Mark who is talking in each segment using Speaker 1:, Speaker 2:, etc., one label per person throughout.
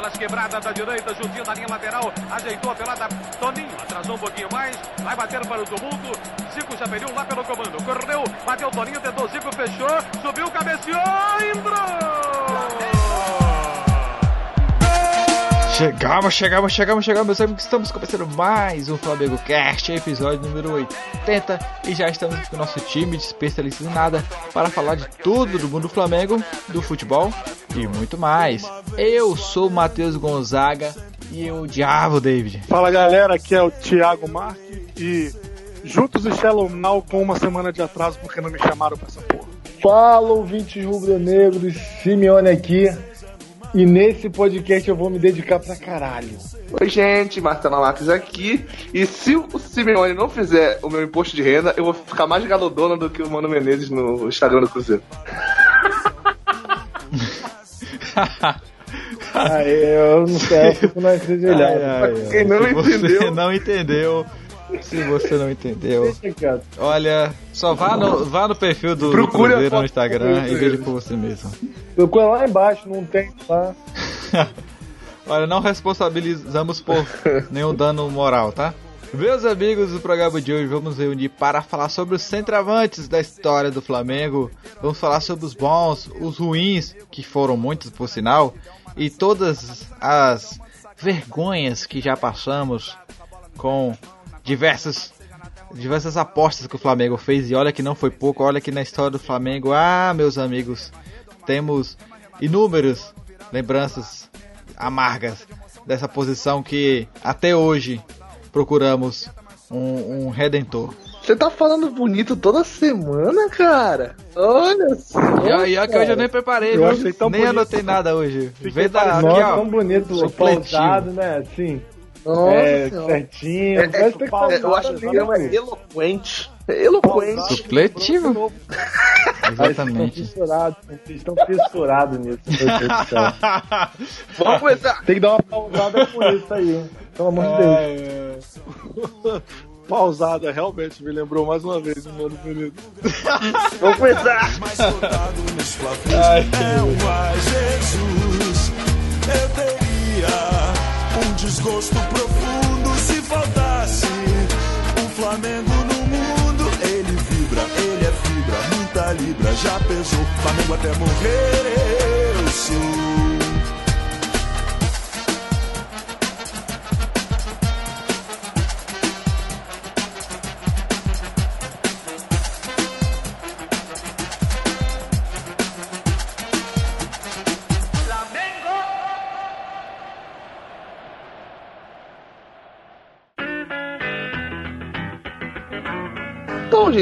Speaker 1: Aquelas quebradas da direita, juntinho da linha lateral. Ajeitou a pelada. Toninho atrasou um pouquinho mais. Vai bater para o tumulto. Zico já pediu lá pelo comando. Correu, bateu Toninho, tentou Zico, fechou. Subiu, cabeceou, entrou!
Speaker 2: Chegamos, chegamos, chegamos, chegamos, meus amigos. Estamos começando mais um Flamengo Cast, episódio número 80. E já estamos com o nosso time de especialistas em nada para falar de tudo do mundo do Flamengo, do futebol e muito mais. Eu sou o Matheus Gonzaga e o Diabo David.
Speaker 3: Fala galera, aqui é o Thiago Marques e juntos e Shallow Now com uma semana de atraso porque não me chamaram pra essa porra.
Speaker 4: Fala, ouvintes rubro-negros, Simeone aqui. E nesse podcast eu vou me dedicar pra caralho.
Speaker 5: Oi, gente, Marcelo Marques aqui. E se o Simeone não fizer o meu imposto de renda, eu vou ficar mais galodona do que o Mano Menezes no Instagram do Cruzeiro.
Speaker 4: ah, eu não sei, eu fico na
Speaker 5: Quem não entendeu.
Speaker 2: Você não entendeu. Se você não entendeu, olha, só vá no, vá no perfil do, do Cruzeiro no Instagram e veja por você mesmo.
Speaker 4: Procura lá embaixo, não tem lá.
Speaker 2: olha, não responsabilizamos por nenhum dano moral, tá? Meus amigos do programa de hoje, vamos reunir para falar sobre os centravantes da história do Flamengo. Vamos falar sobre os bons, os ruins, que foram muitos por sinal, e todas as vergonhas que já passamos com diversas diversas apostas que o Flamengo fez e olha que não foi pouco, olha que na história do Flamengo, ah, meus amigos, temos inúmeras lembranças amargas dessa posição que até hoje procuramos um, um redentor.
Speaker 5: Você tá falando bonito toda semana, cara. Olha só.
Speaker 2: E olha que hoje eu nem preparei, eu nem bonito. anotei nada hoje.
Speaker 4: Vê da, aqui, ó. tão bonito, pausado, né? Assim. Nossa, é, certinho. É, é,
Speaker 5: é, eu acho que o programa é eloquente. É eloquente.
Speaker 2: Supletivo. Exatamente.
Speaker 4: Vocês estão fissurados nisso.
Speaker 5: Vamos começar.
Speaker 4: Tem que dar uma pausada com isso aí. Pelo amor de Deus.
Speaker 3: Pausada, realmente me lembrou mais uma vez o Mano Bonito.
Speaker 5: Vamos começar.
Speaker 6: Ai, é Jesus. Eu teria um desgosto profundo se faltasse um Flamengo no mundo. Ele vibra, ele é fibra, muita libra, já pesou. Flamengo até morrer, eu sou.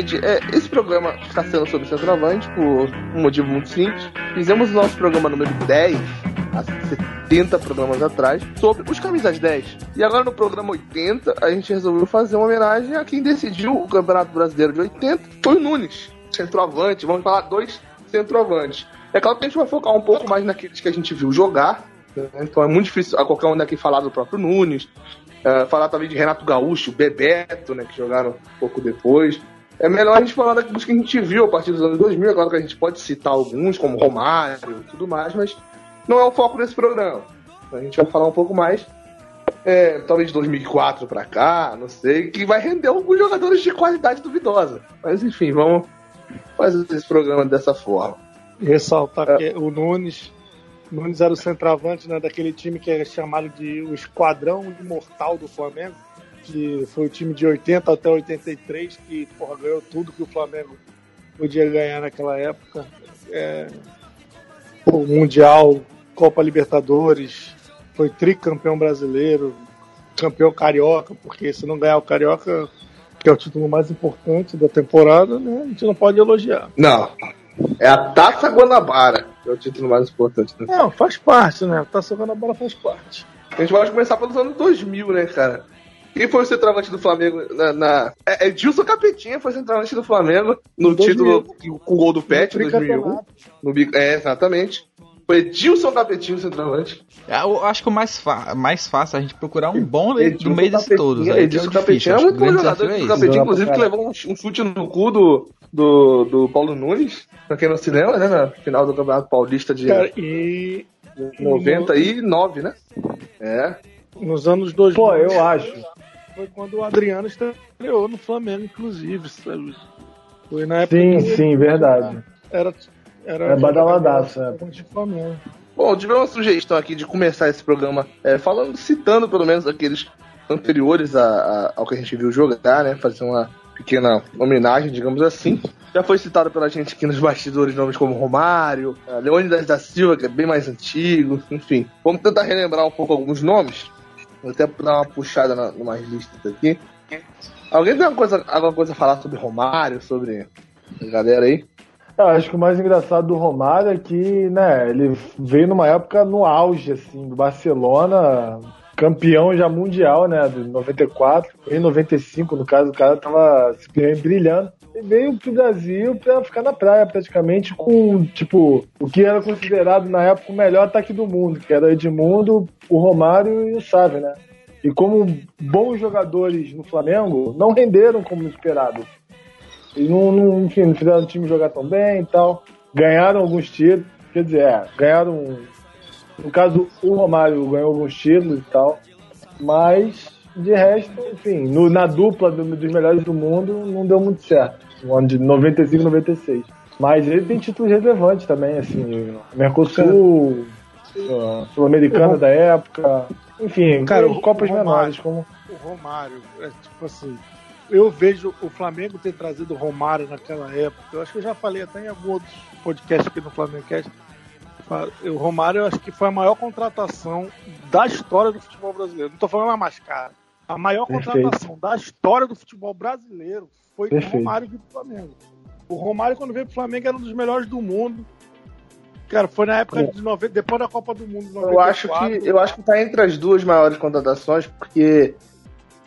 Speaker 5: Gente, é, esse programa está sendo sobre centroavante por um motivo muito simples. Fizemos o nosso programa número 10, há 70 programas atrás, sobre os camisas 10. E agora no programa 80, a gente resolveu fazer uma homenagem a quem decidiu o Campeonato Brasileiro de 80, foi o Nunes, centroavante. Vamos falar dois centroavantes. É claro que a gente vai focar um pouco mais naqueles que a gente viu jogar. Né? Então é muito difícil a qualquer um daqui falar do próprio Nunes. Uh, falar também de Renato Gaúcho, Bebeto, né, que jogaram um pouco depois. É melhor a gente falar dos que a gente viu a partir dos anos 2000, agora que a gente pode citar alguns, como Romário e tudo mais, mas não é o foco desse programa. A gente vai falar um pouco mais, é, talvez de 2004 para cá, não sei, que vai render alguns jogadores de qualidade duvidosa. Mas enfim, vamos fazer esse programa dessa forma.
Speaker 3: Ressaltar é. que o Nunes, Nunes era o centroavante né, daquele time que é chamado de o Esquadrão Imortal do Flamengo que foi o time de 80 até 83 que porra, ganhou tudo que o Flamengo podia ganhar naquela época. É, o Mundial, Copa Libertadores, foi tricampeão brasileiro, campeão carioca, porque se não ganhar o carioca, que é o título mais importante da temporada, né, a gente não pode elogiar.
Speaker 5: Não. É a Taça Guanabara, que é o título mais importante. Né?
Speaker 3: Não, faz parte, né? A Taça Guanabara faz parte.
Speaker 5: A gente pode começar pelos anos 2000, né, cara? Quem foi o centroavante do Flamengo na. na... É, é Gilson Capetinha foi centroavante do Flamengo no 2000. título com o gol do Pet em 2001. No, é, exatamente. Foi Edilson Capetinho centroavante.
Speaker 2: É, eu acho que o mais, mais fácil é a gente procurar um bom no meio desses todos. Aí,
Speaker 5: Edilson é Capetinho é muito bom jogador. Edilson Capetinho, inclusive, que levou um, um, chute no cu do, do, do Paulo Nunes, pra quem não se lembra, né? Na final do Campeonato Paulista de.
Speaker 3: Cara, e
Speaker 5: 99, né? É.
Speaker 3: Nos anos 2000.
Speaker 4: Pô, eu acho.
Speaker 3: Foi quando o Adriano estreou no Flamengo, inclusive, sabe? Foi na época
Speaker 4: Sim, sim, verdade.
Speaker 3: era. Era
Speaker 4: É badaladaço, é.
Speaker 3: de Flamengo.
Speaker 5: Bom, tive uma sugestão aqui de começar esse programa é, falando, citando pelo menos aqueles anteriores a- a- ao que a gente viu jogar, né? Fazer uma pequena homenagem, digamos assim. Já foi citado pela gente aqui nos bastidores nomes como Romário, eh, Leônidas da Silva, que é bem mais antigo, enfim. Vamos tentar relembrar um pouco alguns nomes. Vou até dar uma puxada na, numas listas aqui. Alguém tem alguma coisa, alguma coisa a falar sobre Romário, sobre a galera aí?
Speaker 4: Eu acho que o mais engraçado do Romário é que, né, ele veio numa época no auge, assim, do Barcelona, campeão já mundial, né, de 94, em 95, no caso, o cara tava simplesmente brilhando. Veio pro Brasil pra ficar na praia, praticamente, com, tipo, o que era considerado na época o melhor ataque do mundo, que era o Edmundo, o Romário e o Sávio, né. E como bons jogadores no Flamengo, não renderam como esperado. E não, não, enfim, não fizeram o time jogar tão bem e tal. Ganharam alguns títulos. Quer dizer, é, ganharam. No caso, o Romário ganhou alguns títulos e tal. Mas, de resto, enfim, no- na dupla do- dos melhores do mundo, não deu muito certo. No ano de 95 e 96. Mas ele tem títulos relevantes também, assim. Mercosul, Sul-Americana da época. Enfim,
Speaker 3: Cara, o-
Speaker 4: Copas
Speaker 3: o Romário-
Speaker 4: menores, como.
Speaker 3: O Romário, é tipo assim. Eu vejo o Flamengo ter trazido o Romário naquela época. Eu acho que eu já falei até em algum outro podcast aqui no Flamengo Cast. O Romário, eu acho que foi a maior contratação da história do futebol brasileiro. Não tô falando a mais cara. A maior
Speaker 4: Perfeito.
Speaker 3: contratação da história do futebol brasileiro foi
Speaker 4: Perfeito.
Speaker 3: o Romário vir pro Flamengo. O Romário, quando veio pro Flamengo, era um dos melhores do mundo. Cara, foi na época de 90, depois da Copa do Mundo. de
Speaker 5: Eu acho
Speaker 3: 94.
Speaker 5: que eu acho que tá entre as duas maiores contratações, porque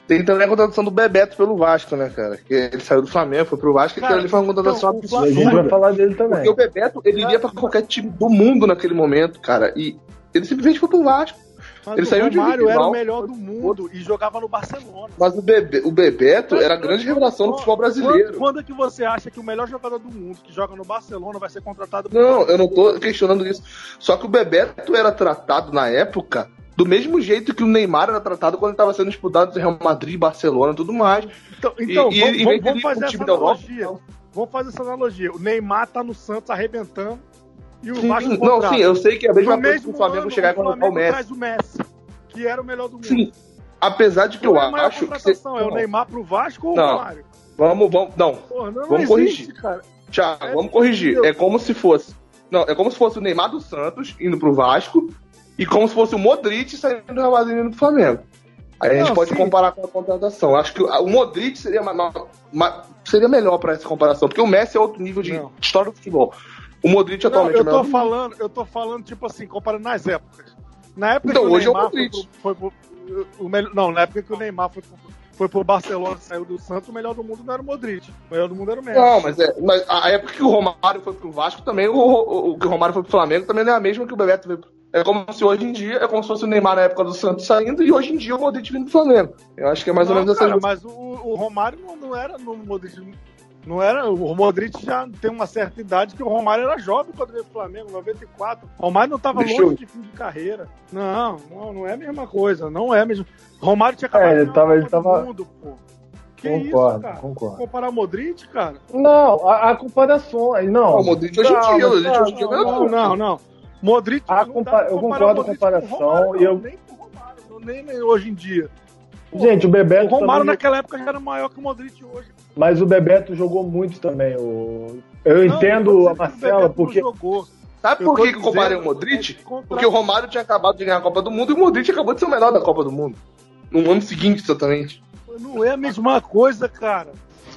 Speaker 5: tem também a contratação do Bebeto pelo Vasco, né, cara? Que ele saiu do Flamengo, foi pro Vasco, e
Speaker 3: Cara,
Speaker 5: ali foi uma contratação
Speaker 3: então,
Speaker 4: E a
Speaker 5: absurda.
Speaker 4: gente vai falar dele também.
Speaker 5: Porque o Bebeto, ele iria pra qualquer time do mundo naquele momento, cara. E ele simplesmente foi pro Vasco.
Speaker 3: Mas
Speaker 5: Ele
Speaker 3: o
Speaker 5: saiu de um
Speaker 3: Romário era o melhor do mundo e jogava no Barcelona.
Speaker 5: Mas o, Bebe, o Bebeto era a grande revelação do futebol brasileiro.
Speaker 3: Quando, quando é que você acha que o melhor jogador do mundo que joga no Barcelona vai ser contratado
Speaker 5: Não, eu não tô questionando isso. Só que o Bebeto era tratado na época do mesmo jeito que o Neymar era tratado quando estava sendo disputado em Real Madrid, Barcelona e tudo mais.
Speaker 3: Então, então
Speaker 5: E-
Speaker 3: vamos, fazer essa
Speaker 5: Europa,
Speaker 3: analogia.
Speaker 5: não.
Speaker 3: Vamos fazer essa analogia. O Neymar tá no Santos arrebentando e o
Speaker 5: Sim,
Speaker 3: Vasco
Speaker 5: não, sim, eu sei que é a mesma
Speaker 3: No
Speaker 5: coisa que o Flamengo
Speaker 3: ano,
Speaker 5: chegar e
Speaker 3: o
Speaker 5: contratar o Messi.
Speaker 3: traz o Messi, que era o melhor do mundo.
Speaker 5: Sim. Apesar de que eu
Speaker 3: é
Speaker 5: acho que. Você...
Speaker 3: É o Neymar pro Vasco ou o
Speaker 5: Não.
Speaker 3: Romário?
Speaker 5: Vamos, vamos. Não,
Speaker 3: Porra, não,
Speaker 5: Vamos
Speaker 3: não existe,
Speaker 5: corrigir.
Speaker 3: cara.
Speaker 5: Thiago,
Speaker 3: É,
Speaker 5: vamos corrigir. É como se fosse. Não, é como se fosse o Neymar do Santos indo pro Vasco e como se fosse o Modric saindo do Real Madrid indo pro Flamengo. Aí a gente
Speaker 3: Não,
Speaker 5: pode
Speaker 3: sim.
Speaker 5: comparar com a contratação. Acho que o Modric seria, ma- ma- ma- seria melhor pra essa comparação, porque o Messi é outro nível de
Speaker 3: Não.
Speaker 5: história do futebol. O Modric
Speaker 3: Não,
Speaker 5: atualmente é
Speaker 3: eu tô
Speaker 5: mundo.
Speaker 3: falando, eu tô falando, tipo assim, comparando nas épocas. Na época
Speaker 5: Então,
Speaker 3: que o
Speaker 5: hoje é o
Speaker 3: Neymar foi,
Speaker 5: Modric.
Speaker 3: pro, foi pro- o melhor, Não, na época que o Neymar foi pro, foi pro Barcelona saiu do Santos, o melhor do mundo não era o Modric. O melhor do mundo era o Messi.
Speaker 5: Não, mas, é, mas a época que o Romário foi pro Vasco também, o, o, o que o Romário foi pro Flamengo também não é a mesma que o Bebeto veio. pro- É como se hoje em dia, é como se fosse o Neymar na época do Santos saindo e hoje em dia o Modric vindo do Flamengo. Eu acho que é mais ou
Speaker 3: Não,
Speaker 5: menos
Speaker 3: cara,
Speaker 5: essa
Speaker 3: mas o, o Romário não, não era no Modric. Não era, o Modric já tem uma certa idade que o Romário era jovem quando veio pro Flamengo, 94. O Romário não tava
Speaker 5: Deixa
Speaker 3: longe
Speaker 5: eu-
Speaker 3: de fim de carreira. Não, não, não é a mesma coisa. Não é mesmo. Romário tinha acabado
Speaker 4: É, ele tava-
Speaker 3: a
Speaker 4: ele tava-
Speaker 3: Mundo, pô. Que
Speaker 4: Concordo,
Speaker 3: isso, cara?
Speaker 4: concordo.
Speaker 3: Comparar o Modric, cara?
Speaker 4: Não, a, a comparação. Não,
Speaker 5: Não, o Modric hoje em dia, o hoje em dia
Speaker 3: Não, não, não. não. Modric. Não
Speaker 4: compa- eu concordo
Speaker 3: o
Speaker 4: com a comparação,
Speaker 3: o Romário,
Speaker 4: e eu-
Speaker 3: não, Nem com o Romário, nem, nem hoje em dia.
Speaker 4: Gente, o
Speaker 3: O
Speaker 4: Bebeto.
Speaker 3: Romário
Speaker 4: também-
Speaker 3: naquela época já era maior que o Modric hoje.
Speaker 4: Mas o Bebeto jogou muito também. O... Eu
Speaker 3: Não,
Speaker 4: entendo a
Speaker 3: dizendo que o
Speaker 4: Marcela, porque.
Speaker 3: jogou.
Speaker 5: Sabe por que que eu comparei o Modric?
Speaker 3: é
Speaker 5: Porque o Romário tinha acabado de ganhar a Copa do Mundo e o Modric acabou de ser o melhor da Copa do Mundo. No ano seguinte, exatamente.
Speaker 3: Não é a mesma coisa, cara.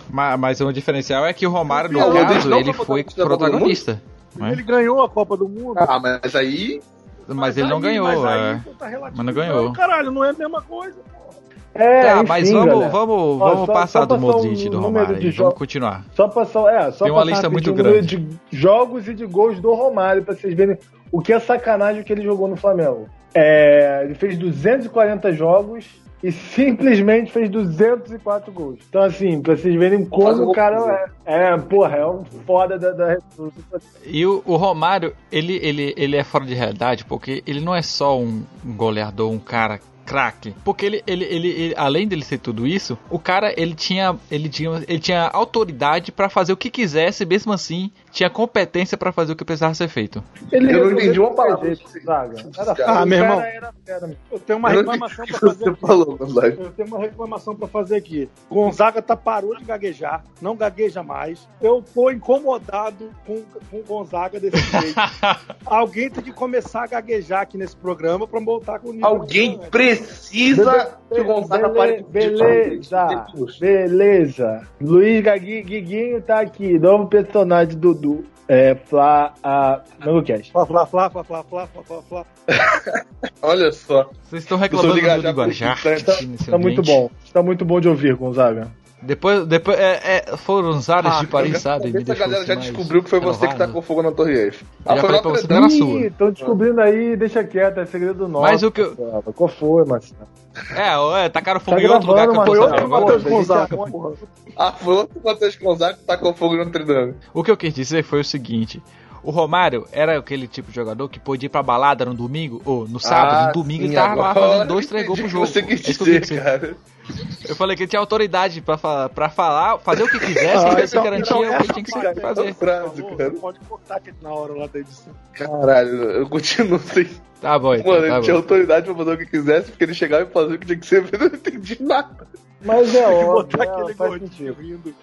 Speaker 2: Ma- Mas o diferencial é que o Romário, no caso, ele
Speaker 5: foi
Speaker 2: foi
Speaker 5: protagonista
Speaker 2: né?
Speaker 3: Ele ganhou a Copa do Mundo.
Speaker 5: Ah, mas aí.
Speaker 2: Mas ele não
Speaker 3: aí-
Speaker 2: ganhou.
Speaker 3: Mas, aí,
Speaker 2: é.
Speaker 3: tá.
Speaker 2: Mas não ganhou.
Speaker 3: Caralho, não é a mesma coisa. pô.
Speaker 4: É,
Speaker 2: Tá,
Speaker 4: enfim,
Speaker 2: mas vamos,
Speaker 4: galera.
Speaker 2: vamos,
Speaker 4: Ó,
Speaker 2: vamos
Speaker 4: só-
Speaker 2: passar
Speaker 4: só
Speaker 2: do Modric
Speaker 4: o
Speaker 2: do Romário.
Speaker 4: de
Speaker 2: Vamos continuar.
Speaker 4: Só passar, é, só
Speaker 2: Tem uma
Speaker 4: passar
Speaker 2: lista muito grande.
Speaker 4: de jogos e de gols do Romário pra vocês verem o que é sacanagem que ele jogou no Flamengo. é, ele fez 240 jogos e simplesmente fez 204 gols. Então, assim, pra vocês verem como o cara é, é, porra, é um foda da, da
Speaker 2: E o, o, Romário, ele, ele, ele é fora de realidade porque ele não é só um, um goleador, um cara craque. Porque ele, ele, ele, ele, além dele ser tudo isso, o cara ele tinha, ele tinha, ele tinha autoridade para fazer o que quisesse, mesmo assim tinha competência para fazer o que precisava ser feito.
Speaker 3: Ele eu não entendi uma palavra. ah, meu irmão, eu tenho uma reclamação para fazer. Aqui. Falou, eu tenho uma reclamação para fazer aqui. Gonzaga tá parou de gaguejar, não gagueja mais. Eu tô incomodado com com Gonzaga desse jeito. Alguém tem que começar a gaguejar aqui nesse programa para voltar com o
Speaker 5: nível. Alguém precisa que o Gonzaga pare de
Speaker 4: Beleza, beleza. Luiz Guiguinho tá aqui, novo personagem do do é, Fla, a MangoCast.
Speaker 3: Fla, Fla, Fla, Fla, Fla, Fla, Fla, Fla.
Speaker 5: Olha só.
Speaker 2: Vocês estão reclamando do linguajar.
Speaker 4: Tá, tá muito bom. Tá muito bom de ouvir, Gonzaga.
Speaker 2: Depois, depois é, é, foram os ares ah, de Paris, sabe?
Speaker 5: Essa galera já descobriu que foi você que tacou fogo na Torre Eiffel.
Speaker 2: Ah, foi pra você na sua.
Speaker 4: Estão descobrindo aí, deixa quieto, é segredo nosso.
Speaker 2: Mas o que eu...
Speaker 4: Qual foi, Marcelo?
Speaker 2: É, é, tacaram fogo tá em outro lugar que eu tô sabendo. Matheus
Speaker 5: Gonzaga. Ah, foi outro Matheus Gonzaga que tacou fogo no Notre Dame.
Speaker 2: O que eu quis dizer foi o seguinte. O Romário era aquele tipo de jogador que podia ir pra balada no domingo, ou no sábado, ah, no domingo sim, ele tava lá fazendo dois, três gols pro jogo.
Speaker 5: Você quis dizer, é cara.
Speaker 2: Eu falei que ele tinha autoridade pra, falar, pra falar, fazer o que quisesse, ah, então, garantia então, o que tinha que cara, fazer.
Speaker 3: Frase, cara. Pode cortar aqui na hora lá da edição.
Speaker 5: Caralho, eu continuo sem.
Speaker 2: Tá bom,
Speaker 5: então, Mano, tá ele bom. tinha autoridade pra fazer o que quisesse, porque ele chegava e fazia o que tinha que ser, mas eu não entendi nada.
Speaker 4: Mas é óbvio, é, faz sentido. Rindo.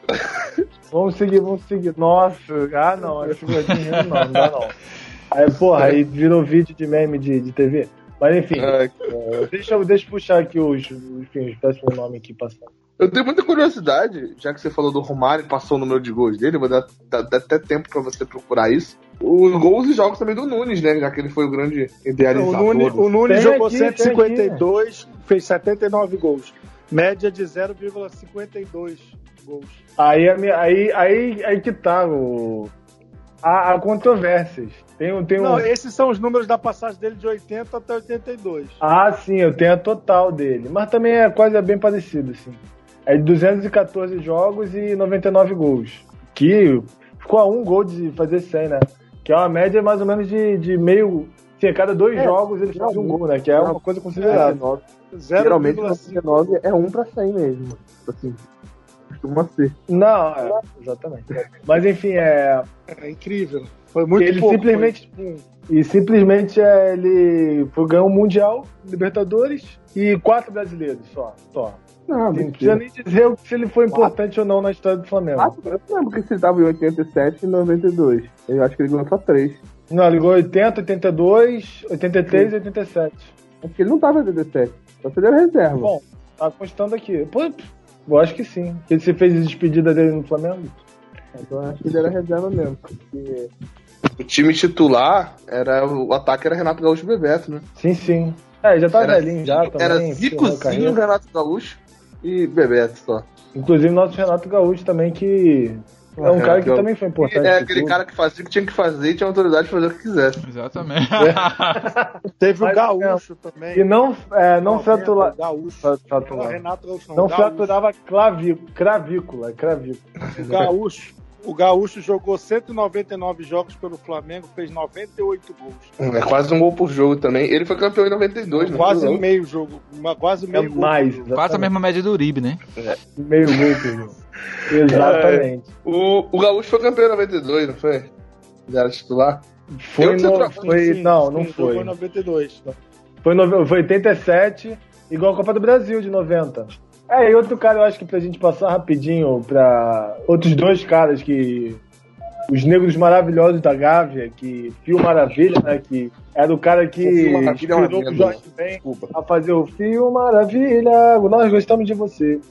Speaker 4: Vamos seguir, vamos seguir. Nossa, ah não, acho que rindo não, não dá não. Aí, porra, aí virou vídeo de meme de, de TV. Mas enfim, Ai, deixa, deixa eu puxar aqui os, enfim, os o nome aqui passando.
Speaker 5: Eu tenho muita curiosidade, já que você falou do Romário e passou o número de gols dele, vou dar, dar, dar até tempo pra você procurar isso. Os gols e jogos também do Nunes, né? Já que ele foi o grande idealizador.
Speaker 3: O Nunes, o Nunes jogou aqui, 152, fez 79 gols. Média de 0,52 gols.
Speaker 4: Aí, aí, aí, aí que tá o... Há, há controvérsias. Tem, tem
Speaker 3: Não, um... esses são os números da passagem dele de 80 até 82.
Speaker 4: Ah, sim, eu tenho a total dele. Mas também é quase bem parecido, sim. É de 214 jogos e 99 gols. Que ficou a um gol de fazer 100, né? Que é uma média mais ou menos de, de meio. Sim, a cada dois é, jogos ele faz um gol, né? Que é uma coisa considerável.
Speaker 5: É, Geralmente 99 é 1 para 100 mesmo. Assim, costuma ser.
Speaker 4: Não, é, exatamente. Mas enfim, é.
Speaker 3: É incrível. Foi muito
Speaker 4: ele
Speaker 3: pouco,
Speaker 4: simplesmente foi... E simplesmente é, ele foi ganhar um Mundial, Libertadores e quatro brasileiros só. só. Não, não precisa nem dizer se ele foi importante ou não na história do Flamengo. Ah,
Speaker 5: eu lembro que ele estava em 87 e 92. Eu acho que ele ganhou só três.
Speaker 4: Não, ele ganhou 80, 82, 83 e 87.
Speaker 5: Acho que ele não estava em 87. Era reserva.
Speaker 4: Bom, tá constando aqui. Pô, eu acho que sim. Ele se fez a despedida dele no Flamengo.
Speaker 5: Então acho que ele era reserva mesmo. Porque o time titular era. O ataque era Renato Gaúcho e Bebeto, né?
Speaker 4: Sim, sim. É, já tá era, velhinho já também.
Speaker 5: Era Zicozinho, Renato Gaúcho e Bebeto só.
Speaker 4: Inclusive nosso Renato Gaúcho também, que é um é, cara que também foi importante.
Speaker 5: É aquele cara que fazia o que tinha que fazer e tinha autoridade de fazer o que quisesse.
Speaker 2: Exatamente.
Speaker 3: É. Teve o Gaúcho é, também.
Speaker 4: E não, é, não fraturava.
Speaker 3: Gaúcho.
Speaker 4: Fratura. Renato Gaúcho não. Não fraturava clavícula, cravícula, cravícula.
Speaker 3: O Gaúcho. O Gaúcho jogou 199 jogos pelo Flamengo, fez 98 gols.
Speaker 5: É quase um gol por jogo também. Ele foi campeão em 92,
Speaker 3: né? Quase meio jogo. Uma, quase meio é
Speaker 4: gol. Mais,
Speaker 2: quase a mesma média do Uribe, né?
Speaker 4: É. Meio gol por jogo. Exatamente. É,
Speaker 5: o, o Gaúcho foi campeão em 92, não foi? Ele era titular?
Speaker 4: Foi, no, foi sim, não, não sim, foi.
Speaker 3: Foi 92.
Speaker 4: Foi, no, foi 87, igual a Copa do Brasil de 90. É, e outro cara, eu acho que pra gente passar rapidinho pra outros dois caras que. Os Negros Maravilhosos da Gávea, que Fio Maravilha, né? Que era o cara que
Speaker 5: é inspirou
Speaker 4: o Jorge Ben a fazer o Fio Maravilha. Nós gostamos de você.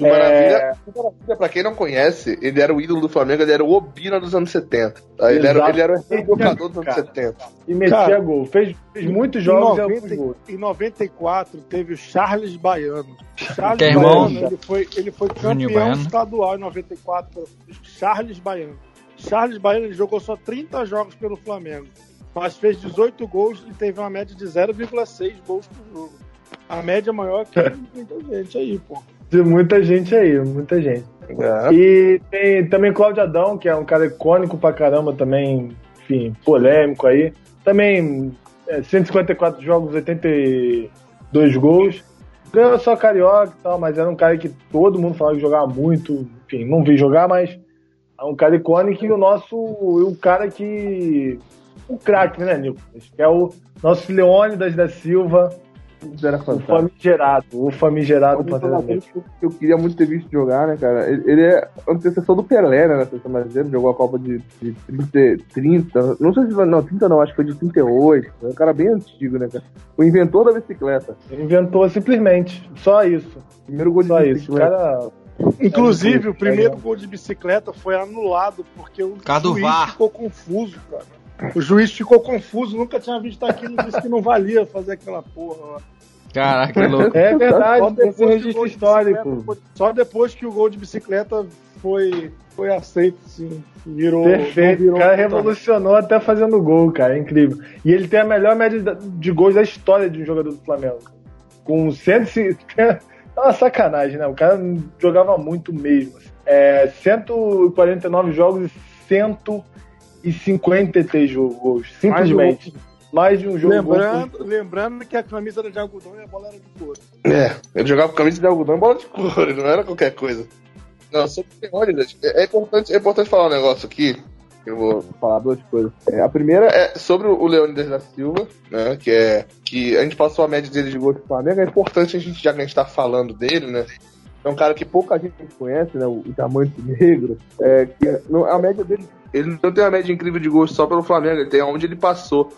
Speaker 5: O Maravilha, é... Maravilha, pra quem não conhece, ele era o ídolo do Flamengo, ele era o Obina dos anos 70. Ele era, ele era o dos anos 70.
Speaker 4: E metia cara, gol. Fez, fez muitos jogos
Speaker 3: em 90, Em 94 teve o Charles Baiano. Charles
Speaker 2: que é Baiano,
Speaker 3: ele foi, ele foi campeão estadual em 94 Charles Baiano. Charles Baiano ele jogou só 30 jogos pelo Flamengo. mas fez 18 gols e teve uma média de 0,6 gols por jogo. A média maior que muita gente aí, pô.
Speaker 4: De muita gente aí, muita gente.
Speaker 5: É.
Speaker 4: E tem também Cláudio Adão, que é um cara icônico pra caramba também, enfim, polêmico aí. Também é, 154 jogos, 82 gols. Ganhou só carioca e tal, mas era um cara que todo mundo falava que jogava muito. Enfim, não vi jogar, mas é um cara icônico e o nosso. O cara que. O craque, né, Nicolas? Que é o nosso Leônidas da Silva,
Speaker 5: Era
Speaker 4: o
Speaker 5: fantástico.
Speaker 4: famigerado. O famigerado
Speaker 5: Outro
Speaker 4: Pantera Negra.
Speaker 5: que eu- que eu queria muito ter visto jogar, né, cara? Ele, ele é antecessor do Pelé, né, na seleção brasileira. Jogou a Copa de, de 30, 30. Não sei se foi. Não, 30 não, acho que foi de 38. É um cara bem antigo, né, cara? O inventor da bicicleta.
Speaker 4: Inventou simplesmente. Só isso.
Speaker 5: Primeiro gol de
Speaker 4: Só isso. O
Speaker 5: bicicleta.
Speaker 4: cara.
Speaker 3: Inclusive,
Speaker 4: É,
Speaker 3: o primeiro
Speaker 4: é.
Speaker 3: gol de bicicleta foi anulado porque o
Speaker 2: do
Speaker 3: juiz
Speaker 2: VAR.
Speaker 3: ficou confuso, cara. O juiz ficou confuso, nunca tinha visto aquilo, disse que não valia fazer aquela porra. lá.
Speaker 2: Caraca, que louco.
Speaker 4: É verdade,
Speaker 3: Só
Speaker 4: tem esse
Speaker 3: depois que o
Speaker 4: registro
Speaker 3: gol de
Speaker 4: histórico.
Speaker 3: bicicleta- Só depois que o gol de bicicleta foi, foi aceito, sim. Virou.
Speaker 4: Perfeito.
Speaker 3: virou
Speaker 4: O cara revolucionou até fazendo gol, cara. É incrível. E ele tem a melhor média de gols da história de um jogador do Flamengo. Com 150. É uma sacanagem, né? O cara jogava muito mesmo. É, 149 jogos e 153 jo- gols. Simplesmente. Mais de um jogo.
Speaker 3: Lembrando, lembrando que a camisa era de algodão e a bola era de couro.
Speaker 5: É, ele jogava com camisa de algodão e bola de couro, não era qualquer coisa. Não, sobre o Leônidas, é, é importante, é importante falar um negócio aqui. Eu vou falar duas coisas. É, a primeira é sobre o Leônidas da Silva, né? Que é que a gente passou a média dele de gols pro Flamengo. É importante a gente, já que a gente tá falando dele, né? É um cara que pouca gente conhece, né? O Diamante Negro. É, que não- a média dele. Ele não tem uma média incrível de gols só pelo Flamengo, ele tem onde ele passou.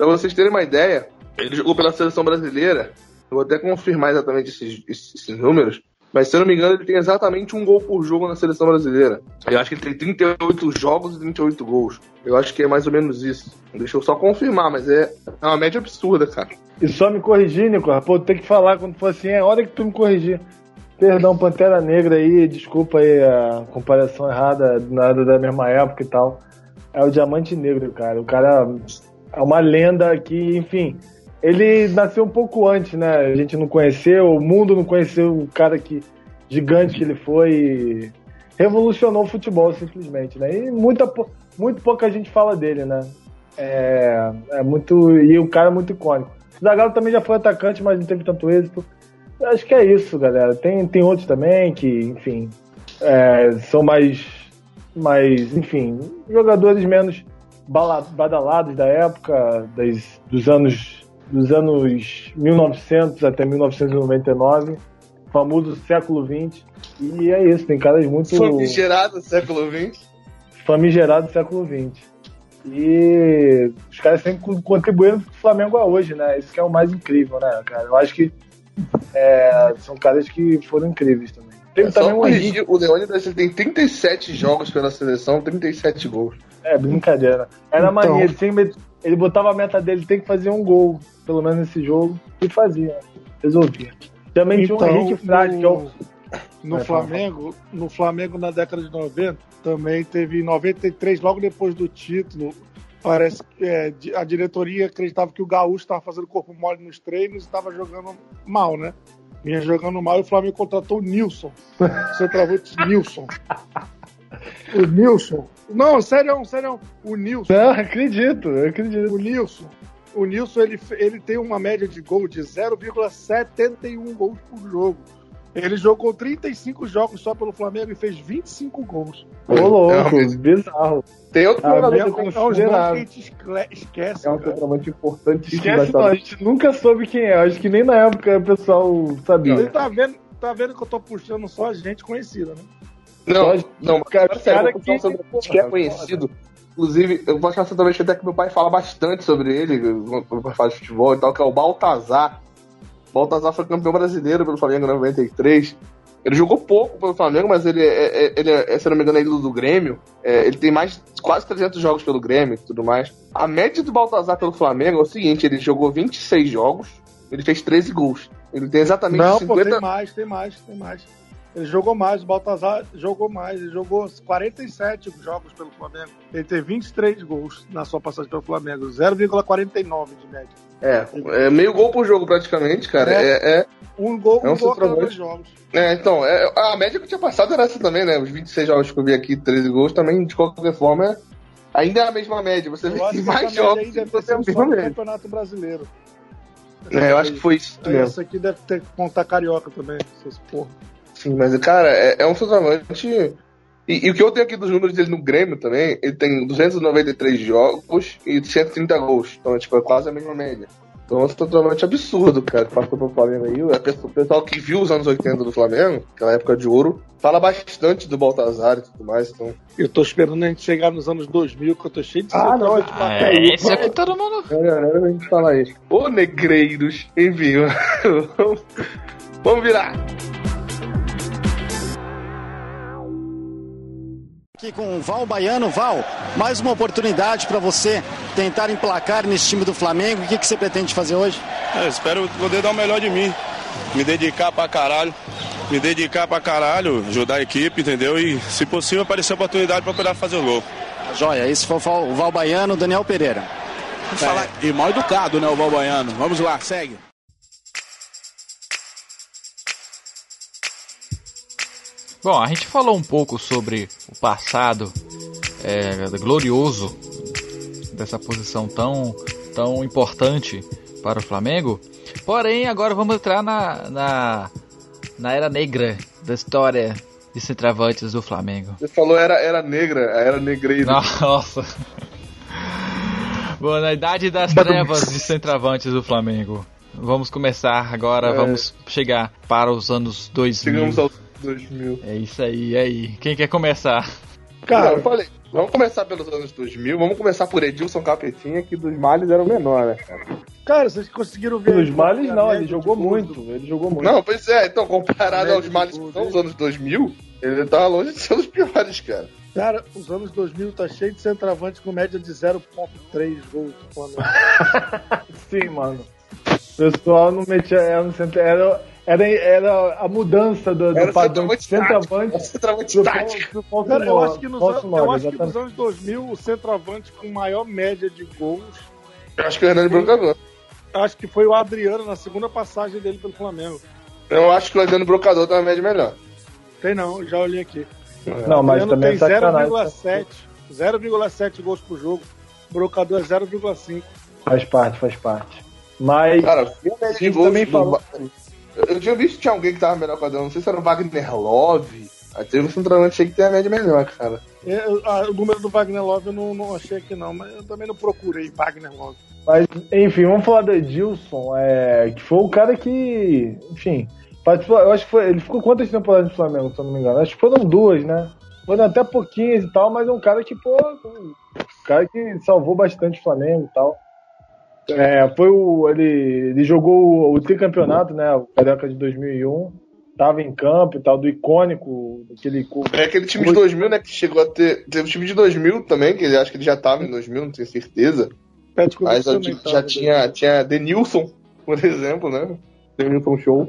Speaker 5: Pra vocês terem uma ideia, ele jogou pela seleção brasileira. Eu vou até confirmar exatamente esses, esses- números. Mas se eu não me engano, ele tem exatamente um gol por jogo na seleção brasileira. Eu acho que ele tem 38 jogos e 38 gols. Eu acho que é mais ou menos isso. Deixa eu só confirmar, mas é, é uma média absurda, cara.
Speaker 4: E só me corrigir, Nicolas. Pô, tem que falar quando for assim, é hora que tu me corrigir. Perdão, Pantera Negra aí, desculpa aí a comparação errada, nada da mesma época e tal. É o Diamante Negro, cara. O cara é uma lenda que, enfim, ele nasceu um pouco antes, né? A gente não conheceu, o mundo não conheceu o cara que gigante que ele foi. e revolucionou o futebol simplesmente, né? E muita, muito pouca gente fala dele, né? É, é muito. E o cara é muito icônico. O Zagallo também já foi atacante, mas não teve tanto êxito. Acho que é isso, galera. Tem, tem outros também que, enfim, é, são mais, mais, enfim, jogadores menos badalados da época, das, dos anos dos anos 1900 até 1999, famoso século 20. E é isso, tem caras muito
Speaker 5: Famigerado século XX.
Speaker 4: famigerado século XX. E os caras sempre contribuindo pro Flamengo a hoje, né? Isso que é o mais incrível, né, cara? Eu acho que é, são caras que foram incríveis também. Teve
Speaker 5: É
Speaker 4: também
Speaker 5: corrigir, o Leônidas ele tem 37 jogos pela seleção, 37 gols.
Speaker 4: É, brincadeira. Era
Speaker 3: Então.
Speaker 4: mania, ele, sempre, ele botava a meta dele, tem que fazer um gol, pelo menos nesse jogo, e fazia, resolvia. Também tinha o Henrique Frade, que é o.
Speaker 3: no
Speaker 4: Vai,
Speaker 3: Flamengo, no Flamengo na década de 90, também teve em 93, logo depois do título, parece que é, a diretoria acreditava que o Gaúcho estava fazendo corpo mole nos treinos e estava jogando mal, né? Vinha jogando mal e o Flamengo contratou o Nilson. Centroavante Nilson. O Nilson. Não, sério, sério. O Nilson.
Speaker 4: Não, acredito, eu acredito.
Speaker 3: O Nilson. O Nilson ele, ele tem uma média de gol de 0,71 gols por jogo. Ele jogou 35 jogos só pelo Flamengo e fez 25 gols.
Speaker 4: Ô, louco,
Speaker 5: Realmente.
Speaker 4: bizarro.
Speaker 5: Tem outro
Speaker 4: Ah,
Speaker 5: jogador que
Speaker 3: É, um- é a gente esquece,
Speaker 5: é um centroavante importantíssimo da
Speaker 4: Esquece não, a gente nunca soube quem é. Acho que nem na época o pessoal sabia.
Speaker 3: Ele tá vendo, tá vendo que eu tô puxando só gente conhecida, né?
Speaker 5: Não, não,
Speaker 4: cara-
Speaker 5: cara, sério,
Speaker 4: cara que-
Speaker 5: centroavante que é conhecido. Inclusive, eu vou achar centroavante até que meu pai fala bastante sobre ele, quando fala de futebol e tal, que é o Baltazar. Baltazar foi campeão brasileiro pelo Flamengo em 93. Ele jogou pouco pelo Flamengo, mas ele é, é- ele é, se eu não me engano, é ídolo do Grêmio. É, ele tem mais quase 300 jogos pelo Grêmio e tudo mais. A média do Baltazar pelo Flamengo é o seguinte: ele jogou 26 jogos, ele fez 13 gols. Ele tem exatamente
Speaker 3: Não, pô,
Speaker 5: 50.
Speaker 3: tem mais, tem mais, tem mais. Ele jogou mais, o Baltazar jogou mais, ele jogou 47 jogos pelo Flamengo. Ele teve 23 gols na sua passagem pelo Flamengo, 0,49 de média.
Speaker 5: É, é meio gol por jogo praticamente, cara.
Speaker 3: É.
Speaker 5: É, é,
Speaker 3: Um gol,
Speaker 5: É um
Speaker 3: um gol a cada dois jogos.
Speaker 5: é, então, é, a média que eu tinha passado era essa também, né? Os 26 jogos que eu vi aqui, 13 gols, também, de qualquer forma, ainda é a mesma média. Você vê
Speaker 3: Eu
Speaker 5: que mais jogos
Speaker 3: ter
Speaker 5: você é a mesma
Speaker 3: no
Speaker 5: média.
Speaker 3: Campeonato Brasileiro.
Speaker 5: É, eu acho que foi isso mesmo.
Speaker 3: Essa aqui deve ter que contar carioca também, essas porra.
Speaker 5: Sim, mas, cara, é, é um centroavante. E, e o que eu tenho aqui dos números dele no Grêmio também, ele tem 293 jogos e 130 gols. Então, tipo, é quase a mesma média. Então é um centroavante absurdo, cara, que passou pelo Flamengo aí. O pessoal- que viu os anos 80 do Flamengo, aquela época de ouro, fala bastante do Baltazar e tudo mais. Então,
Speaker 3: Eu tô esperando a gente chegar nos anos 2000, que eu tô cheio de
Speaker 4: Ah, não,
Speaker 3: centroavante pra
Speaker 2: Ah, é isso aqui todo mundo.
Speaker 5: é, é, a gente fala isso. Ô, negreiros, enfim, vamos virar.
Speaker 7: Aqui com o Val Baiano. Val, mais uma oportunidade para você tentar emplacar nesse time do Flamengo. O que, que você pretende fazer hoje?
Speaker 8: É, espero poder dar o melhor de mim. Me dedicar pra caralho. Me dedicar pra caralho, ajudar a equipe, entendeu? E, se possível, aparecer a oportunidade pra poder fazer o gol.
Speaker 7: Joia, esse foi o Val- o Val Baiano, Daniel Pereira.
Speaker 9: É, e mal educado, né, o Balbaiano. Vamos lá, segue.
Speaker 2: Bom, a gente falou um pouco sobre o passado é, glorioso dessa posição tão, tão importante para o Flamengo. Porém, agora vamos entrar na, na, na era negra da história de centravantes do Flamengo.
Speaker 5: Você falou era, era negra, era negreiro.
Speaker 2: Nossa! Bom, na idade das trevas de centravantes do Flamengo. Vamos começar agora,
Speaker 5: É.
Speaker 2: vamos chegar para os anos 2000.
Speaker 5: Chegamos aos 2000.
Speaker 2: É isso aí, e aí? Quem quer começar?
Speaker 5: Cara, eu falei, vamos começar pelos anos 2000, vamos começar por Edilson Capetinha, que dos males era o menor, né, cara?
Speaker 3: cara, vocês conseguiram ver.
Speaker 4: Pelos males, não, ele jogou muito. Ele jogou muito.
Speaker 5: Não, pois é, então, comparado aos males que são os anos 2000, ele tava longe de ser os piores, cara.
Speaker 3: Cara, os anos 2000 tá cheio de centroavante com média de 0,3 gols Flamengo.
Speaker 4: Sim, mano. O pessoal não metia. Era, no centro- era, era, a mudança do, do
Speaker 5: Era o
Speaker 4: padrão de
Speaker 5: centroavante
Speaker 4: centroavante.
Speaker 5: O tático.
Speaker 3: Cara, eu acho que nos, an- eu acho que nos anos 2000 o centroavante com maior média de gols,
Speaker 5: Eu acho que o Hernani Brocador.
Speaker 3: acho que foi o Adriano na segunda passagem dele pelo Flamengo.
Speaker 5: Eu acho que o Hernani Brocador tá na média melhor.
Speaker 3: Tem não, já olhei aqui.
Speaker 4: Não, mas
Speaker 3: Adriano
Speaker 4: também é
Speaker 3: tem
Speaker 4: sacanagem.
Speaker 3: 0,7. 0,7 gols por jogo. Brocador é 0,5.
Speaker 4: Faz parte, faz parte. Mas.
Speaker 5: Cara, vi a média de gols
Speaker 4: também
Speaker 5: do-
Speaker 4: falou-
Speaker 5: Eu, tinha visto que tinha alguém que tava melhor que o Adriano, não sei se era o Wagner Love. Aí teve um centroavante aí que tem a média melhor, cara.
Speaker 3: Eu- ah, o número do Wagner Love eu não, não achei aqui não, mas eu também não procurei Wagner Love.
Speaker 4: Mas, enfim, vamos falar do Edilson, é, que foi o cara que, enfim, participou, eu acho que foi, ele ficou quantas temporadas no Flamengo, se eu não me engano? Acho que foram duas, né? Foram até pouquinhas e tal, mas é um cara que, pô, um cara que salvou bastante o Flamengo e tal. É, foi o, ele, ele jogou o, o tricampeonato, né, o Carioca de 2001, tava em campo e tal, do icônico, aquele...
Speaker 5: É aquele time de 2000, né, que chegou a ter... Teve o time de 2000 também, que ele acho que ele já tava em 2000, não tenho certeza.
Speaker 3: Petkovic
Speaker 5: Mas já, tinha, tinha Denilson, por exemplo, né? Denilson Show.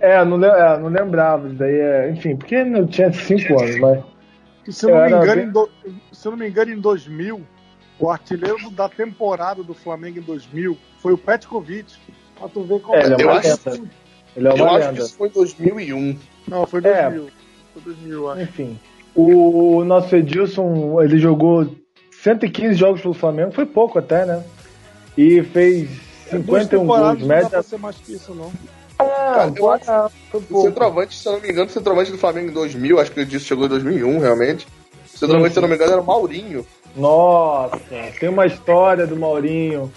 Speaker 4: É, não, é, não lembrava, daí é, enfim, porque eu tinha 5 anos, mas...
Speaker 3: Se, eu não me engano,
Speaker 4: bem-
Speaker 3: em do- se eu não me engano, em 2000, o artilheiro da temporada do Flamengo em 2000 foi o Petkovic. Pra tu ver como
Speaker 4: É, ele é
Speaker 5: Eu
Speaker 4: uma
Speaker 5: acho-
Speaker 4: lenda. Ele é
Speaker 5: Eu
Speaker 4: uma
Speaker 5: acho que
Speaker 4: lenda.
Speaker 5: isso foi em 2001.
Speaker 3: Não, foi
Speaker 4: É.
Speaker 3: 2000. Foi 2000, eu acho.
Speaker 4: Enfim. O nosso Edilson, ele jogou 115 jogos pelo Flamengo, foi pouco até, né? E fez
Speaker 3: É, duas
Speaker 4: 51
Speaker 3: temporadas
Speaker 4: gols,
Speaker 3: Não dá
Speaker 4: média.
Speaker 3: pra ser mais que isso, não.
Speaker 4: Ah,
Speaker 5: eu
Speaker 4: pô,
Speaker 5: acho-
Speaker 4: é, foi
Speaker 5: O centroavante, se eu não me engano, o centroavante do Flamengo em 2000, acho que ele disse chegou em 2001, realmente. O centroavante, se eu não me engano, era o Maurinho.
Speaker 4: Nossa, tem uma história do Maurinho.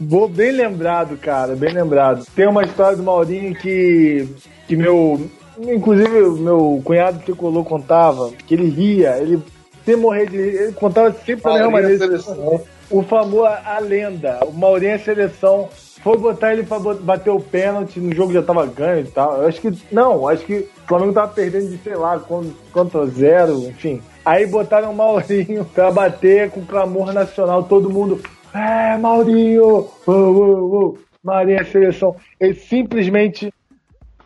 Speaker 4: Vou bem lembrado, cara, bem lembrado. Tem uma história do Maurinho que, que meu. Inclusive, meu cunhado tricolor contava, que ele ria, ele sem morrer de rir, ele contava sempre
Speaker 5: é
Speaker 4: maneira.
Speaker 5: seleção.
Speaker 4: O famoso, a lenda, o Maurinho é seleção. Foi botar ele pra bater o pênalti, no jogo já tava ganho e tal. Eu acho que. Não, acho que o Flamengo tava perdendo de, sei lá, quanto, quanto a zero, enfim. Aí botaram o Maurinho pra bater com clamor nacional, todo mundo. É, Maurinho! Uou, uou, uou. Maurinho é seleção. Ele simplesmente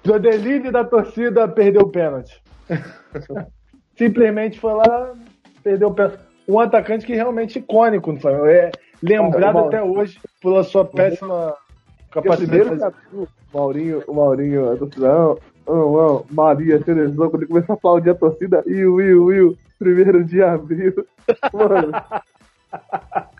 Speaker 4: do delírio da torcida perdeu o pênalti. Simplesmente foi lá, perdeu o pênalti. Um atacante que realmente é icônico no Flamengo. É lembrado
Speaker 5: Cara,
Speaker 4: até hoje pela sua péssima capacidade de
Speaker 5: primeiro
Speaker 4: fazer.
Speaker 5: capítulo, o Maurinho, o Maurinho, a torcida, não, não, não, Maria, seleção, quando ele começou a aplaudir a torcida, Will, Will, Will, primeiro de abril. Mano,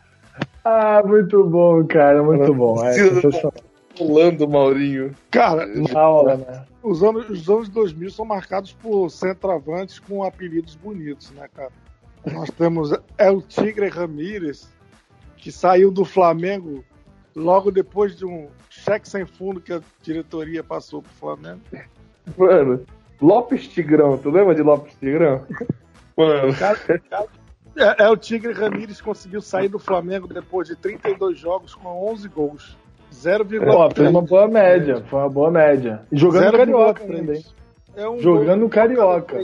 Speaker 4: Ah, muito bom, cara, muito bom. É sensacional.
Speaker 5: pulando o Maurinho.
Speaker 3: Cara,
Speaker 4: Na aula, né?
Speaker 3: os anos, os anos 2000 são marcados por centroavantes com apelidos bonitos, né, cara? Nós temos El Tigre Ramírez, que saiu do Flamengo logo depois de um cheque sem fundo que a diretoria passou pro Flamengo.
Speaker 5: Mano, Lopes Tigrão, tu lembra de Lopes Tigrão? Mano,
Speaker 3: É, El Tigre Ramírez conseguiu sair do Flamengo depois de 32 jogos com 11 gols.
Speaker 4: Pô, fez uma
Speaker 3: 0,3.
Speaker 4: boa média, foi uma boa média. E jogando Carioca
Speaker 3: 0,3.
Speaker 4: hein?
Speaker 3: É um
Speaker 4: Jogando Carioca.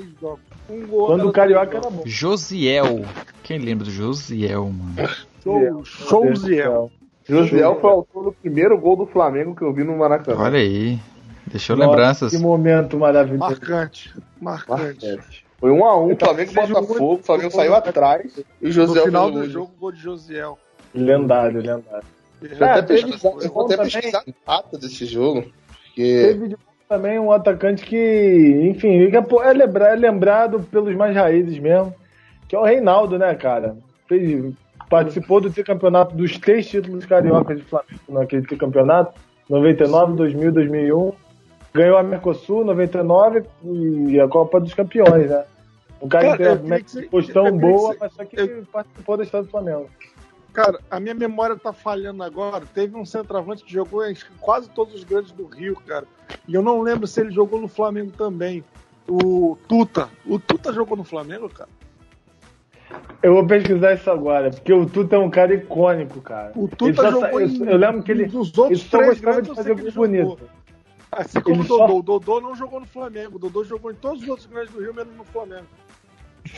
Speaker 3: Um gol
Speaker 4: Quando o Carioca era bom.
Speaker 2: Josiel. Quem lembra do Josiel, mano?
Speaker 3: Showziel.
Speaker 5: Josiel foi o autor do primeiro gol do Flamengo que eu vi no Maracanã.
Speaker 2: Olha aí. Deixou
Speaker 4: Nossa,
Speaker 2: lembranças.
Speaker 4: Que momento maravilhoso.
Speaker 3: Marcante. Marcante.
Speaker 5: Marcante. Foi um a um, Flamengo e Botafogo, o Flamengo saiu atrás e o
Speaker 3: No final do jogo, gol de Josiel.
Speaker 4: Lendário, lendário.
Speaker 5: Eu
Speaker 4: Ah,
Speaker 5: até
Speaker 4: teve
Speaker 5: pesquisar-
Speaker 4: de
Speaker 5: eu vou até pesquisar a data desse jogo. Porque
Speaker 4: Teve de- também um atacante que, enfim, é é lembra- é lembrado pelos mais raízes mesmo, que é o Reinaldo, né, cara? Fez, participou do tricampeonato dos três títulos cariocas de Flamengo naquele tricampeonato, 99, 2000, 2001. Ganhou a Mercosul 99 e a Copa dos Campeões, né? Um cara,
Speaker 3: Cara, eu queria
Speaker 4: uma
Speaker 3: que você-
Speaker 4: postão
Speaker 3: eu queria que
Speaker 4: boa, mas só que participou da história do Flamengo.
Speaker 3: Cara, a minha memória tá falhando agora. Teve um centroavante que jogou em quase todos os grandes do Rio, cara. E eu não lembro se ele jogou no Flamengo também. O Tuta. O Tuta jogou no Flamengo, cara?
Speaker 4: Eu vou pesquisar isso agora, porque o Tuta é um cara icônico, cara.
Speaker 3: O Tuta jogou
Speaker 4: eu,
Speaker 3: em-
Speaker 4: eu lembro que ele,
Speaker 3: Dos outros
Speaker 4: ele só
Speaker 3: três
Speaker 4: gostava de
Speaker 3: eu
Speaker 4: fazer gol bonito.
Speaker 3: jogou. Assim como o
Speaker 4: só-
Speaker 3: Dodô. O Dodô não jogou no Flamengo. O Dodô jogou em todos os outros grandes do Rio, menos no Flamengo.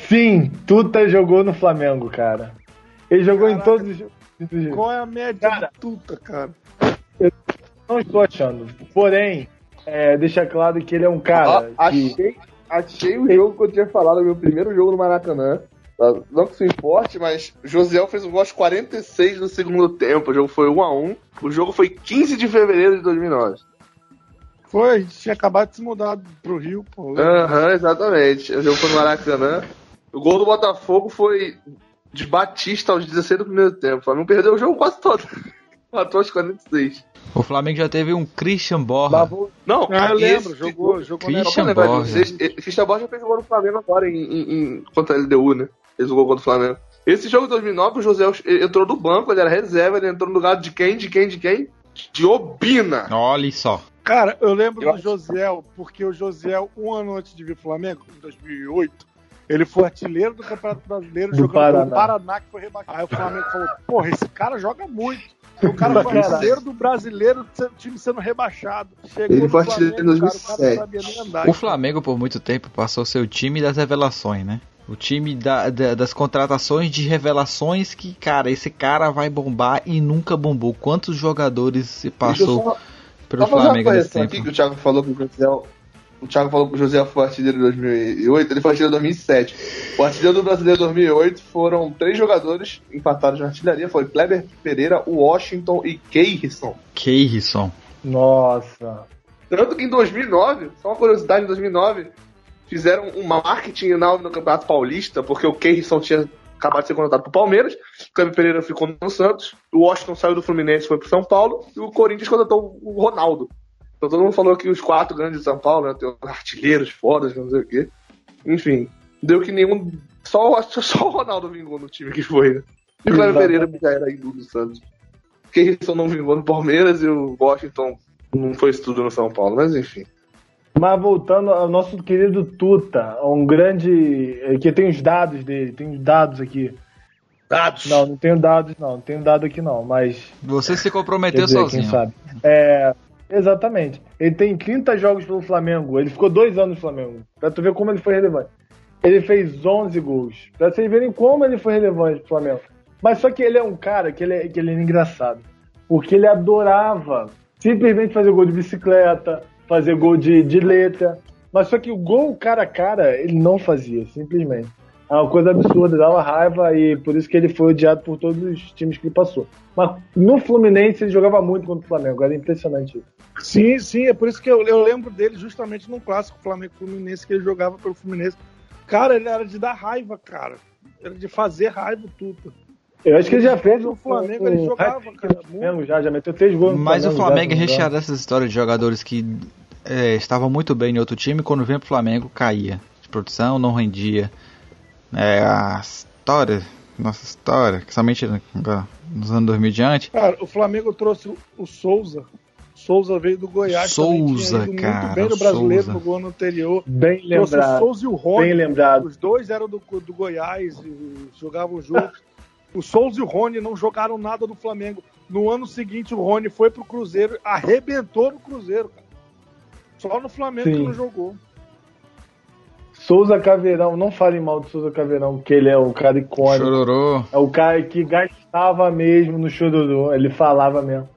Speaker 4: Sim, Tuta jogou no Flamengo, cara. Ele jogou em
Speaker 3: Caraca.
Speaker 4: todos os jogos.
Speaker 3: Qual é a média
Speaker 4: Cara.
Speaker 3: do Tuta, cara?
Speaker 4: Não estou achando. Porém, é, deixa claro que ele é um cara
Speaker 5: Ah,
Speaker 4: que.
Speaker 5: achei, achei o jogo que eu tinha falado, meu primeiro jogo no Maracanã. Tá? Não que isso importe, mas Josiel fez um gol aos 46 do segundo tempo. O jogo foi 1 a 1 O jogo foi 15 de fevereiro de 2009.
Speaker 3: Foi, a gente tinha acabado de se mudar pro Rio, pô.
Speaker 5: Aham, exatamente. O jogo foi no Maracanã. O gol do Botafogo foi de Batista aos 16 do primeiro tempo. O Flamengo perdeu o jogo quase todo. Matou aos 46.
Speaker 2: O Flamengo já teve um Christian Borra.
Speaker 5: Não,
Speaker 3: Ah, eu lembro, jogou, jogou na
Speaker 2: Christian
Speaker 5: lembrar de
Speaker 2: Borja.
Speaker 5: vocês, eh, Christian Borja fez o gol no Flamengo agora em, em, em- contra a LDU, né? Fez o gol contra o Flamengo. Esse jogo de 2009, o José entrou do banco, ele era reserva, ele entrou no lugar de quem? De quem? De quem? De Obina.
Speaker 2: Olha só.
Speaker 3: Cara, eu lembro
Speaker 5: Eu
Speaker 3: do Josiel, porque o Josiel, um ano antes de vir Flamengo, em 2008, ele foi artilheiro do Campeonato Brasileiro
Speaker 4: Do
Speaker 3: jogando
Speaker 4: Paraná.
Speaker 3: pelo Paraná, que foi rebaixado. Aí o Flamengo falou, porra, esse cara joga muito. E o cara foi artilheiro do brasileiro, o time sendo rebaixado. Chegou
Speaker 5: Ele
Speaker 3: no
Speaker 5: foi artilheiro em
Speaker 3: Flamengo, cara, o
Speaker 5: 2007.
Speaker 2: O Flamengo, por muito tempo, passou a ser o time das revelações, né? O time da- da- das contratações de revelações que, cara, esse cara vai bombar e nunca bombou. Quantos jogadores se passou Pelo
Speaker 5: Só fazer uma
Speaker 2: Flamengo nesse
Speaker 5: correção aqui
Speaker 2: tempo?
Speaker 5: que o Thiago falou que o José. O Thiago falou que o José foi artilheiro em 2008, ele foi artilheiro em 2007. O artilheiro do brasileiro em 2008 foram três jogadores empatados na artilharia: foi Kleber Pereira, Washington e Keirson.
Speaker 2: Keirson.
Speaker 4: Nossa.
Speaker 5: Tanto que em 2009, só uma curiosidade, em 2009, fizeram um marketing na- no Campeonato Paulista, porque o Keirson tinha acabado de ser contratado pro Palmeiras, o Kleber Pereira ficou no Santos, o Washington saiu do Fluminense e foi pro São Paulo, e o Corinthians contratou o Ronaldo. Então todo mundo falou que os quatro grandes de São Paulo, né, tem os artilheiros fodas, não sei o quê. Enfim, deu que nenhum... Só, o- só o Ronaldo vingou no time que foi, né? E o Kleber Pereira já era ídolo do Santos. O Keirson não vingou no Palmeiras e o Washington não foi isso tudo no São Paulo, mas enfim.
Speaker 4: Mas voltando ao nosso querido Tuta, um grande. eh, que tem os dados dele, tem os dados aqui.
Speaker 3: Dados.
Speaker 4: Não, não tenho dados, não, não tenho dado aqui não, mas.
Speaker 2: Você se comprometeu
Speaker 4: dizer,
Speaker 2: sozinho.
Speaker 4: quem sabe. É, exatamente. Ele tem 30 jogos pelo Flamengo. Ele ficou dois anos no Flamengo. Pra tu ver como ele foi relevante. Ele fez 11 gols. Pra vocês verem como ele foi relevante pro Flamengo. Mas só que ele é um cara que ele é, que ele é engraçado. Porque ele adorava simplesmente fazer gol de bicicleta, fazer gol de, de letra. Mas só que o gol cara a cara, ele não fazia, simplesmente. É uma coisa absurda, dava raiva e por isso que ele foi odiado por todos os times que ele passou. Mas no Fluminense ele jogava muito contra o Flamengo, era impressionante isso.
Speaker 3: Sim, sim, é por isso que eu, eu lembro dele justamente no clássico Flamengo Fluminense, que ele jogava pelo Fluminense. Cara, ele era de dar raiva, cara. Era de fazer raiva tudo.
Speaker 4: Eu acho que ele já fez
Speaker 3: no Flamengo, ele jogava, cara.
Speaker 4: Flamengo já, já meteu três gols. no
Speaker 2: Mas o
Speaker 4: já,
Speaker 2: Flamengo é recheado dessas histórias de jogadores que é, estavam muito bem em outro time quando vinha pro Flamengo caía. De produção, não rendia. É, a história, nossa história, que somente agora, nos anos 2000 e diante.
Speaker 3: Cara, o Flamengo trouxe o- Souza. Souza veio do Goiás. também
Speaker 2: Souza,
Speaker 3: tinha ido
Speaker 2: cara,
Speaker 3: Muito bem no brasileiro
Speaker 2: Souza.
Speaker 3: no gol anterior.
Speaker 4: Bem
Speaker 3: Trouxe o
Speaker 4: lembrado.
Speaker 3: Souza e o Rony.
Speaker 4: Bem lembrado.
Speaker 3: Os dois eram do, do Goiás e jogavam juntos. o Souza e o Rony não jogaram nada no Flamengo. No ano seguinte, o Rony foi pro Cruzeiro, arrebentou no Cruzeiro, cara. Só no Flamengo
Speaker 4: Sim.
Speaker 3: que não jogou.
Speaker 4: Souza Caveirão, não falem mal do Souza Caveirão, porque ele é o cara icônico.
Speaker 2: Chororô.
Speaker 4: É o cara que gastava mesmo no chororô, ele falava mesmo.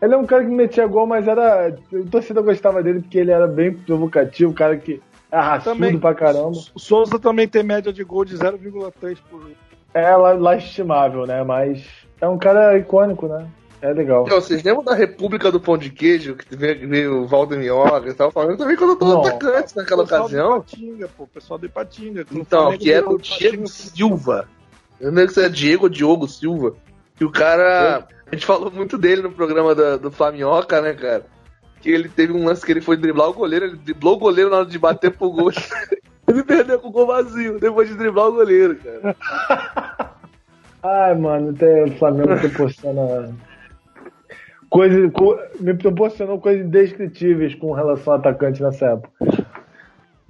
Speaker 4: Ele é um cara que metia gol, mas era. O torcedor gostava dele porque ele era bem provocativo, um cara que é raçudo
Speaker 3: Também.
Speaker 4: pra caramba.
Speaker 3: O Souza também tem média de gol de 0,3 por jogo.
Speaker 4: É la- lastimável, né? Mas é um cara icônico, né? É legal.
Speaker 5: Então, vocês lembram da República do Pão de Queijo, que veio, veio o Valdo Minhoca e tal, falando também quando eu tô atacante naquela
Speaker 3: O pessoal
Speaker 5: ocasião.
Speaker 3: Ipatinga, pô, o pessoal do Ipatinga. que
Speaker 5: Então,
Speaker 3: Flamengo
Speaker 5: que era
Speaker 3: virou
Speaker 5: o Diego. Silva. Eu não lembro se é Diego ou Diogo Silva. Que o cara. A gente falou muito dele no programa da- do Flamioca, né, cara? Que ele teve um lance que ele foi driblar o goleiro, ele driblou o goleiro na hora de bater pro gol. ele perdeu com o gol vazio, depois de driblar o goleiro, cara.
Speaker 4: Ai, mano, até o Flamengo proporciona. Coisa, co- me proporcionou coisas indescritíveis com relação ao atacante nessa época.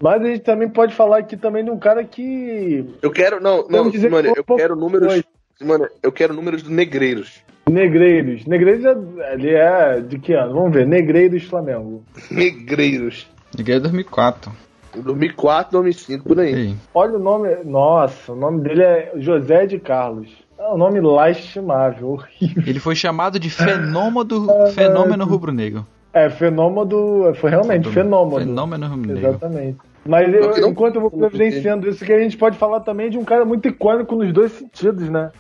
Speaker 4: Mas a gente também pode falar aqui também de um cara que.
Speaker 5: Eu quero. Não, não,
Speaker 4: dizer
Speaker 5: mano,
Speaker 4: que
Speaker 5: eu quero números.
Speaker 4: dois.
Speaker 5: Mano, eu quero números do Negreiros.
Speaker 4: Negreiros. Negreiros é, ele é de que ano? Vamos ver. Negreiros Flamengo.
Speaker 5: Negreiros.
Speaker 2: Em 2004.
Speaker 5: 2004, 2005, por aí.
Speaker 2: Ei,
Speaker 4: Olha o nome. Nossa, o nome dele é José de Carlos. É um nome lastimável, horrível.
Speaker 2: Ele foi chamado de fenômeno, do, fenômeno rubro-negro.
Speaker 4: É, fenômeno. Foi realmente fenômeno.
Speaker 2: Fenômeno rubro-negro.
Speaker 4: Exatamente. Mas eu-
Speaker 5: não-
Speaker 4: enquanto eu vou providenciando isso, que a gente pode falar também de um cara muito icônico nos dois sentidos, né?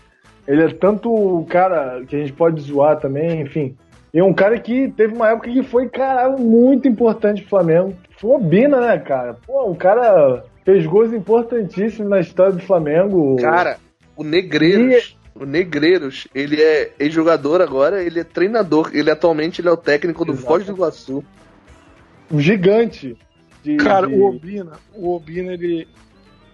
Speaker 4: Ele é tanto o cara que a gente pode zoar também, enfim. E um cara que teve uma época que foi, caralho, muito importante pro Flamengo. Foi o Bina, né, cara? Pô, o cara fez gols importantíssimos na história do Flamengo.
Speaker 5: Cara, o Negreiros. O Negreiros, ele é ex-jogador agora, ele é treinador. Ele atualmente ele é o técnico do
Speaker 4: Exato.
Speaker 5: Foz do Iguaçu.
Speaker 4: um gigante. de-
Speaker 3: Cara,
Speaker 4: de-
Speaker 3: o Obina, o Obina, ele,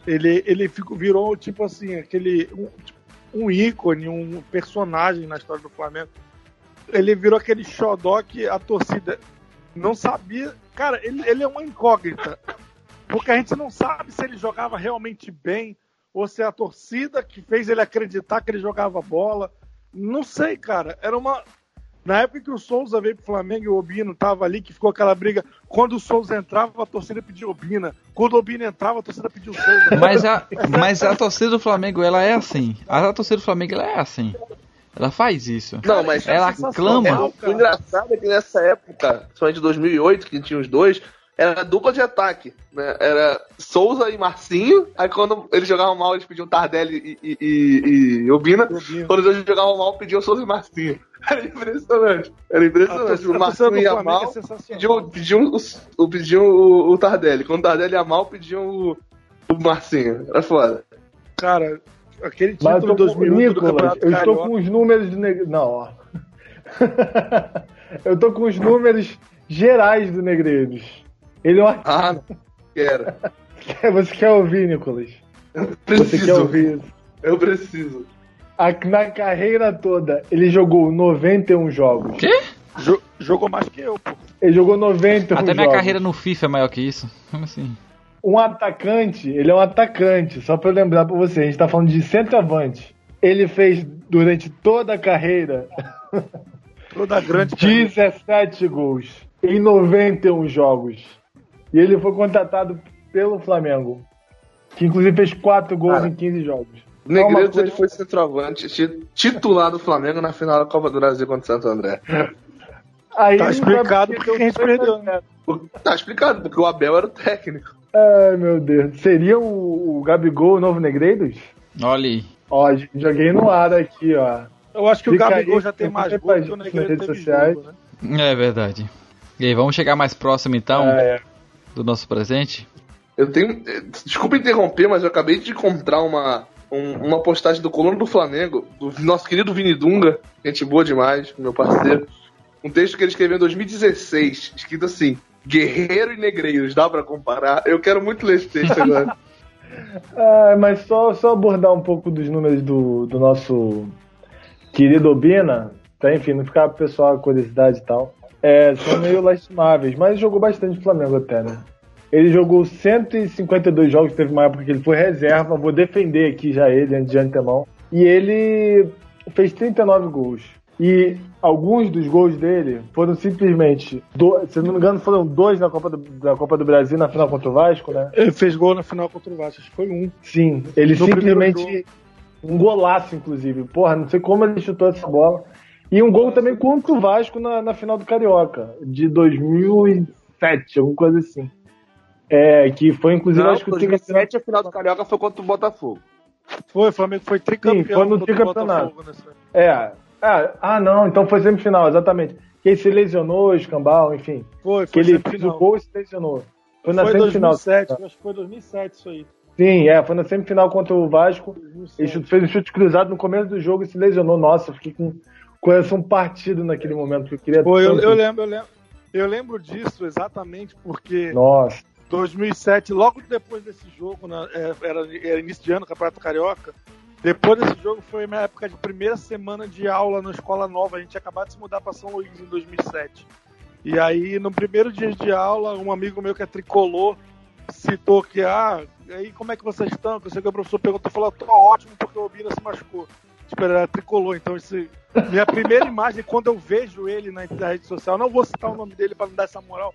Speaker 3: ele, ele ficou, virou, tipo assim, aquele. Um, tipo, um ícone, um personagem na história do Flamengo. Ele virou aquele xodó que a torcida não sabia. Cara, ele, ele é uma incógnita. Porque a gente não sabe se ele jogava realmente bem ou se é a torcida que fez ele acreditar que ele jogava bola. Não sei, cara. Era uma. Na época que o Souza veio pro Flamengo e o Obino tava ali, que ficou aquela briga. Quando o Souza entrava, a torcida pedia Obina. Quando o Obino entrava, a torcida pedia o Souza.
Speaker 2: Mas a, mas a torcida do Flamengo, ela é assim. A torcida do Flamengo, ela é assim. Ela faz isso.
Speaker 5: Não, mas
Speaker 2: Ela
Speaker 3: sensacional,
Speaker 2: clama.
Speaker 5: o
Speaker 3: cara.
Speaker 5: engraçado é que nessa época, somente 2008, que tinha os dois, era dupla de ataque. Né? Era Souza e Marcinho. Aí quando eles jogavam mal, eles pediam Tardelli e, e, e, e Obina. Quando eles jogavam mal, pediam Souza e Marcinho. Era impressionante. Era impressionante. O Marcinho
Speaker 3: do
Speaker 5: ia mal,
Speaker 3: é
Speaker 5: pediam, pediam, o, pediam o, o Tardelli. Quando o Tardelli ia mal, pediam o, o Marcinho. Era foda.
Speaker 3: Cara, aquele
Speaker 4: Mas
Speaker 3: título
Speaker 4: eu
Speaker 3: de
Speaker 4: tô com,
Speaker 3: 2008 do
Speaker 4: Nicolas,
Speaker 3: Campeonato
Speaker 4: eu estou com os números do Negreiros. Não, ó. eu tô com os números gerais do Negreiros. Ele é um
Speaker 5: Ah. Quero.
Speaker 4: Você quer ouvir, Nicolas? Você quer
Speaker 5: Preciso.
Speaker 4: ouvir isso?
Speaker 5: Eu preciso.
Speaker 4: A- Na carreira toda, ele jogou 91 jogos.
Speaker 2: Quê?
Speaker 3: Jo- jogou mais que eu, pô.
Speaker 4: Ele jogou 91
Speaker 2: Até minha
Speaker 4: jogos.
Speaker 2: carreira no FIFA é maior que isso. Como assim?
Speaker 4: Um atacante, ele é um atacante, só pra eu lembrar pra você, a gente tá falando de centroavante. Ele fez durante toda a carreira
Speaker 3: Toda grande. carreira.
Speaker 4: 17 gols em 91 jogos. E ele foi contratado pelo Flamengo, que inclusive fez 4 gols
Speaker 5: Cara,
Speaker 4: em 15 jogos.
Speaker 5: O Negreiros
Speaker 4: É uma coisa-
Speaker 5: ele foi centroavante, ti- titular do Flamengo na final da Copa do Brasil contra o Santo André.
Speaker 4: Aí
Speaker 3: Tá explicado porque a gente perdeu, né?
Speaker 5: Tá explicado, porque o Abel era o técnico.
Speaker 4: Ai, meu Deus. Seria o, o Gabigol o novo Negreiros?
Speaker 2: Olha aí.
Speaker 4: Ó, joguei no ar aqui, ó.
Speaker 3: Eu acho que
Speaker 4: Fica
Speaker 3: o Gabigol
Speaker 4: aí,
Speaker 3: já tem mais
Speaker 4: aí
Speaker 3: gol
Speaker 4: pra
Speaker 3: que o
Speaker 4: nas redes sociais.
Speaker 3: jogo, né?
Speaker 2: É verdade. E aí, vamos chegar mais próximo então
Speaker 4: É,
Speaker 2: do nosso presente?
Speaker 5: Eu tenho. Desculpa interromper, mas eu acabei de encontrar uma, um- uma postagem do Colono do Flamengo, do nosso querido Vini Dunga, gente boa demais, meu parceiro. Um texto que ele escreveu em 2016, escrito assim: Guerreiro e Negreiros, dá pra comparar? Eu quero muito ler esse texto agora.
Speaker 4: Ah, mas só, só abordar um pouco dos números do, do nosso querido Obina, tá? enfim, não ficar pro pessoal a curiosidade e tal. É, são meio lastimáveis, mas jogou bastante Flamengo até, né? Ele jogou 152 jogos, teve uma época que ele foi reserva, vou defender aqui já ele de antemão. E ele fez 39 gols. E alguns dos gols dele foram simplesmente, do, se não me engano, foram dois na Copa do, da Copa do Brasil na final contra o Vasco, né?
Speaker 3: Ele fez gol na final contra o Vasco, acho que foi um.
Speaker 4: Sim, ele
Speaker 3: No
Speaker 4: simplesmente. Um golaço, inclusive. Porra, não sei como ele chutou essa bola. E um gol também contra o Vasco na, na final do Carioca, de 2007, alguma coisa assim. É, que foi inclusive,
Speaker 5: Não,
Speaker 4: acho que o
Speaker 5: 2007 a final do Carioca foi contra o Botafogo.
Speaker 3: Foi, o Flamengo foi tricampeão.
Speaker 4: Sim, foi no tricampeonato. É. Ah, ah, não, então foi semifinal, exatamente. Que ele se lesionou, escambal, enfim.
Speaker 3: Foi,
Speaker 4: Que
Speaker 3: foi
Speaker 4: ele fez o gol e se lesionou. Foi na
Speaker 3: Foi
Speaker 4: semifinal.
Speaker 3: 2007, acho que foi 2007 isso aí.
Speaker 4: Sim, é, foi na semifinal contra o Vasco.
Speaker 3: 2007.
Speaker 4: Ele fez um chute cruzado no começo do jogo e se lesionou. Nossa, fiquei com coração partido naquele momento que eu queria
Speaker 3: Foi, eu, eu lembro, eu lembro. Eu lembro disso exatamente porque
Speaker 4: Nossa.
Speaker 3: 2007, logo depois desse jogo, na- é, era, era início de ano, Campeonato Carioca. Depois desse jogo foi minha época de primeira semana de aula na escola nova. A gente tinha acabado de se mudar para São Luís em 2007. E aí, no primeiro dia de aula, um amigo meu que é tricolor citou que, ah, e aí como é que vocês estão? Que eu sei que o professor perguntou, falou, tô ótimo porque o Obina se machucou. Tipo, ele era tricolor, então esse, minha primeira imagem, quando eu vejo ele na, na rede social, não vou citar o nome dele para não dar essa moral,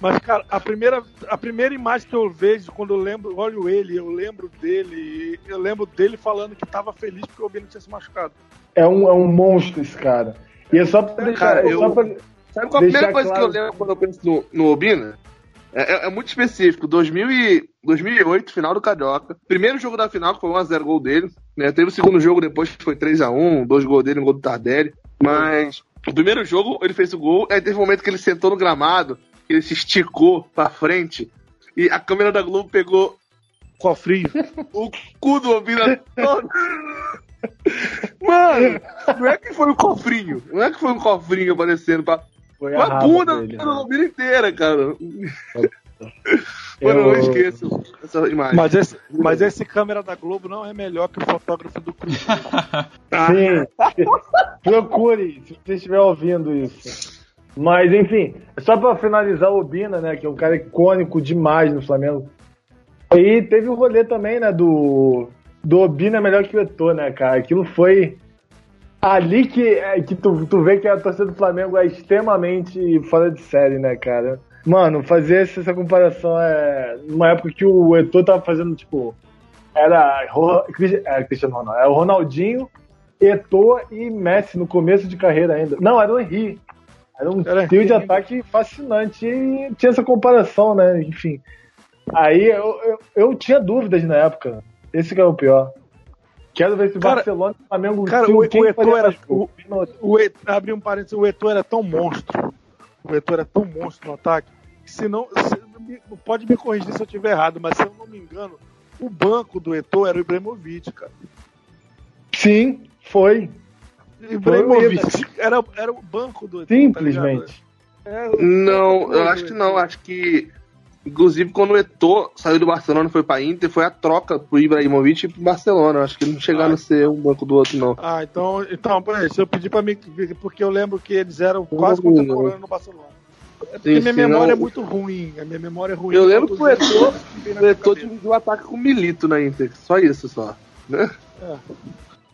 Speaker 3: mas, cara, a primeira, a primeira imagem que eu vejo quando eu lembro, olho ele, eu lembro dele, eu lembro dele falando que tava feliz porque o Obina tinha se machucado.
Speaker 4: É um, é um monstro esse cara. E é só pra deixar.
Speaker 5: Cara,
Speaker 4: é só
Speaker 5: eu-
Speaker 4: pra-
Speaker 5: Sabe qual a primeira coisa
Speaker 4: claro-
Speaker 5: que eu lembro quando eu penso no, no Obina? É, é- é muito específico. 2000 e, 2008, final do Carioca. Primeiro jogo da final, que foi 1x0 gol dele. Né? Teve o segundo jogo depois, que foi 3x1, dois gols dele, um gol do Tardelli. Mas o primeiro jogo, ele fez o gol. Aí teve um momento que ele sentou no gramado, que ele se esticou pra frente. E a câmera da Globo pegou
Speaker 3: Cofrinho.
Speaker 5: o cu do Obina todo. Mano, não é que foi um cofrinho. Não é que foi um cofrinho aparecendo pra,
Speaker 4: Foi a
Speaker 5: bunda
Speaker 4: dele.
Speaker 5: da Lobina inteira, cara. Mano, eu não
Speaker 4: Eu-
Speaker 5: esqueço essa imagem.
Speaker 3: Mas esse, mas esse câmera da Globo não é melhor que o fotógrafo do clube.
Speaker 4: Sim. Procure, se você estiver ouvindo isso. Mas, enfim, só pra finalizar o Obina, né? Que é um cara icônico demais no Flamengo. E teve o rolê também, né? Do, do Obina melhor que o Eto'o, né, cara? Aquilo foi ali que, é, que tu, tu vê que a torcida do Flamengo é extremamente fora de série, né, cara? Mano, fazer essa, comparação é. Numa época que o Eto'o tava fazendo, tipo. Era, é, Cristiano Ronaldo. Era o Ronaldinho, Eto'o e Messi no começo de carreira ainda. Não, era o Henry. Era um
Speaker 3: Era
Speaker 4: trio de ataque fascinante e tinha essa comparação, né? Enfim. Aí eu, eu, eu tinha dúvidas na época. Esse que é o pior. Quero ver se o
Speaker 3: Cara-
Speaker 4: Barcelona e o Flamengo
Speaker 3: cara, o- o Eto'o
Speaker 4: faria
Speaker 3: era-
Speaker 4: gol.
Speaker 3: O Et, abri um parênteses, o Eto'o era tão monstro. O Eto'o era tão monstro no ataque. Que se não. se- pode me corrigir se eu estiver errado, mas se eu não me engano, o banco do Eto'o era o Ibrahimovic, cara.
Speaker 4: Sim, foi.
Speaker 3: Ibrahimovic era, era o banco do Eto'o. tá
Speaker 4: Simplesmente.
Speaker 3: ligado? É,
Speaker 5: Não, eu
Speaker 3: o-
Speaker 5: acho que não. Acho que. Inclusive, quando o Eto'o saiu do Barcelona e foi pra Inter, foi a troca pro Ibrahimovic e pro Barcelona. Acho que não chegaram
Speaker 3: Ah.
Speaker 5: a ser um banco do outro, não.
Speaker 3: Ah, então, então peraí, se eu pedir pra mim, porque eu lembro que eles eram quase contemporâneos no Barcelona. É porque
Speaker 5: Sim,
Speaker 3: minha
Speaker 5: sim,
Speaker 3: memória
Speaker 5: não.
Speaker 3: é muito ruim, a minha memória é ruim.
Speaker 5: Eu lembro que o Eto'o, o
Speaker 3: cabeça.
Speaker 5: dividiu o ataque com o Milito na Inter. Só isso, só. Né?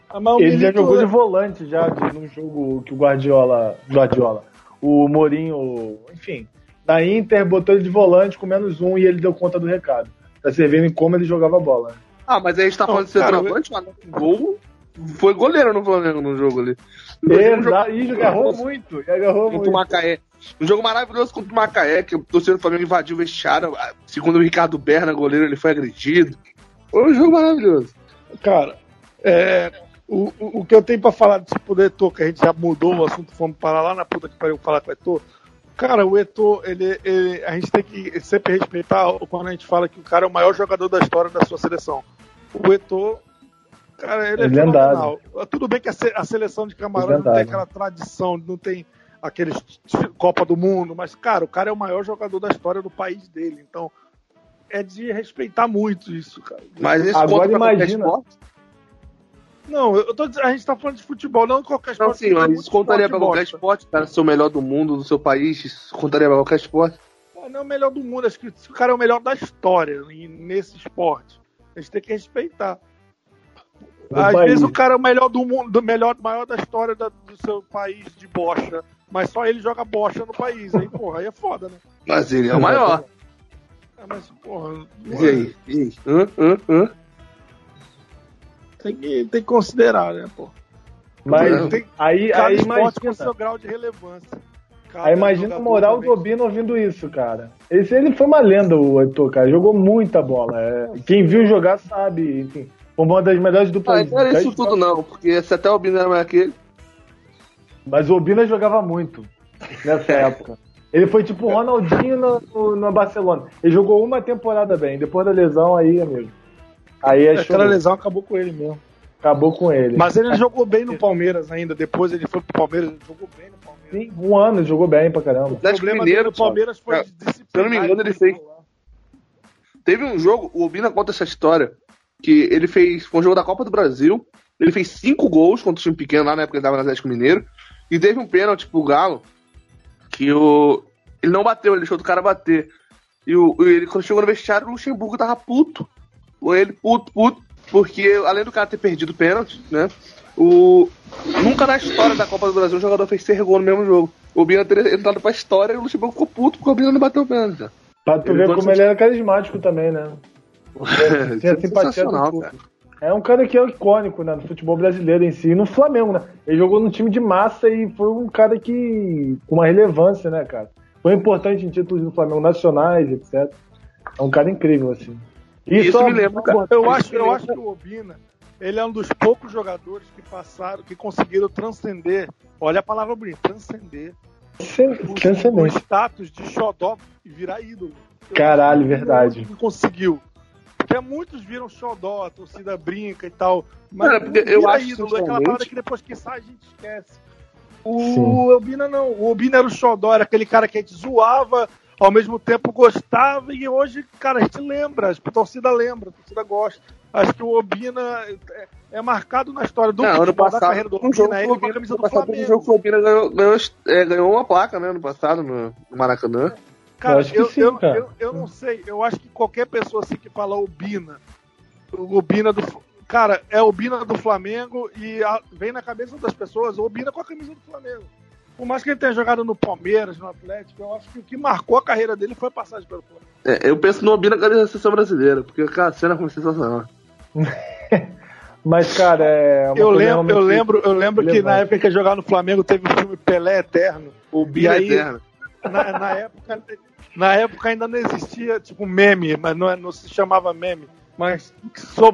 Speaker 3: Ah, mas o
Speaker 4: Ele já
Speaker 3: Milito-
Speaker 4: jogou de volante já de, num jogo que o Guardiola. Guardiola. O Mourinho, enfim. Na Inter botou ele de volante com menos um e ele deu conta do recado. Tá servindo em como ele jogava a bola.
Speaker 5: Ah, mas aí a gente tá
Speaker 3: Não,
Speaker 5: falando de centroavante, o Alex Gol foi goleiro no Flamengo no jogo ali.
Speaker 4: Exato, e agarrou muito, e agarrou
Speaker 5: contra
Speaker 4: muito.
Speaker 5: o Macaé. Um jogo maravilhoso contra o Macaé, que o torcedor do Flamengo invadiu o vestiário. Segundo o Ricardo Berna, goleiro, ele foi agredido. Foi um jogo maravilhoso.
Speaker 3: Cara, é, o, o, o que eu tenho pra falar desse poder Eto'o, que a gente já mudou o assunto, fomos parar lá na puta que pariu falar com o Eto'o. Cara, o Eto'o, ele, ele, a gente tem que sempre respeitar quando a gente fala que o cara é o maior jogador da história da sua seleção. O Eto'o, cara, ele é,
Speaker 4: É
Speaker 3: fenomenal. Tudo bem que a, se- a seleção de Camarão
Speaker 4: É
Speaker 3: não tem aquela tradição, não tem aqueles Copa do Mundo, mas, cara, o cara é o maior jogador da história do país dele. Então, é de respeitar muito isso, cara.
Speaker 5: Mas esse
Speaker 4: Agora imagina.
Speaker 5: esporte?
Speaker 3: Não, eu tô dizendo, a gente tá falando de futebol, não qualquer
Speaker 5: Não,
Speaker 3: esporte.
Speaker 5: sim, mas isso contaria pra qualquer
Speaker 3: bosta.
Speaker 5: esporte, cara, ser o melhor do mundo, do seu país, isso contaria pra qualquer esporte.
Speaker 3: Pô, Não é o melhor do mundo, acho que o cara é o melhor da história nesse esporte. A gente tem que respeitar. Às
Speaker 4: país.
Speaker 3: vezes o cara é o melhor do mundo, do melhor, maior da história da- do seu país de bocha, mas só ele joga bocha no país. Aí, porra, aí é foda, né?
Speaker 5: Mas ele é o maior.
Speaker 3: É, mas, porra,
Speaker 5: E aí? E aí? Hã? Hã? Hã?
Speaker 3: Tem que, tem que considerar, né, pô?
Speaker 4: Mas
Speaker 3: Tem-
Speaker 4: aí, aí imagina,
Speaker 3: seu grau de relevância. Cada
Speaker 4: aí imagina o moral do Obino ouvindo isso, cara. Esse, ele foi uma lenda, o Eto'o, cara. Jogou muita bola. É, quem viu jogar sabe, enfim. Foi uma das melhores
Speaker 5: Ah,
Speaker 4: duplas.
Speaker 5: não era isso tudo não, porque se até o Bino era mais que ele.
Speaker 4: Mas o Obina jogava muito nessa época. Ele foi tipo o Ronaldinho no, no Barcelona. Ele jogou uma temporada bem. Depois da lesão, aí, amigo. Aí é show.
Speaker 3: Aquela lesão acabou com ele mesmo.
Speaker 4: Acabou com ele.
Speaker 3: Mas ele jogou bem no Palmeiras ainda. Depois ele foi pro Palmeiras, ele jogou bem no Palmeiras.
Speaker 4: Sim, um ano, jogou bem pra caramba.
Speaker 3: O
Speaker 5: Atlético
Speaker 3: problema
Speaker 5: Mineiro,
Speaker 3: dele no Palmeiras foi
Speaker 5: só.
Speaker 3: de disciplinar.
Speaker 5: Se eu não me engano, ele fez- Teve um jogo, o Obina conta essa história, que ele fez, foi um jogo da Copa do Brasil, ele fez cinco gols contra o time pequeno lá na época que ele tava no Atlético Mineiro, e teve um pênalti pro Galo, que o, ele não bateu, ele deixou o cara bater. E o, e ele, quando chegou no vestiário, o Luxemburgo tava puto. Ele puto, puto, porque além do cara ter perdido o pênalti, né, o, nunca na história da Copa do Brasil um jogador fez seis gols no mesmo jogo. O Obina teria entrado pra história e o Luxemburgo ficou puto porque o Obina não bateu o pênalti. cara.
Speaker 4: Pra tu
Speaker 5: Ele
Speaker 4: ver como ele era carismático também, né?
Speaker 5: Isso
Speaker 4: Tinha
Speaker 5: é
Speaker 4: simpatia do
Speaker 5: cara.
Speaker 4: É um cara que é icônico, né? No futebol brasileiro em si. E no Flamengo, né? Ele jogou no time de massa e foi um cara que. com uma relevância, né, cara? Foi importante em títulos do Flamengo nacionais, etc. É um cara incrível, assim.
Speaker 5: Isso
Speaker 4: só-
Speaker 5: me lembra, cara.
Speaker 3: Eu
Speaker 5: Isso
Speaker 3: acho, eu
Speaker 5: lembra-
Speaker 3: acho que o Obina, ele é um dos poucos jogadores que passaram, que conseguiram transcender, olha a palavra bonita, transcender
Speaker 4: Sen-
Speaker 3: o, o status de xodó e virar ídolo. Eu
Speaker 4: Caralho, verdade.
Speaker 3: Não conseguiu. Porque muitos viram xodó, a torcida brinca e tal. Mas
Speaker 5: Cara, eu acho,
Speaker 3: ídolo, é aquela
Speaker 5: sinceramente-
Speaker 3: parada que depois que sai a gente esquece. O
Speaker 4: Sim.
Speaker 3: Obina não. O Obina era o xodó, era aquele cara que a gente zoava, ao mesmo tempo gostava, e hoje, cara, a gente lembra, a torcida lembra, a torcida gosta. Acho que o Obina é, é marcado na história do
Speaker 5: Não, ano
Speaker 3: futebol, da
Speaker 5: passado,
Speaker 3: carreira do
Speaker 5: um jogo
Speaker 3: Obina, ele
Speaker 5: o
Speaker 3: com a
Speaker 5: Obina,
Speaker 3: camisa
Speaker 5: ano
Speaker 3: do
Speaker 5: passado, um
Speaker 3: Flamengo.
Speaker 5: jogo que o Obina ganhou, ganhou, é, ganhou uma placa, né, no passado, no, no Maracanã.
Speaker 3: Cara,
Speaker 4: Eu acho que
Speaker 3: eu,
Speaker 4: sim,
Speaker 3: eu,
Speaker 4: cara.
Speaker 3: eu, eu não sei. Eu acho que qualquer pessoa assim que fala Obina, o Obina do. Cara, é Obina do Flamengo e a- vem na cabeça das pessoas Obina com a camisa do Flamengo. Por mais que ele tenha jogado no Palmeiras, no Atlético, eu acho que o que marcou a carreira dele foi a passagem pelo Flamengo.
Speaker 5: É, eu penso no Obina camisa da seleção brasileira, porque a cena foi sensacional.
Speaker 4: Mas, cara, é. uma
Speaker 3: Eu lembro, eu lembro, eu lembro que na época que ele jogava no Flamengo teve o filme Pelé Eterno.
Speaker 5: O
Speaker 3: E aí-
Speaker 5: eterno.
Speaker 3: Na, na época, na época ainda não existia tipo meme, mas não, é- não se chamava meme, mas só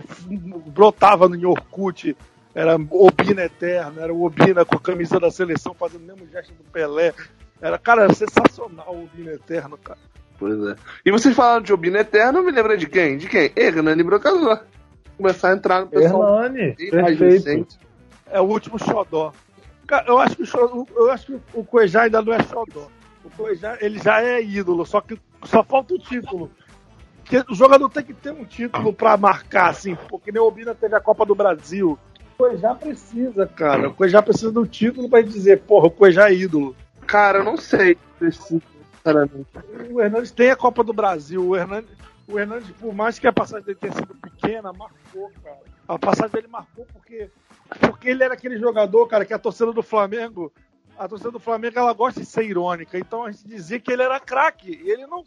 Speaker 3: brotava no Orkut, era Obina Eterno, era o Obina com a camisa da seleção fazendo o mesmo gesto do Pelé. Era, cara, era sensacional o Obina Eterno, cara.
Speaker 5: Pois é. E vocês falaram de Obina eterno, me lembra de quem? De quem? Hernani Brocador. Começar a entrar no pessoal.
Speaker 4: Hernani, perfeito.
Speaker 3: É o último xodó. Cara, eu acho que o, xodó- eu acho que o Cuejá ainda não é xodó. O Cuejá, ele já é ídolo, só que só falta o título. Porque o jogador tem que ter um título pra marcar, assim, porque nem o Obina teve a Copa do Brasil. O Cuejá precisa, cara. O Cuejá precisa do título pra dizer, porra, o Cuejá é ídolo.
Speaker 5: Cara, eu não sei. Sinceramente.
Speaker 3: O Hernandes tem a Copa do Brasil. O Hernandes, o Hernandes, por mais que a passagem dele tenha sido pequena, marcou, cara. A passagem dele marcou porque, porque ele era aquele jogador, cara, que a torcida do Flamengo, a torcida do Flamengo, ela gosta de ser irônica. Então a gente dizia que ele era craque. E ele não.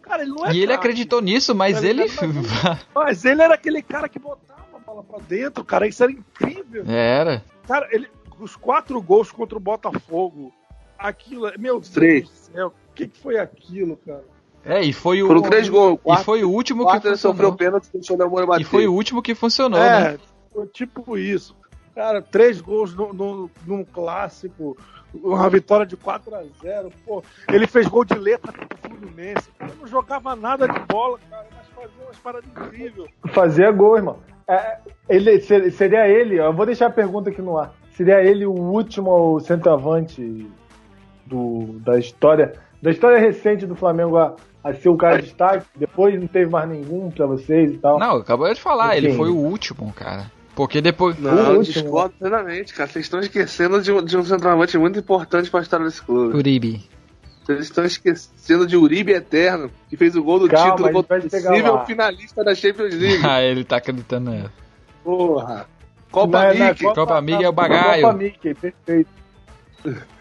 Speaker 3: Cara, ele não é
Speaker 2: E ele
Speaker 3: craque.
Speaker 2: acreditou nisso, mas
Speaker 3: Tá
Speaker 2: ele.
Speaker 3: ligado? Mas ele era aquele cara que botava bola pra dentro, cara. Isso era incrível.
Speaker 2: Era.
Speaker 3: Cara, ele, os quatro gols contra o Botafogo. Aquilo, meu Deus
Speaker 5: Três.
Speaker 3: do céu. O que, que foi aquilo, cara?
Speaker 2: É, e foi o.
Speaker 5: Foram três gols.
Speaker 2: E foi o último que
Speaker 5: sofreu
Speaker 2: funcionou.
Speaker 5: pênalti, deixou o Moura bater.
Speaker 2: E foi o último que funcionou, né?
Speaker 3: É, foi tipo isso. Cara, três gols no, no, num clássico, uma vitória de 4 a 0 Pô, ele fez gol de letra contra o Fluminense. Ele não jogava nada de bola, cara, mas fazia umas paradas incríveis.
Speaker 4: Fazia gol, irmão. É, ele, ser- seria ele, eu vou deixar a pergunta aqui no ar. Seria ele o último centroavante do, da história, da história recente do Flamengo a, a ser o cara de destaque? Depois não teve mais nenhum pra vocês e tal.
Speaker 2: Não, acabou de falar, ele
Speaker 4: Quem?
Speaker 2: foi o último, cara. Porque depois.
Speaker 5: Não, eu discordo plenamente, cara. Vocês estão esquecendo de um, de um centroavante muito importante pra história desse clube.
Speaker 2: Uribe.
Speaker 5: Vocês estão esquecendo de Uribe Eterno, que fez o gol do
Speaker 4: Calma,
Speaker 5: título contra o possível finalista da Champions League.
Speaker 2: ah, ele tá acreditando nessa.
Speaker 5: Porra. Copa
Speaker 4: Não, não,
Speaker 5: Mickey.
Speaker 2: Copa Mickey é o bagaio.
Speaker 4: Copa Mickey, perfeito.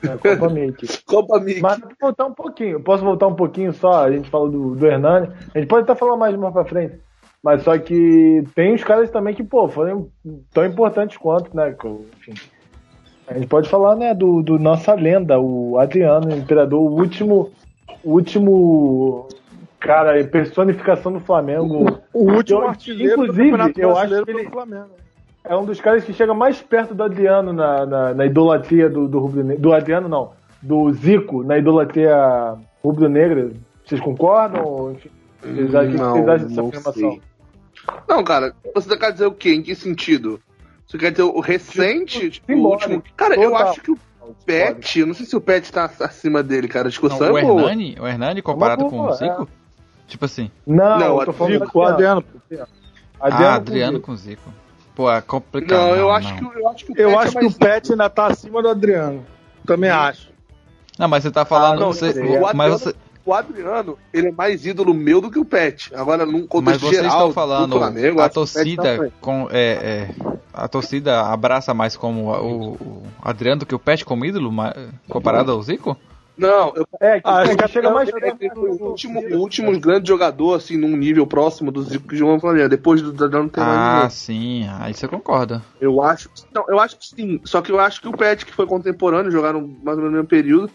Speaker 4: É, Copa Mickey.
Speaker 5: Copa Mickey.
Speaker 4: Mas posso voltar um pouquinho. Posso voltar um pouquinho só? A gente falou do, do Hernani. A gente pode até falar mais mais pra frente. Mas só que tem os caras também que, pô, foram tão importantes quanto, né? Enfim. A gente pode falar, né, do, do nossa lenda, o Adriano, o Imperador, o último. O último. Cara, personificação do Flamengo.
Speaker 3: O último
Speaker 4: Eu-
Speaker 3: artilheiro
Speaker 4: inclusive,
Speaker 3: do
Speaker 4: eu acho que ele-. É um dos caras que chega mais perto do Adriano na, na, na idolatria do, do rubro-negro. Do Adriano, não. Do Zico na idolatria rubro-negra. Vocês concordam? Ou, enfim, vocês o que
Speaker 5: Não,
Speaker 4: vocês acham dessa
Speaker 5: não
Speaker 4: afirmação?
Speaker 5: sei. Não, cara, você quer dizer o quê? Em que sentido? Você quer dizer o recente? Tipo, o
Speaker 4: simbólico,
Speaker 5: último? Cara, eu acho que o Pet, eu não sei se o Pet tá acima dele, cara. A discussão
Speaker 2: Não, o
Speaker 5: é boa.
Speaker 2: Hernani, o Hernani comparado com
Speaker 4: boa,
Speaker 2: o Zico? Tipo assim.
Speaker 4: Não,
Speaker 5: Não,
Speaker 4: eu tô falando
Speaker 3: Zico, o Adriano.
Speaker 2: ah, Adriano
Speaker 4: com
Speaker 2: com Zico. Pô, é complicado.
Speaker 5: Não, eu acho que eu acho que o Pet
Speaker 3: Eu
Speaker 5: é
Speaker 3: acho que o Pet ainda tá acima do Adriano. Também acho.
Speaker 2: Não, mas você tá falando.
Speaker 5: Ah, não,
Speaker 2: você,
Speaker 5: o
Speaker 2: mas
Speaker 5: Adriano-
Speaker 2: você,
Speaker 5: O Adriano, ele é mais ídolo meu do que o Pet. Agora, num
Speaker 2: mas
Speaker 5: contexto
Speaker 2: vocês
Speaker 5: geral,
Speaker 2: estão
Speaker 5: do
Speaker 2: falando.
Speaker 5: Flamengo,
Speaker 2: a
Speaker 5: o tá
Speaker 2: torcida com. É, é, a torcida abraça mais como o, o Adriano do que o Pet como ídolo, comparado ao Zico?
Speaker 5: Não, eu
Speaker 4: É,
Speaker 3: Ah,
Speaker 4: que
Speaker 3: acho que
Speaker 4: chega mais
Speaker 5: ele foi o último, o último grande jogador, assim, num nível próximo do Zico que jogou no Flamengo. Depois do Adriano não tem mais
Speaker 2: Ah,
Speaker 5: ninguém.
Speaker 2: sim. Aí você concorda.
Speaker 5: Eu acho. Não, eu acho que sim. Só que eu acho que o Pet, que foi contemporâneo, jogaram mais ou menos no mesmo período.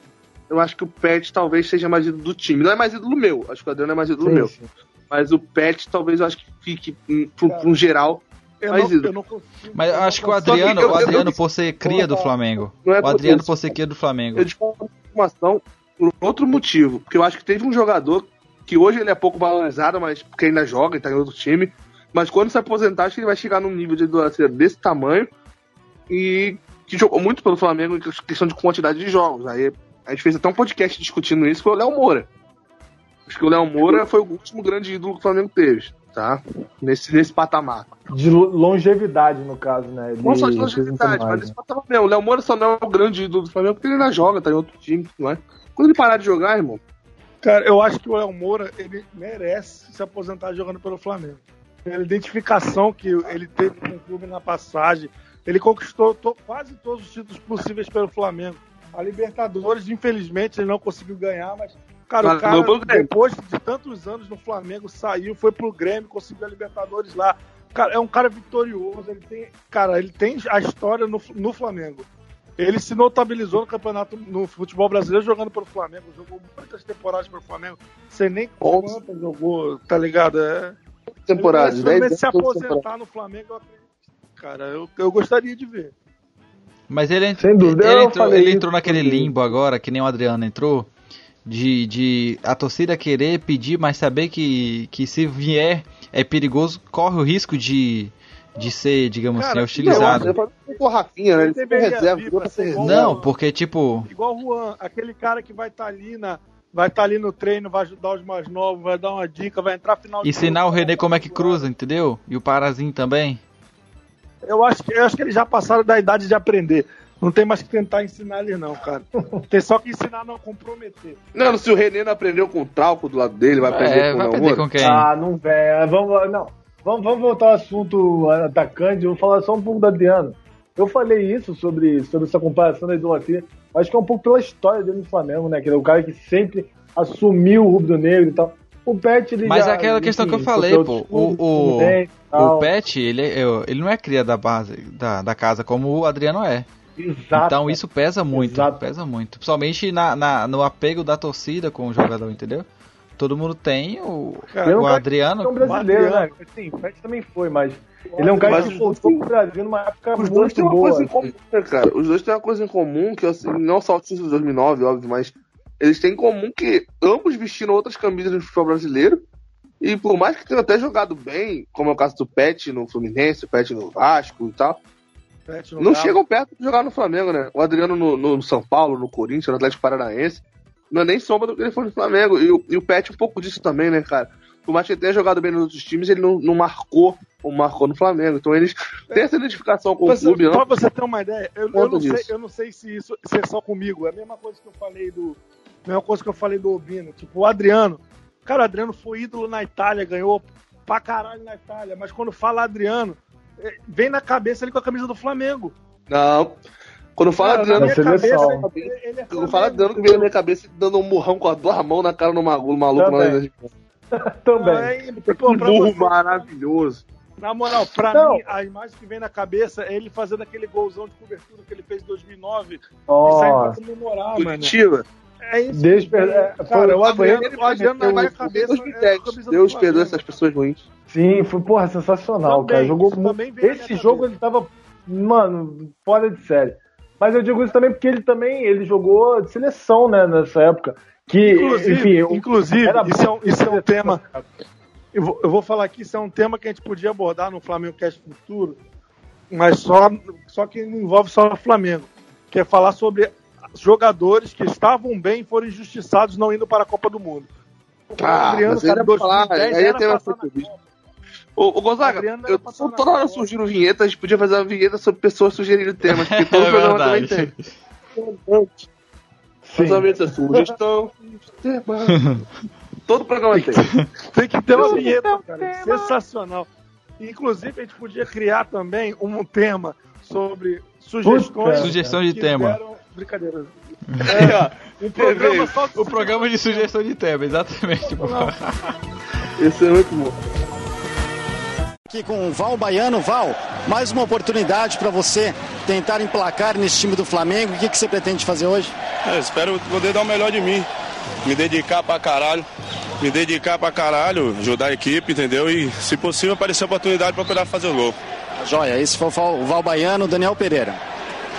Speaker 5: Eu acho que o Pet talvez seja mais ídolo do time. Não é mais ídolo meu. Acho que o Adriano é mais ídolo
Speaker 4: Sim,
Speaker 5: meu.
Speaker 4: sim.
Speaker 5: Mas o Pet talvez eu acho que fique, pro um geral,
Speaker 3: Eu
Speaker 5: mais
Speaker 3: não, eu não consigo.
Speaker 2: Mas eu acho que o
Speaker 5: Só que
Speaker 2: Adriano,
Speaker 5: eu-
Speaker 2: o Adriano
Speaker 5: eu-
Speaker 2: por ser cria do Flamengo.
Speaker 5: É
Speaker 2: O Adriano
Speaker 5: isso.
Speaker 2: por ser cria do Flamengo.
Speaker 5: Eu da informação por outro motivo. Porque eu acho que teve um jogador que hoje ele é pouco valorizado, mas porque ainda joga e tá em outro time. Mas quando se aposentar, acho que ele vai chegar num nível de idolatria desse tamanho. E que jogou muito pelo Flamengo em questão de quantidade de jogos. Aí a gente fez até um podcast discutindo isso, foi o Léo Moura. Acho que o Léo Moura foi o último grande ídolo que o Flamengo teve, tá? Nesse, nesse patamar.
Speaker 4: De lo- longevidade, no caso, né? Ele
Speaker 5: Não só de longevidade, mas
Speaker 4: né?
Speaker 5: nesse patamar mesmo. O Léo Moura só não é o grande ídolo do Flamengo porque ele ainda joga, tá em outro time, não é? Quando ele parar de jogar, irmão,
Speaker 3: Cara, eu acho que o El Moura, ele merece se aposentar jogando pelo Flamengo. Pela identificação que ele teve com o clube na passagem. Ele conquistou to- quase todos os títulos possíveis pelo Flamengo. A Libertadores, infelizmente, ele não conseguiu ganhar, mas, cara,
Speaker 5: Mas
Speaker 3: o cara, depois de tantos anos no Flamengo, saiu, foi pro Grêmio, conseguiu a Libertadores lá. Cara, é um cara vitorioso, ele tem, cara, ele tem a história no, no Flamengo. Ele se notabilizou no campeonato, no futebol brasileiro, jogando pelo Flamengo. Jogou muitas temporadas pelo Flamengo. Sei nem quantas jogou, tá ligado? É.
Speaker 5: temporada,
Speaker 3: Ele
Speaker 5: 10
Speaker 3: merece se aposentar no Flamengo, eu acredito. Cara, eu, eu gostaria de ver.
Speaker 2: Mas ele,
Speaker 4: Sem dúvida,
Speaker 2: ele entrou, ele entrou naquele limbo agora, que nem o Adriano entrou, de, de a torcida querer pedir, mas saber que, que se vier é perigoso, corre o risco de, de ser, digamos
Speaker 3: Cara,
Speaker 2: assim, hostilizado.
Speaker 5: acho que o Rafinha, né? Ele reserva,
Speaker 3: vir
Speaker 5: ser reserva.
Speaker 2: Não, porque tipo,
Speaker 3: Igual o Juan, aquele cara que vai estar ali na. Vai estar ali no treino, vai ajudar os mais novos, vai dar uma dica, vai entrar final de
Speaker 2: ensinar o René como é que cruza, entendeu? E o Parazinho também.
Speaker 3: Eu acho, que, eu acho que eles já passaram da idade de aprender. Não tem mais que tentar ensinar eles, não, cara. Tem só que ensinar a não comprometer.
Speaker 5: Não, se o René não aprendeu com o Trauco do lado dele, vai aprender
Speaker 2: É,
Speaker 5: com
Speaker 2: vai
Speaker 5: o
Speaker 2: aprender
Speaker 5: Léo
Speaker 2: com
Speaker 5: Moura.
Speaker 2: quem?
Speaker 4: Ah, não, velho. Vamos, não. Vamos, vamos voltar ao assunto atacante. Eu vou falar só um pouco do Adriano. Eu falei isso sobre, sobre essa comparação da idolatria. Acho que é um pouco pela história dele no Flamengo, né? Que ele é o cara que sempre assumiu o rubro-negro e tal. O Pet, ele
Speaker 2: Mas
Speaker 4: já,
Speaker 2: é aquela questão que eu
Speaker 4: enfim,
Speaker 2: falei, pô. O, o, o
Speaker 4: tal.
Speaker 2: Pet, ele, é- ele não é cria da base da, da casa como o Adriano é.
Speaker 4: Exato.
Speaker 2: Então isso pesa muito,
Speaker 4: Exato.
Speaker 2: pesa muito. Principalmente na, na- no apego da torcida com o jogador, entendeu? Todo mundo tem o,
Speaker 3: Cara,
Speaker 4: é
Speaker 2: o Adriano.
Speaker 4: É um brasileiro,
Speaker 3: Adriano.
Speaker 4: né? Sim, o Pet também foi, mas ele é um cara
Speaker 5: Mas
Speaker 4: que voltou pro Brasil numa época
Speaker 5: Os dois têm
Speaker 4: muito
Speaker 5: uma
Speaker 4: boa.
Speaker 5: coisa em comum, né, cara? Os dois têm uma coisa em comum, que assim, não só o título de 2009, óbvio, mas eles têm em comum que ambos vestiram outras camisas no futebol brasileiro. E por mais que tenham até jogado bem, como é o caso do Pet no Fluminense, o Pet no Vasco e tal,
Speaker 3: Pet
Speaker 5: não chegam perto de jogar no Flamengo, né? O Adriano no, no São Paulo, no Corinthians, no Atlético Paranaense, não é nem sombra do que ele foi no Flamengo. E, o- e o Pet um pouco disso também, né, cara? Por mais que ele tenha jogado bem nos outros times, ele não, não marcou como marcou no Flamengo. Então eles têm essa identificação com o
Speaker 3: Você-
Speaker 5: clube,
Speaker 3: Pra
Speaker 5: não?
Speaker 3: você ter uma ideia, eu, eu não sei, eu não sei se isso se é só comigo. É a mesma coisa que eu falei do. A mesma coisa que eu falei do Obino. Tipo, o Adriano. Cara, o Adriano foi ídolo na Itália, ganhou pra caralho na Itália. Mas quando fala Adriano, é, vem na cabeça ele com a camisa do Flamengo.
Speaker 5: Não. Quando fala
Speaker 3: Cara, minha
Speaker 4: seleção.
Speaker 3: cabeça, ele, ele é
Speaker 5: quando fala que veio na minha cabeça dando um murrão com as duas mãos na cara do maluco, maluco
Speaker 4: Também. Também.
Speaker 3: Aí, pô,
Speaker 5: burro
Speaker 3: você-
Speaker 5: maravilhoso.
Speaker 3: Na moral, pra
Speaker 4: Não.
Speaker 3: mim, a imagem que vem na cabeça é ele fazendo aquele golzão de cobertura que ele fez em 2009 e
Speaker 4: Ó,
Speaker 3: saindo pra comemorar, mano.
Speaker 5: Curitiba.
Speaker 3: É isso.
Speaker 4: Deus per- é,
Speaker 3: Cara, o Adriano,
Speaker 5: Ele
Speaker 3: o Adriano na minha
Speaker 5: foi
Speaker 3: cabeça. é a
Speaker 5: 2010.
Speaker 3: camisa do
Speaker 5: Deus perdoa essas pessoas ruins.
Speaker 4: Sim, foi, porra, sensacional,
Speaker 3: Também,
Speaker 4: cara. Jogou muito. Esse jogo
Speaker 3: cabeça.
Speaker 4: ele tava, mano, fora de série. Mas eu digo isso também porque ele também ele jogou de seleção, né, nessa época. Que,
Speaker 3: Inclusive,
Speaker 4: enfim, eu-
Speaker 3: inclusive
Speaker 4: era
Speaker 3: isso, é um, isso é um tema. Eu vou, eu vou falar aqui, isso é um tema que a gente podia abordar no Flamengo Cast Futuro, mas só, só que não envolve só o Flamengo. Que é falar sobre jogadores que estavam bem e foram injustiçados não indo para a Copa do Mundo. O
Speaker 5: Ah, mas ele ia falar, aí ia ter uma
Speaker 3: passar.
Speaker 5: Ô, ô Gonzaga,
Speaker 3: Adriano era
Speaker 5: eu, toda hora surgiram vinhetas, a gente podia fazer uma vinheta sobre pessoas sugerindo temas, porque todo
Speaker 2: É
Speaker 5: programa também tem.
Speaker 4: Sim.
Speaker 5: Faz uma vinheta, sugestão, tema. Todo programa tem.
Speaker 3: Tem que ter uma vinheta, cara. Sensacional. Inclusive, a gente podia criar também um tema sobre sugestões.
Speaker 2: Sugestão de tema.
Speaker 3: Brincadeira.
Speaker 5: Aí, ó,
Speaker 3: Um programa só de
Speaker 2: O programa de sugestão de tema, exatamente. pô.
Speaker 5: Esse é muito bom.
Speaker 7: Aqui com o Val Baiano. Val, mais uma oportunidade para você tentar emplacar nesse time do Flamengo. O que, que você pretende fazer hoje?
Speaker 8: É, espero poder dar o melhor de mim. Me dedicar pra caralho. Me dedicar pra caralho, ajudar a equipe, entendeu? E, se possível, aparecer a oportunidade pra poder fazer o gol.
Speaker 7: Joia, esse foi o Val Baiano, Daniel Pereira.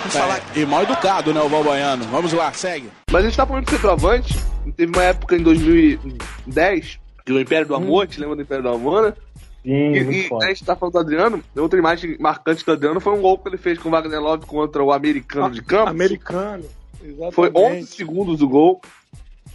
Speaker 9: É, e mal educado, né, o Valbaiano. Vamos lá, segue.
Speaker 5: Mas a gente tá falando de centroavante. Teve uma época em 2010, que o Império do Amor, te lembra do Império do Amor, né?
Speaker 4: Sim,
Speaker 5: E, e a gente tá falando do Adriano. Outra imagem marcante do Adriano foi um gol que ele fez com o Wagner Love contra o americano de campo.
Speaker 3: Americano. Exatamente.
Speaker 5: Foi 11 segundos o gol.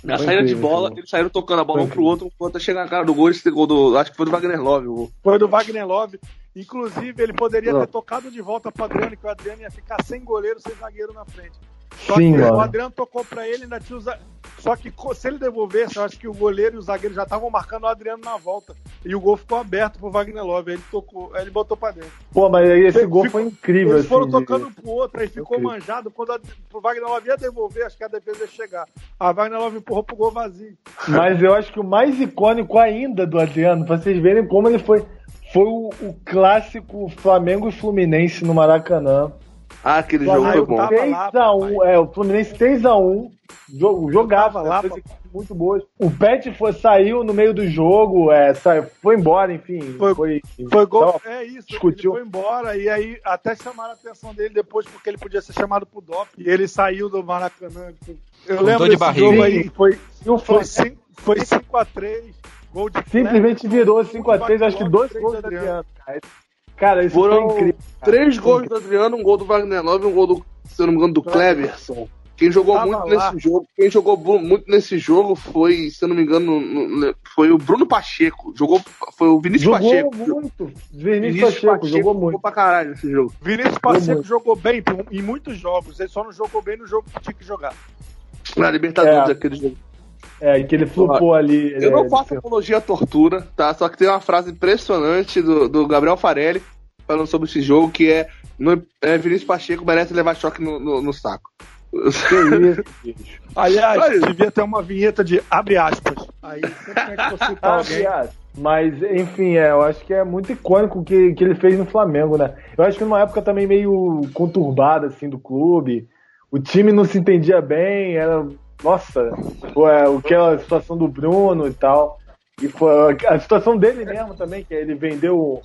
Speaker 5: Na
Speaker 4: Foi
Speaker 5: saída de
Speaker 4: incrível
Speaker 5: bola, eles saíram tocando a bola
Speaker 4: Foi
Speaker 5: um pro outro, pro outro, até chegar na cara do gol. Esse gol do. Acho que foi do Wagner Love. O gol.
Speaker 3: Foi do Wagner Love. Inclusive, ele poderia ter tocado de volta pro Adriano, que o Adriano ia ficar sem goleiro, sem zagueiro na frente. Só
Speaker 4: Sim,
Speaker 3: que
Speaker 4: mano.
Speaker 3: o Adriano tocou pra ele, ainda tinha o za- Só que se ele devolvesse, eu acho que o goleiro e o zagueiro já estavam marcando o Adriano na volta. E o gol ficou aberto pro Wagner Love. Ele tocou, ele botou pra dentro.
Speaker 4: Pô, mas aí esse
Speaker 3: Ficou-
Speaker 4: gol foi incrível.
Speaker 3: Eles foram
Speaker 4: assim, de-
Speaker 3: tocando um pro outro, aí ficou
Speaker 4: Incrível.
Speaker 3: manjado. Quando a, o Wagner Love ia devolver, acho que a defesa ia chegar. A Wagner Love empurrou pro gol vazio.
Speaker 4: Mas eu acho que o mais icônico ainda do Adriano, pra vocês verem como ele foi, foi o, o clássico Flamengo e Fluminense no Maracanã.
Speaker 5: Ah, aquele
Speaker 3: Ah,
Speaker 5: jogo foi bom.
Speaker 3: tava lá,
Speaker 4: 3x1, é, o Fluminense 3x1, jo- jogava
Speaker 3: lá,
Speaker 4: fez muito boas. O Pet foi, saiu no meio do jogo, é, saiu, foi embora, enfim.
Speaker 3: Foi-
Speaker 4: Foi,
Speaker 3: Foi gol,
Speaker 4: tava-
Speaker 3: é isso.
Speaker 4: discutiu.
Speaker 3: Ele foi embora e aí até chamaram a atenção dele depois porque ele podia ser chamado pro DOP. E ele saiu do Maracanã. Eu
Speaker 2: Com
Speaker 3: lembro
Speaker 2: de
Speaker 3: desse
Speaker 2: barriga.
Speaker 3: jogo aí. Foi,
Speaker 4: E
Speaker 3: foi,
Speaker 4: Fluminense
Speaker 3: 5, foi 5x3. Gol de
Speaker 4: simplesmente virou
Speaker 3: gol de
Speaker 4: 5x3, acho que dois gols do Adriano. Cara, Cara, isso
Speaker 5: Foram
Speaker 4: foi incrível.
Speaker 5: três gols do Adriano, um gol do Wagner Love e um gol do, se eu não me engano, do Cleverson. Quem jogou
Speaker 3: Tava
Speaker 5: muito
Speaker 3: lá.
Speaker 5: nesse jogo, quem jogou muito nesse jogo foi, se eu não me engano, no- no- foi o Bruno Pacheco. Jogou, foi o Vinícius
Speaker 4: Jogou
Speaker 5: Pacheco.
Speaker 4: muito. Vinícius Pacheco, jogou muito.
Speaker 5: Jogou pra caralho nesse jogo.
Speaker 3: Vinícius Pacheco
Speaker 4: muito.
Speaker 3: jogou bem em muitos jogos. Ele só não jogou bem no jogo que tinha que jogar.
Speaker 5: Na Libertadores,
Speaker 4: É.
Speaker 5: aquele jogo.
Speaker 4: É, e que ele flopou ali.
Speaker 5: Eu não
Speaker 4: é,
Speaker 5: faço apologia à tortura, tá? Só que tem uma frase impressionante do, do Gabriel Farelli falando sobre esse jogo que é, no, é Vinícius Pacheco merece levar choque no, no, no saco.
Speaker 3: Que isso, bicho. Aliás, devia ter uma vinheta de abre aspas. Aí sempre tem que alguém.
Speaker 4: Aliás, Mas, enfim, é, eu acho que é muito icônico o que, que ele fez no Flamengo, né? Eu acho que numa época também meio conturbada, assim, do clube. O time não se entendia bem, era. Nossa, foi é, aquela situação do Bruno e tal. E a situação dele mesmo também, que ele vendeu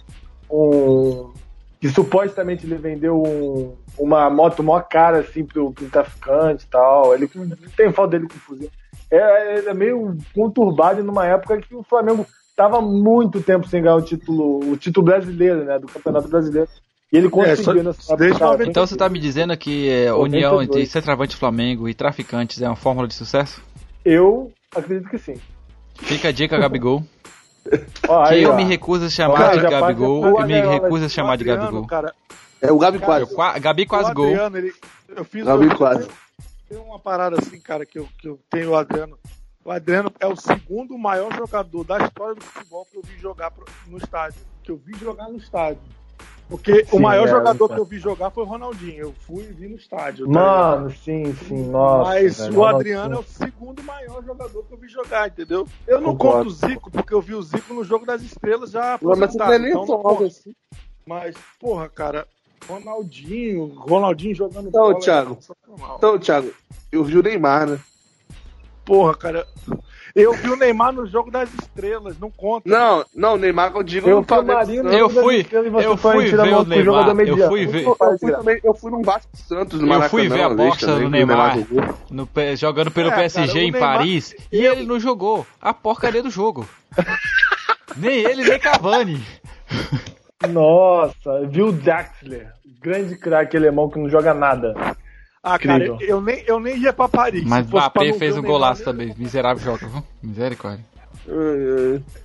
Speaker 4: um. Que supostamente ele vendeu um- uma moto mó cara, assim, pro, pro traficante e tal. Ele tem falta dele com fuzil. É, é meio conturbado numa época que o Flamengo tava muito tempo sem ganhar o título, o título brasileiro, né? Do Campeonato Brasileiro. E ele conseguiu
Speaker 3: só-
Speaker 4: nessa
Speaker 3: desde
Speaker 4: época.
Speaker 3: 90.
Speaker 2: Então você tá me dizendo que é, união
Speaker 4: 92.
Speaker 2: entre centroavante Flamengo e traficantes é uma fórmula de sucesso?
Speaker 4: Eu acredito que sim.
Speaker 2: Fica a dica, Gabigol.
Speaker 4: Ó,
Speaker 2: Que
Speaker 4: aí,
Speaker 2: eu
Speaker 4: ó.
Speaker 2: me recuso a chamar
Speaker 4: Cara,
Speaker 2: de Gabigol
Speaker 4: passa-
Speaker 2: e me recuso a chamar de Gabigol.
Speaker 3: Cara,
Speaker 5: É o Gabi
Speaker 3: Cara,
Speaker 5: quase.
Speaker 2: Eu qua- Gabi quase
Speaker 3: o
Speaker 2: gol.
Speaker 3: Adriano, ele, eu fiz
Speaker 5: Gabi
Speaker 3: eu-
Speaker 5: quase.
Speaker 3: Tem uma parada assim, cara, que eu, que eu tenho o Adriano. O Adriano é o segundo maior jogador da história do futebol que eu vi jogar pro- no estádio. Que eu vi jogar no estádio. Porque o
Speaker 4: Sim,
Speaker 3: maior
Speaker 4: é,
Speaker 3: jogador
Speaker 4: é.
Speaker 3: que eu vi jogar foi o Ronaldinho. Eu fui e vi no estádio. tá?
Speaker 4: Mano, sim, sim, nossa.
Speaker 3: Mas
Speaker 4: velho,
Speaker 3: o
Speaker 4: Ronaldinho.
Speaker 3: Adriano é o segundo maior jogador que eu vi jogar, entendeu? Eu não
Speaker 4: Concordo.
Speaker 3: conto o Zico, porque eu vi o Zico no jogo das estrelas já
Speaker 5: Mas você
Speaker 3: aposentado,
Speaker 5: é nem
Speaker 3: então conto.
Speaker 5: assim.
Speaker 3: Mas, porra, cara, Ronaldinho, Ronaldinho jogando
Speaker 5: Então,
Speaker 3: bola é
Speaker 5: Thiago.
Speaker 3: sensacional.
Speaker 5: Então, Thiago, eu vi o Neymar, né?
Speaker 3: Porra, cara. Eu vi o Neymar no jogo das estrelas, não conta.
Speaker 5: Não, não, o Neymar que eu digo
Speaker 4: Eu
Speaker 5: no Flamengo. não.
Speaker 2: Eu fui- eu fui ver o Neymar, eu fui ver-
Speaker 5: Eu fui, também, eu fui num Vasco Santos, no
Speaker 2: Eu
Speaker 5: Maracanã.
Speaker 2: fui ver a boxa
Speaker 5: também,
Speaker 2: do Neymar no jogando pelo
Speaker 3: É,
Speaker 2: PSG
Speaker 3: cara,
Speaker 2: em
Speaker 3: Neymar-
Speaker 2: Paris e ele não jogou a porcaria do jogo. nem ele, nem Cavani.
Speaker 4: Nossa, viu o Daxler, grande craque alemão que não joga nada.
Speaker 3: Ah, cara,
Speaker 4: Incrível.
Speaker 3: eu nem, eu nem ia pra Paris.
Speaker 2: Mas Mbappé
Speaker 3: não
Speaker 2: fez um golaço
Speaker 3: mesmo.
Speaker 2: também. Miserável joga, viu? Misericórdia.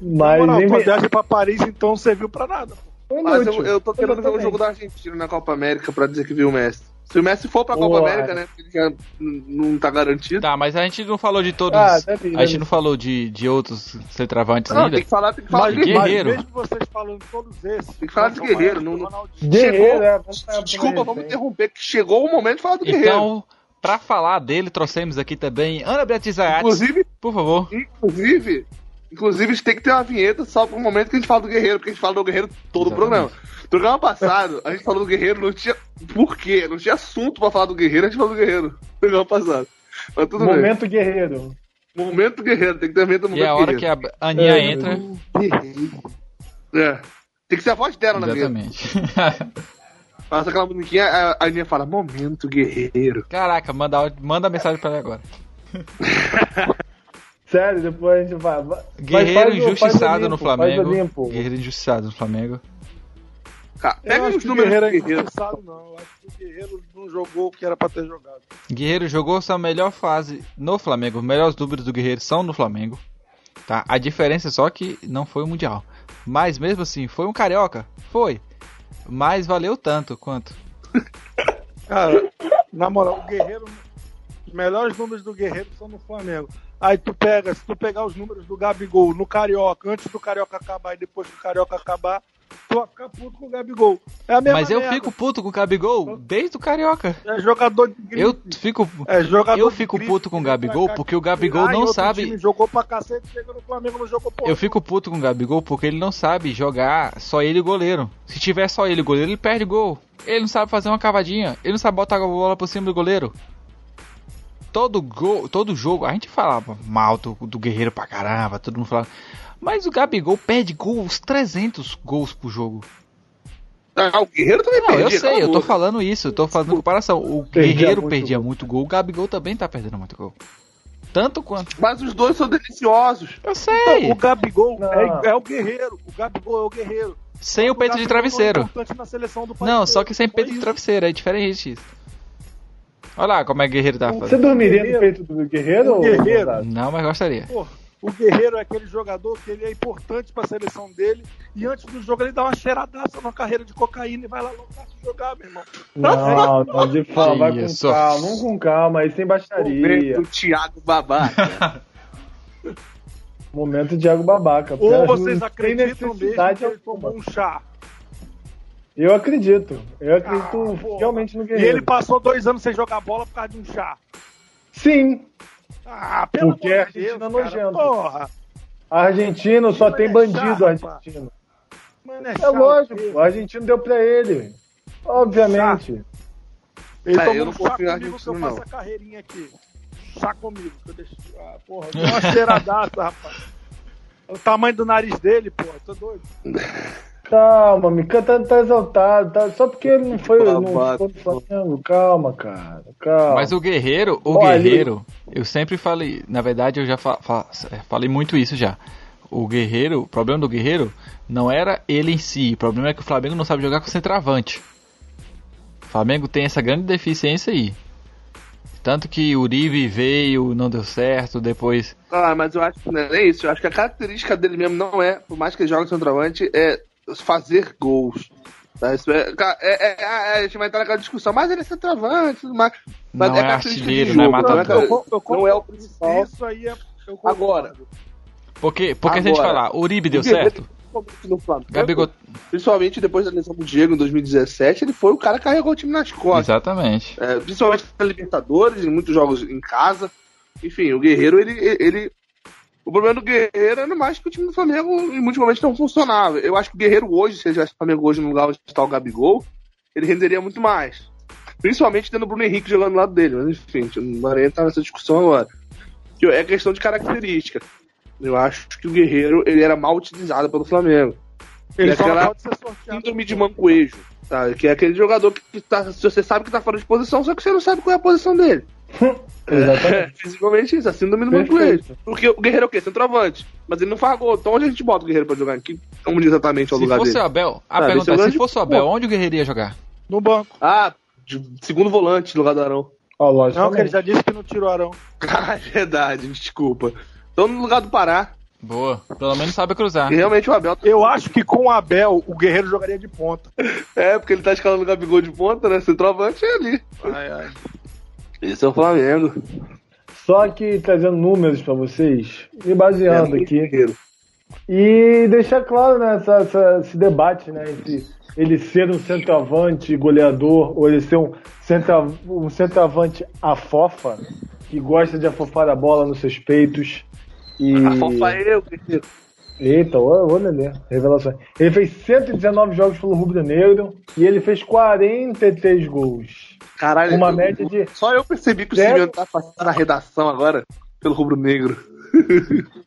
Speaker 4: Mas
Speaker 3: moral,
Speaker 4: nem
Speaker 3: viagem pra Paris, então, não serviu pra nada.
Speaker 5: Mas eu, eu tô querendo ver o jogo da Argentina na Copa América pra dizer que viu o Messi. Se o Messi for pra Copa. América, né? Ele já não tá garantido.
Speaker 2: Tá, mas a gente não falou de todos.
Speaker 4: Ah, deve ir,
Speaker 2: a gente
Speaker 4: deve
Speaker 2: não falou de, de outros centroavantes
Speaker 5: Não,
Speaker 2: ainda.
Speaker 5: tem que falar, tem que falar
Speaker 3: Mas,
Speaker 5: de
Speaker 2: Guerreiro.
Speaker 3: Mas mesmo vocês falando todos esses.
Speaker 5: Tem que falar de Guerreiro, não- não-.
Speaker 4: Guerreiro,
Speaker 5: Chegou-
Speaker 4: é, vamos
Speaker 5: Desculpa, vamos interromper, que chegou o momento de falar do Guerreiro.
Speaker 2: Então, pra falar dele, trouxemos aqui também Ana Beatriz.
Speaker 5: Inclusive,
Speaker 2: Por favor.
Speaker 5: inclusive, inclusive, a gente tem que ter uma vinheta só pro momento que a gente fala do Guerreiro, porque a gente fala do Guerreiro todo o
Speaker 2: Exatamente.
Speaker 5: programa. Programa passado, a gente falou do Guerreiro, não tinha. Por quê? Não tinha assunto pra falar do Guerreiro, a gente falou do Guerreiro. Programa passado. Mas tudo
Speaker 4: Momento guerreiro.
Speaker 5: bem. Momento Guerreiro, tem que ter vinheta do
Speaker 2: E é a
Speaker 5: momento
Speaker 2: hora que
Speaker 5: Guerreiro.
Speaker 2: a Aninha
Speaker 4: É,
Speaker 2: entra.
Speaker 5: É. Tem que ser a voz dela na vinheta.
Speaker 2: Exatamente.
Speaker 5: Passa aquela musiquinha, a a Aninha fala, momento guerreiro.
Speaker 2: Caraca, manda, manda mensagem pra ele agora.
Speaker 4: Sério, depois a gente vai. vai-
Speaker 2: Guerreiro
Speaker 4: faz
Speaker 2: injustiçado
Speaker 4: faz o
Speaker 2: no
Speaker 4: limpo, faz o
Speaker 2: Flamengo.
Speaker 4: limpo.
Speaker 2: Guerreiro injustiçado no Flamengo.
Speaker 5: Cara,
Speaker 3: Eu
Speaker 5: pega
Speaker 3: acho
Speaker 5: os
Speaker 3: que o
Speaker 5: números
Speaker 3: Guerreiro é
Speaker 5: Guerreiro.
Speaker 3: injustiçado, não. Eu acho que o Guerreiro não jogou o que era pra ter jogado.
Speaker 2: Guerreiro jogou sua melhor fase no Flamengo. Os melhores números do Guerreiro são no Flamengo. Tá? A diferença é só que não foi o Mundial. Mas mesmo assim, foi um carioca? Foi. Mas valeu tanto quanto.
Speaker 3: Cara, na moral, o Guerreiro. Os melhores números do Guerreiro são no Flamengo. Aí tu pega, se tu pegar os números do Gabigol no Carioca, antes do Carioca acabar e depois do Carioca acabar, tu vai ficar puto com o Gabigol. É
Speaker 2: Mas eu
Speaker 3: merda.
Speaker 2: fico puto com o Gabigol desde o carioca.
Speaker 3: É jogador de grife.
Speaker 2: Eu fico.
Speaker 3: É jogador
Speaker 2: Eu fico
Speaker 3: grife,
Speaker 2: puto com o Gabigol porque o Gabigol não sabe-
Speaker 3: jogou pra cacete, chega no Flamengo, não jogou porra.
Speaker 2: Eu fico puto com o Gabigol porque ele não sabe jogar só ele e goleiro. Se tiver só ele e goleiro, ele perde gol. Ele não sabe fazer uma cavadinha. Ele não sabe botar a bola por cima do goleiro. Todo gol, todo jogo, a gente falava mal do, do Guerreiro pra caramba, todo mundo falava. Mas o Gabigol perde gol, uns 300 gols por jogo.
Speaker 5: Ah, o Guerreiro também
Speaker 2: Não, eu sei,
Speaker 5: a
Speaker 2: eu tô falando isso, eu tô fazendo comparação. O
Speaker 4: Perdia
Speaker 2: Guerreiro
Speaker 4: muito
Speaker 2: perdia
Speaker 4: gol.
Speaker 2: muito gol, o Gabigol também tá perdendo muito gol. Tanto quanto.
Speaker 5: Mas os dois são deliciosos.
Speaker 2: Eu sei.
Speaker 3: O Gabigol é, é o Guerreiro. O Gabigol é o Guerreiro.
Speaker 2: Sem o peito de
Speaker 3: Gabigol
Speaker 2: travesseiro.
Speaker 3: não é
Speaker 2: Não, só que sem peito de travesseiro, é diferente isso. Olha lá como é que o Guerreiro tá
Speaker 4: Você
Speaker 2: fazendo.
Speaker 4: dormiria no peito do guerreiro?
Speaker 3: O
Speaker 4: ou-
Speaker 3: Guerreiro.
Speaker 4: ou-
Speaker 2: Não, mas gostaria.
Speaker 3: Pô, o Guerreiro é aquele jogador que ele é importante pra seleção dele e antes do jogo ele dá uma cheiradaça na carreira de cocaína e vai lá loucaço jogar, meu irmão.
Speaker 4: Não, não, de forma, vai com
Speaker 2: Isso.
Speaker 4: calma, vamos com calma, aí sem baixaria.
Speaker 5: O Thiago Babaca.
Speaker 4: Momento Thiago Babaca.
Speaker 3: Ou vocês acreditam mesmo
Speaker 4: necessidade
Speaker 3: que ele tomou um chá?
Speaker 4: Eu acredito. Eu acredito
Speaker 3: Ah,
Speaker 4: realmente no
Speaker 3: E
Speaker 4: Guerreiro.
Speaker 3: ele passou dois anos sem jogar bola por causa de um chá.
Speaker 4: Sim,
Speaker 3: Ah, pelo
Speaker 4: Porque a
Speaker 3: amor de Deus,
Speaker 4: Argentina é
Speaker 3: cara.
Speaker 4: nojenta.
Speaker 3: Porra.
Speaker 4: argentino só
Speaker 3: Mano,
Speaker 4: tem
Speaker 3: é
Speaker 4: bandido
Speaker 3: chato,
Speaker 4: argentino.
Speaker 3: Mano, é,
Speaker 4: É lógico, o argentino deu pra ele. Obviamente.
Speaker 3: Ele
Speaker 5: É,
Speaker 3: tomou
Speaker 5: eu não
Speaker 3: um chá comigo que eu faço a carreirinha aqui. Chá comigo. Que eu deixo... Ah, porra, deu uma cheiradaça, rapaz. O tamanho do nariz dele, porra, tô doido.
Speaker 4: Calma, Mica tá, tá exaltado. Tá, só porque ele não foi, não no Flamengo. Calma, cara. Calma.
Speaker 2: Mas o Guerreiro, o
Speaker 4: Olha,
Speaker 2: Guerreiro, eu sempre falei, na verdade eu já fa- fa- falei muito isso já. O Guerreiro, o problema do Guerreiro não era ele em si, o problema é que o Flamengo não sabe jogar com centroavante. O Flamengo tem essa grande deficiência aí. Tanto que o Uribe veio, não deu certo, depois.
Speaker 5: Ah, mas eu acho que não é nem isso. Eu acho que a característica dele mesmo não é, por mais que ele jogue centroavante, é fazer gols. Tá? Isso é, é- é- é- a gente vai entrar naquela discussão, mas ele é centroavante, tudo mais. Mas
Speaker 2: Não é
Speaker 5: característica de
Speaker 2: artilheiro, não é matador.
Speaker 5: é ca-
Speaker 3: Eu, eu,
Speaker 5: não é o principal.
Speaker 3: Isso aí é.
Speaker 5: Agora,
Speaker 2: Porque, porque se a gente
Speaker 5: Agora,
Speaker 2: falar, o Uribe deu certo,
Speaker 5: principalmente no Flamengo,
Speaker 2: Gabigol.
Speaker 5: Principalmente depois da lesão do Diego em 2017, ele foi o cara que carregou o time nas costas.
Speaker 2: Exatamente.
Speaker 5: É, principalmente na Libertadores, em muitos jogos em casa. Enfim, o Guerreiro, ele, ele. O problema do Guerreiro era mais que o time do Flamengo em muitos momentos não funcionava. Eu acho que o Guerreiro hoje, se ele tivesse o Flamengo hoje no lugar onde está o Gabigol, ele renderia muito mais. Principalmente tendo o Bruno Henrique jogando do lado dele. Mas enfim, não vai entrar nessa discussão agora. É questão de característica. Eu acho que o Guerreiro ele era mal utilizado pelo Flamengo.
Speaker 3: Ele
Speaker 5: É
Speaker 3: só
Speaker 5: aquela
Speaker 3: pode ser
Speaker 5: síndrome de mancoejo? Que é aquele jogador que tá, você sabe que tá fora de posição, só que você não sabe qual é a posição dele.
Speaker 4: Exatamente.
Speaker 5: É, fisicamente isso, a síndrome do mancoejo. Porque o Guerreiro é o quê? Centroavante. Mas ele não faz gol. Então onde a gente bota o Guerreiro pra jogar aqui? Onde exatamente é o
Speaker 2: Se
Speaker 5: lugar
Speaker 2: fosse o
Speaker 5: dele?
Speaker 2: Abel, a
Speaker 5: Ah,
Speaker 2: pergunta
Speaker 5: é
Speaker 2: é,
Speaker 5: o
Speaker 2: se
Speaker 5: grande
Speaker 2: fosse o Abel, onde o Guerreiro ia jogar?
Speaker 3: No banco.
Speaker 5: Ah, de segundo volante no lugar do Arão.
Speaker 4: Ó, lógico.
Speaker 3: Não, que ele já disse que não tira o Arão.
Speaker 5: Ah, é verdade, desculpa. Então no lugar do Pará.
Speaker 2: Boa. Pelo menos sabe cruzar.
Speaker 5: E realmente o Abel.
Speaker 3: Eu acho que com o Abel, o Guerreiro jogaria de ponta.
Speaker 5: É, porque ele tá escalando o Gabigol de ponta, né? Centroavante é ali.
Speaker 3: Ai, ai.
Speaker 5: Esse é o Flamengo.
Speaker 4: Só que trazendo números pra vocês e baseando
Speaker 5: É,
Speaker 4: aqui.
Speaker 5: Guerreiro.
Speaker 4: E deixar claro né, essa- essa- esse debate né, entre ele ser um centroavante goleador ou ele ser um, centra, um centroavante afofa, que gosta de afofar a bola nos seus peitos. E...
Speaker 5: A fofa é eu, Guerreiro.
Speaker 4: Eita, ô Lelê, revelações. Ele fez 119 jogos pelo Rubro Negro e ele fez 43 gols.
Speaker 5: Caralho,
Speaker 4: Uma
Speaker 5: eu-
Speaker 4: média de-
Speaker 5: Só eu percebi que o. Simeone tá passando a redação agora pelo rubro negro.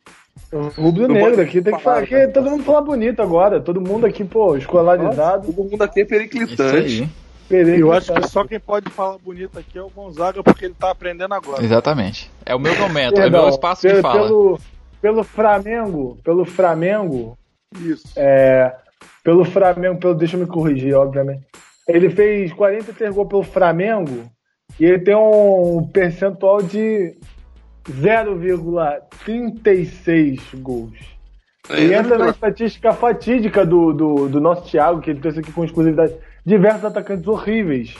Speaker 4: O Rubro Negro aqui tem que
Speaker 5: falar.
Speaker 4: Aqui,
Speaker 5: né?
Speaker 4: todo mundo fala bonito agora. Todo mundo aqui, pô, escolarizado.
Speaker 5: Todo mundo aqui é periclitante.
Speaker 4: Pereira,
Speaker 3: Eu acho que só quem pode falar bonito aqui é o Gonzaga, porque ele tá aprendendo agora.
Speaker 2: Exatamente. É o meu momento, é o meu espaço de
Speaker 4: pelo,
Speaker 2: fala.
Speaker 4: Pelo, pelo Flamengo, pelo Flamengo,
Speaker 3: Isso.
Speaker 4: é, pelo Flamengo, pelo, deixa eu me corrigir, obviamente. Ele fez 43 gols pelo Flamengo e ele tem um percentual de 0,36 gols. E entra na estatística fatídica do, do, do nosso Thiago, que ele trouxe aqui com exclusividade. Diversos atacantes horríveis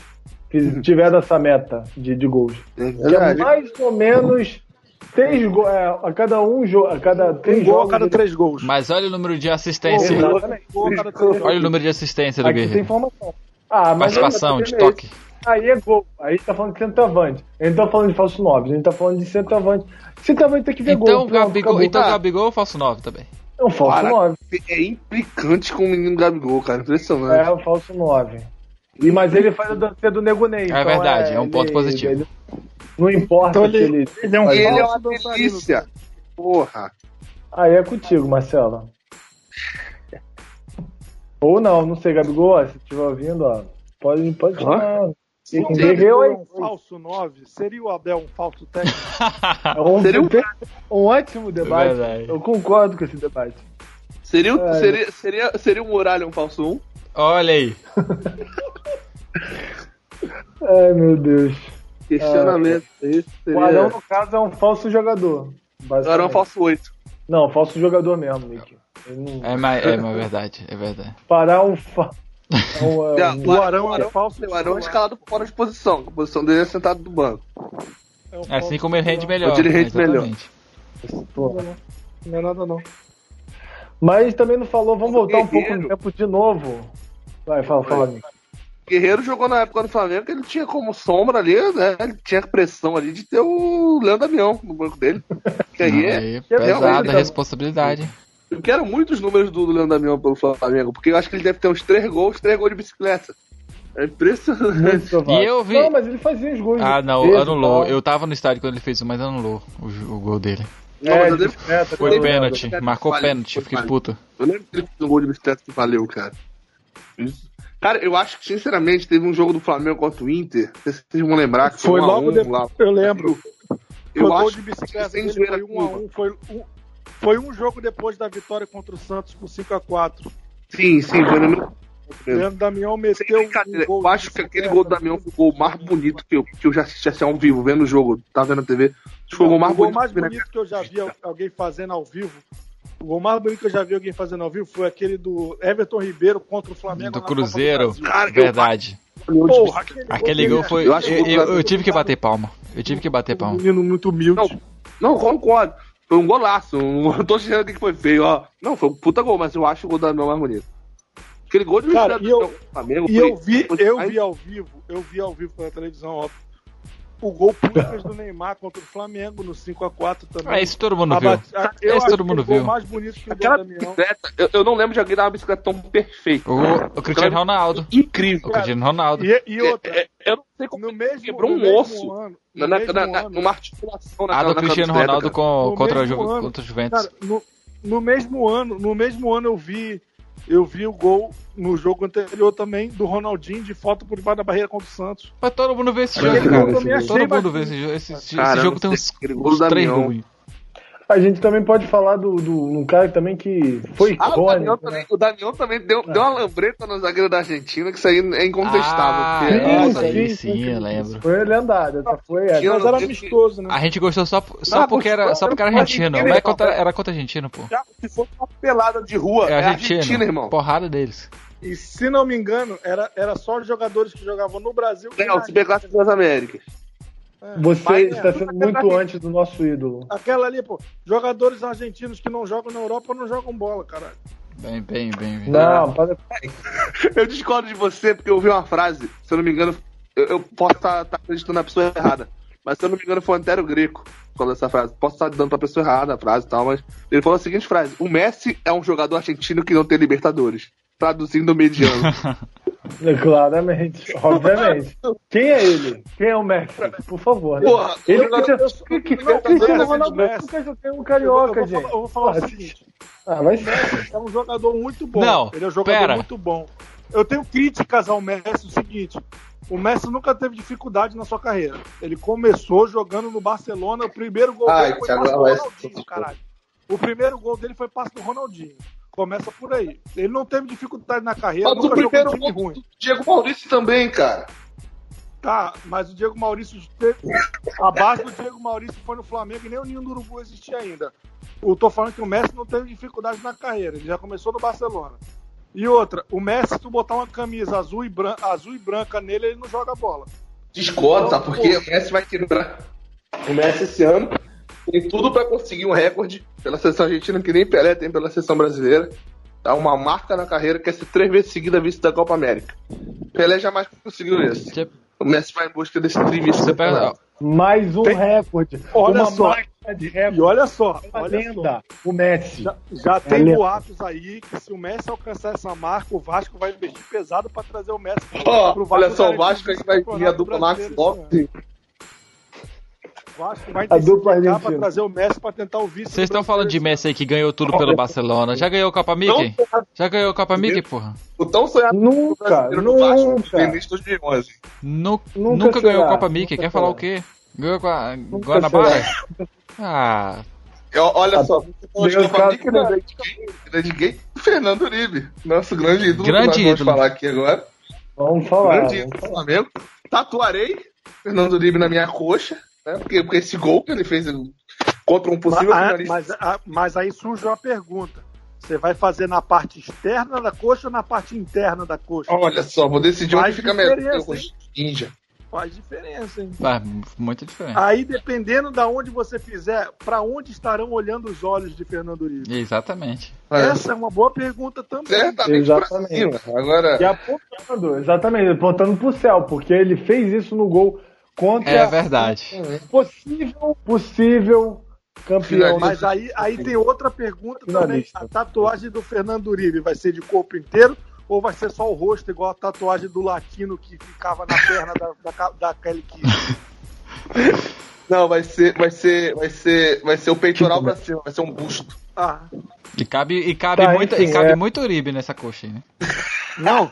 Speaker 4: que tiveram essa meta de, de gols.
Speaker 5: É
Speaker 4: Que é mais ou menos três gols é, a cada um jogo, a cada três
Speaker 3: Um gol a
Speaker 4: jogos.
Speaker 3: cada
Speaker 4: ele-
Speaker 3: três gols.
Speaker 2: Mas olha o número de assistência.
Speaker 3: A cada
Speaker 2: Olha o número de assistência do
Speaker 4: Aqui tem
Speaker 2: Guerreiro.
Speaker 4: informação. Ah, mas
Speaker 2: Participação,
Speaker 4: aí,
Speaker 2: de toque.
Speaker 4: Aí é gol. Aí tá falando de centroavante. A gente tá falando de falso 9. A gente tá falando de centroavante. Centroavante tem que ver
Speaker 2: Então,
Speaker 4: gol.
Speaker 2: Gabigol, então
Speaker 5: Tá.
Speaker 2: Gabigol ou falso 9 também?
Speaker 4: É um falso
Speaker 5: Para.
Speaker 4: 9.
Speaker 5: É implicante com o menino Gabigol, cara. Impressionante.
Speaker 4: É um falso 9. E, mas ele faz a dança do Nego Ney. então
Speaker 2: verdade, é um ponto positivo.
Speaker 4: ele- não importa
Speaker 3: Então
Speaker 4: se
Speaker 3: ele,
Speaker 4: ele.
Speaker 3: ele é um
Speaker 5: ele é
Speaker 3: falso
Speaker 5: uma delícia. Porra.
Speaker 4: Aí é contigo, Marcelo. Ou não, não sei, Gabigol, ó, se estiver ouvindo, ó, pode, pode chamar.
Speaker 3: Se o Gabigol é um falso 9, seria o Abel um falso técnico?
Speaker 4: É um,
Speaker 5: Seria um-
Speaker 4: um ótimo debate.
Speaker 2: verdade.
Speaker 4: Eu concordo com esse debate.
Speaker 5: Seria, o-
Speaker 4: É.
Speaker 5: seria, seria, seria o Muralha um falso 1?
Speaker 2: Olha aí.
Speaker 4: Ai, meu Deus.
Speaker 5: Questionamento. Isso
Speaker 4: O Arão,
Speaker 5: seria...
Speaker 4: no caso, é um falso jogador.
Speaker 5: O Arão é um falso 8.
Speaker 4: Não, falso jogador mesmo, Nick. Não...
Speaker 2: É, mas é mas é verdade, é verdade.
Speaker 4: Parar um. Fa... é um, é
Speaker 5: Não,
Speaker 3: O Arão é falso.
Speaker 5: O Arão é escalado fora de posição. A posição dele é sentado do banco.
Speaker 3: é um
Speaker 2: É assim como ele rende melhor.
Speaker 5: Ele rende melhor.
Speaker 4: pô.
Speaker 3: Não é nada não.
Speaker 4: Mas também não falou, vamos
Speaker 5: O
Speaker 4: voltar um pouco no tempo de novo. Vai, fala, fala, amigo.
Speaker 5: Guerreiro jogou na época do Flamengo que ele tinha como sombra ali, né? Ele tinha pressão ali de ter o Leandro Damião no banco dele. Que aí é.
Speaker 2: Aí,
Speaker 5: é
Speaker 2: pesada a responsabilidade.
Speaker 5: Eu quero muitos números do Leandro Damião pelo Flamengo, porque eu acho que ele deve ter uns três gols, três gols de bicicleta. É impressionante.
Speaker 2: E eu vi-
Speaker 4: Não, mas ele fazia os gols.
Speaker 2: Ah, não, anulou.
Speaker 4: tal.
Speaker 2: Eu tava no estádio quando ele fez, mas anulou o, o gol dele.
Speaker 5: Não, mas
Speaker 4: É,
Speaker 5: eu
Speaker 4: de bicicleta,
Speaker 2: Foi
Speaker 4: eu
Speaker 2: pênalti, marcou pênalti, eu
Speaker 5: foi
Speaker 2: fiquei
Speaker 5: valeu.
Speaker 2: puto.
Speaker 5: Eu lembro que ele fez um gol de bicicleta que valeu, cara. Isso. Cara, eu acho que, sinceramente, teve um jogo do Flamengo contra o Inter. Não sei se vocês vão lembrar que
Speaker 3: Foi
Speaker 5: foi, a
Speaker 3: logo
Speaker 5: um
Speaker 3: depois.
Speaker 5: lá.
Speaker 3: Eu lembro.
Speaker 5: Eu
Speaker 3: gol
Speaker 5: acho
Speaker 3: de
Speaker 5: que
Speaker 3: bicicleta
Speaker 5: sem
Speaker 3: dele,
Speaker 5: zoeira
Speaker 3: foi um a um, foi um, foi um jogo depois da vitória contra o Santos por 5x4.
Speaker 5: Sim, sim, foi no.
Speaker 3: Leandro Damião meteu
Speaker 5: brincadeira,
Speaker 3: um gol
Speaker 5: eu acho que aquele gol do Damião foi o gol mais bonito que eu, que eu já assisti assim, ao vivo, vendo o jogo, tava vendo na TV. Acho que foi o gol mais
Speaker 3: o gol
Speaker 5: bonito.
Speaker 3: mais bonito que eu já vi al- alguém fazendo ao vivo. O gol mais bonito que eu já vi alguém fazendo ao vivo foi aquele do Everton Ribeiro contra o Flamengo.
Speaker 2: Do
Speaker 3: na Copa
Speaker 2: Cruzeiro,
Speaker 3: Brasil.
Speaker 5: Cara,
Speaker 2: verdade.
Speaker 3: Porra, aquele,
Speaker 2: Aquele gol foi.
Speaker 5: Eu
Speaker 2: Eu,
Speaker 5: acho que
Speaker 2: eu, tive que bater palma. Eu tive que bater
Speaker 3: um
Speaker 2: palma.
Speaker 3: menino muito humilde.
Speaker 5: Não, não, concordo. Foi um golaço. Não tô dizendo que foi feio, ó. Não, foi um puta gol, mas eu acho o gol do Damião mais bonito. Aquele gol de
Speaker 3: Cara, e eu-
Speaker 5: do Flamengo
Speaker 3: E
Speaker 5: foi-
Speaker 3: eu vi, eu vi ao vivo, eu vi ao vivo pela televisão, ó. O gol públicas do Neymar contra o Flamengo no 5x4 também.
Speaker 2: Ah, isso todo mundo viu.
Speaker 3: eu
Speaker 2: Esse todo mundo viu.
Speaker 3: mais bonito que o
Speaker 5: Aquela
Speaker 3: do Damião.
Speaker 5: bicicleta, eu, eu não lembro de alguém dar uma bicicleta tão perfeita.
Speaker 2: O, o Cristiano Ronaldo.
Speaker 5: Incrível.
Speaker 2: O Cristiano Ronaldo.
Speaker 3: E, e outra,
Speaker 5: É, é, eu não sei como
Speaker 3: no mesmo,
Speaker 5: quebrou
Speaker 3: no
Speaker 5: um
Speaker 3: mesmo
Speaker 5: osso
Speaker 3: ano,
Speaker 5: na, na, na- na-
Speaker 3: ano,
Speaker 5: numa articulação
Speaker 2: A
Speaker 5: naquela-
Speaker 2: do Cristiano Ronaldo com, contra,
Speaker 3: ano.
Speaker 2: contra o Juventus.
Speaker 3: Cara, no, no mesmo ano, no mesmo ano eu vi, eu vi o gol no jogo anterior também do Ronaldinho de foto por debaixo da barreira contra o Santos.
Speaker 2: Mas todo mundo vê esse jogo, cara. Todo mundo vê esse jogo. Esse, esse
Speaker 5: Cara,
Speaker 2: jogo
Speaker 5: não
Speaker 2: tem uns,
Speaker 5: gol
Speaker 2: uns três gols.
Speaker 4: A gente também pode falar do, do um cara também que foi
Speaker 5: Ah, o Damião
Speaker 4: icônico. né?
Speaker 5: também, o Damião também deu, deu uma lambreta no zagueiro da Argentina, que isso aí é incontestável.
Speaker 2: Ah,
Speaker 5: porque-
Speaker 2: é.
Speaker 5: Nossa,
Speaker 2: Essa aí sim, eu lembro.
Speaker 4: Foi lendário, essa foi essa.
Speaker 5: Tinha-
Speaker 3: Mas era amistoso, né?
Speaker 2: A gente gostou só, só,
Speaker 5: Não,
Speaker 2: porque, era, só porque era argentino.
Speaker 5: argentino,
Speaker 2: Mas é contra, era contra argentino, pô.
Speaker 5: Se for uma pelada de rua,
Speaker 2: É
Speaker 5: é,
Speaker 2: argentino.
Speaker 5: Argentina, irmão.
Speaker 2: Porrada deles.
Speaker 3: E se não me engano, era, era só os jogadores que jogavam no Brasil. e
Speaker 5: Não, se pegasse das Américas.
Speaker 3: É,
Speaker 4: Você
Speaker 3: mas,
Speaker 4: está
Speaker 3: é,
Speaker 4: sendo muito antes do nosso ídolo.
Speaker 3: Aquela ali, pô, jogadores argentinos que não jogam na Europa não jogam bola, caralho.
Speaker 2: Bem, bem, bem. bem.
Speaker 4: Não, para...
Speaker 5: Eu discordo de você porque eu ouvi uma frase, se eu não me engano, eu, eu posso estar acreditando na pessoa errada, mas se eu não me engano foi o Antero Greco que falou essa frase. Posso estar dando pra pessoa errada a frase e tal, mas ele falou a seguinte frase: O Messi é um jogador argentino que não tem Libertadores. Traduzindo mediano.
Speaker 4: claramente, obviamente. Quem é ele? Quem é o Messi? Por favor. né?
Speaker 5: Porra,
Speaker 4: ele
Speaker 5: o
Speaker 4: que, que, o Cristiano Ronaldo
Speaker 3: Messi.
Speaker 4: nunca um
Speaker 3: Eu vou,
Speaker 4: carioca,
Speaker 3: eu vou
Speaker 4: gente.
Speaker 3: falar, eu vou falar o
Speaker 4: Porra,
Speaker 3: seguinte:
Speaker 4: Ah, vai
Speaker 3: o Messi é um jogador muito bom.
Speaker 2: Não,
Speaker 3: ele é um jogador
Speaker 2: pera.
Speaker 3: muito bom. Eu tenho críticas ao Messi o seguinte: o Messi nunca teve dificuldade na sua carreira. Ele começou jogando no Barcelona, o primeiro gol
Speaker 5: Ai,
Speaker 3: dele foi passe do Ronaldinho, caralho. O primeiro gol dele foi passe do Ronaldinho. Começa por aí. Ele não teve dificuldade na carreira,
Speaker 5: Mas o
Speaker 3: nunca jogou
Speaker 5: primeiro
Speaker 3: em time ruim.
Speaker 5: do Diego Maurício também, cara.
Speaker 3: Tá, mas o Diego Maurício teve. A base do Diego Maurício foi no Flamengo e nem o Ninho do Urubu existia ainda. Eu tô falando que o Messi não teve dificuldade na carreira, ele já começou no Barcelona. E outra, o Messi, se tu botar uma camisa azul e, bran- azul e branca nele, ele não joga bola.
Speaker 5: Discordo, sabe? Porque o Messi vai quebrar. O Messi esse ano tem tudo pra conseguir um recorde pela seleção argentina que nem Pelé tem pela seleção brasileira. Dá uma marca na carreira que é ser três vezes seguida vice da Copa América. Pelé jamais conseguiu isso.
Speaker 2: Você-
Speaker 5: O Messi vai em busca desse trivice.
Speaker 2: Você pega,
Speaker 4: Mais um
Speaker 3: Tem-
Speaker 4: recorde.
Speaker 3: Olha
Speaker 4: uma
Speaker 3: só. E olha só,
Speaker 4: Uma
Speaker 3: olha
Speaker 4: lenda.
Speaker 3: só.
Speaker 4: O Messi.
Speaker 3: Já, já
Speaker 4: É
Speaker 3: tem
Speaker 4: lenda.
Speaker 3: boatos aí que se o Messi alcançar essa marca, o Vasco vai investir pesado pra trazer o Messi
Speaker 5: Ó,
Speaker 3: pro
Speaker 5: olha só, o Vasco aí vai vir a dupla Max
Speaker 3: brasileiro
Speaker 5: Lopes.
Speaker 3: Vasco vai
Speaker 4: A dupla
Speaker 3: pra trazer o Messi pra tentar o vice.
Speaker 2: Vocês estão falando de Messi aí que ganhou tudo pelo Barcelona. Já ganhou a Copa Mickey? Já ganhou a Copa Mickey, porra?
Speaker 5: O tão sonhado
Speaker 4: Nunca,
Speaker 5: Vasco
Speaker 4: nunca.
Speaker 5: início de 2011.
Speaker 2: Nu-
Speaker 4: Nunca
Speaker 2: nunca ganhou a Copa Mickey. Quer falar o quê? Ganhou com a Guanabara? Ah,
Speaker 5: Eu- olha só,
Speaker 4: Deus
Speaker 5: você falou de Copa
Speaker 4: caso-
Speaker 5: Mickey, lembrei de quem? Lembrei de quem? Fernando Uribe, nosso grande ídolo.
Speaker 2: Grande
Speaker 5: que nós vamos
Speaker 2: ídolo.
Speaker 5: falar aqui agora.
Speaker 4: Vamos falar.
Speaker 5: Grande
Speaker 4: vamos
Speaker 5: ídolo do Flamengo. Tatuarei Fernando Uribe na minha coxa, né? Porque, porque esse gol que ele fez contra um possível
Speaker 3: Mas,
Speaker 5: finalista.
Speaker 3: mas, a- mas aí surge uma pergunta. Você vai fazer na parte externa da coxa ou na parte interna da coxa?
Speaker 5: Olha só, vou decidir
Speaker 3: Faz
Speaker 5: onde fica melhor. Ninja.
Speaker 3: faz diferença, hein?
Speaker 2: Faz muita diferença.
Speaker 3: Aí, dependendo da onde você fizer, pra onde estarão olhando os olhos de Fernando Uribe?
Speaker 2: Exatamente.
Speaker 3: Essa é uma boa pergunta também.
Speaker 5: Certamente
Speaker 4: Exatamente.
Speaker 5: Agora,
Speaker 4: E apontando, exatamente, apontando pro céu, porque ele fez isso no gol contra
Speaker 2: É verdade.
Speaker 4: possível, possível campeão.
Speaker 3: Mas aí, aí tem outra pergunta também.
Speaker 4: Finalista.
Speaker 3: A tatuagem do Fernando Uribe vai ser de corpo inteiro ou vai ser só o rosto, igual a tatuagem do latino que ficava na perna da, da, da Kelly
Speaker 5: não, vai ser, vai ser, vai ser, vai ser o peitoral pra cima, vai ser um busto.
Speaker 3: Ah,
Speaker 2: E cabe, e cabe,
Speaker 4: Tá,
Speaker 2: muito,
Speaker 4: enfim,
Speaker 2: e cabe
Speaker 4: é.
Speaker 2: muito Uribe nessa coxa aí, né?
Speaker 3: não.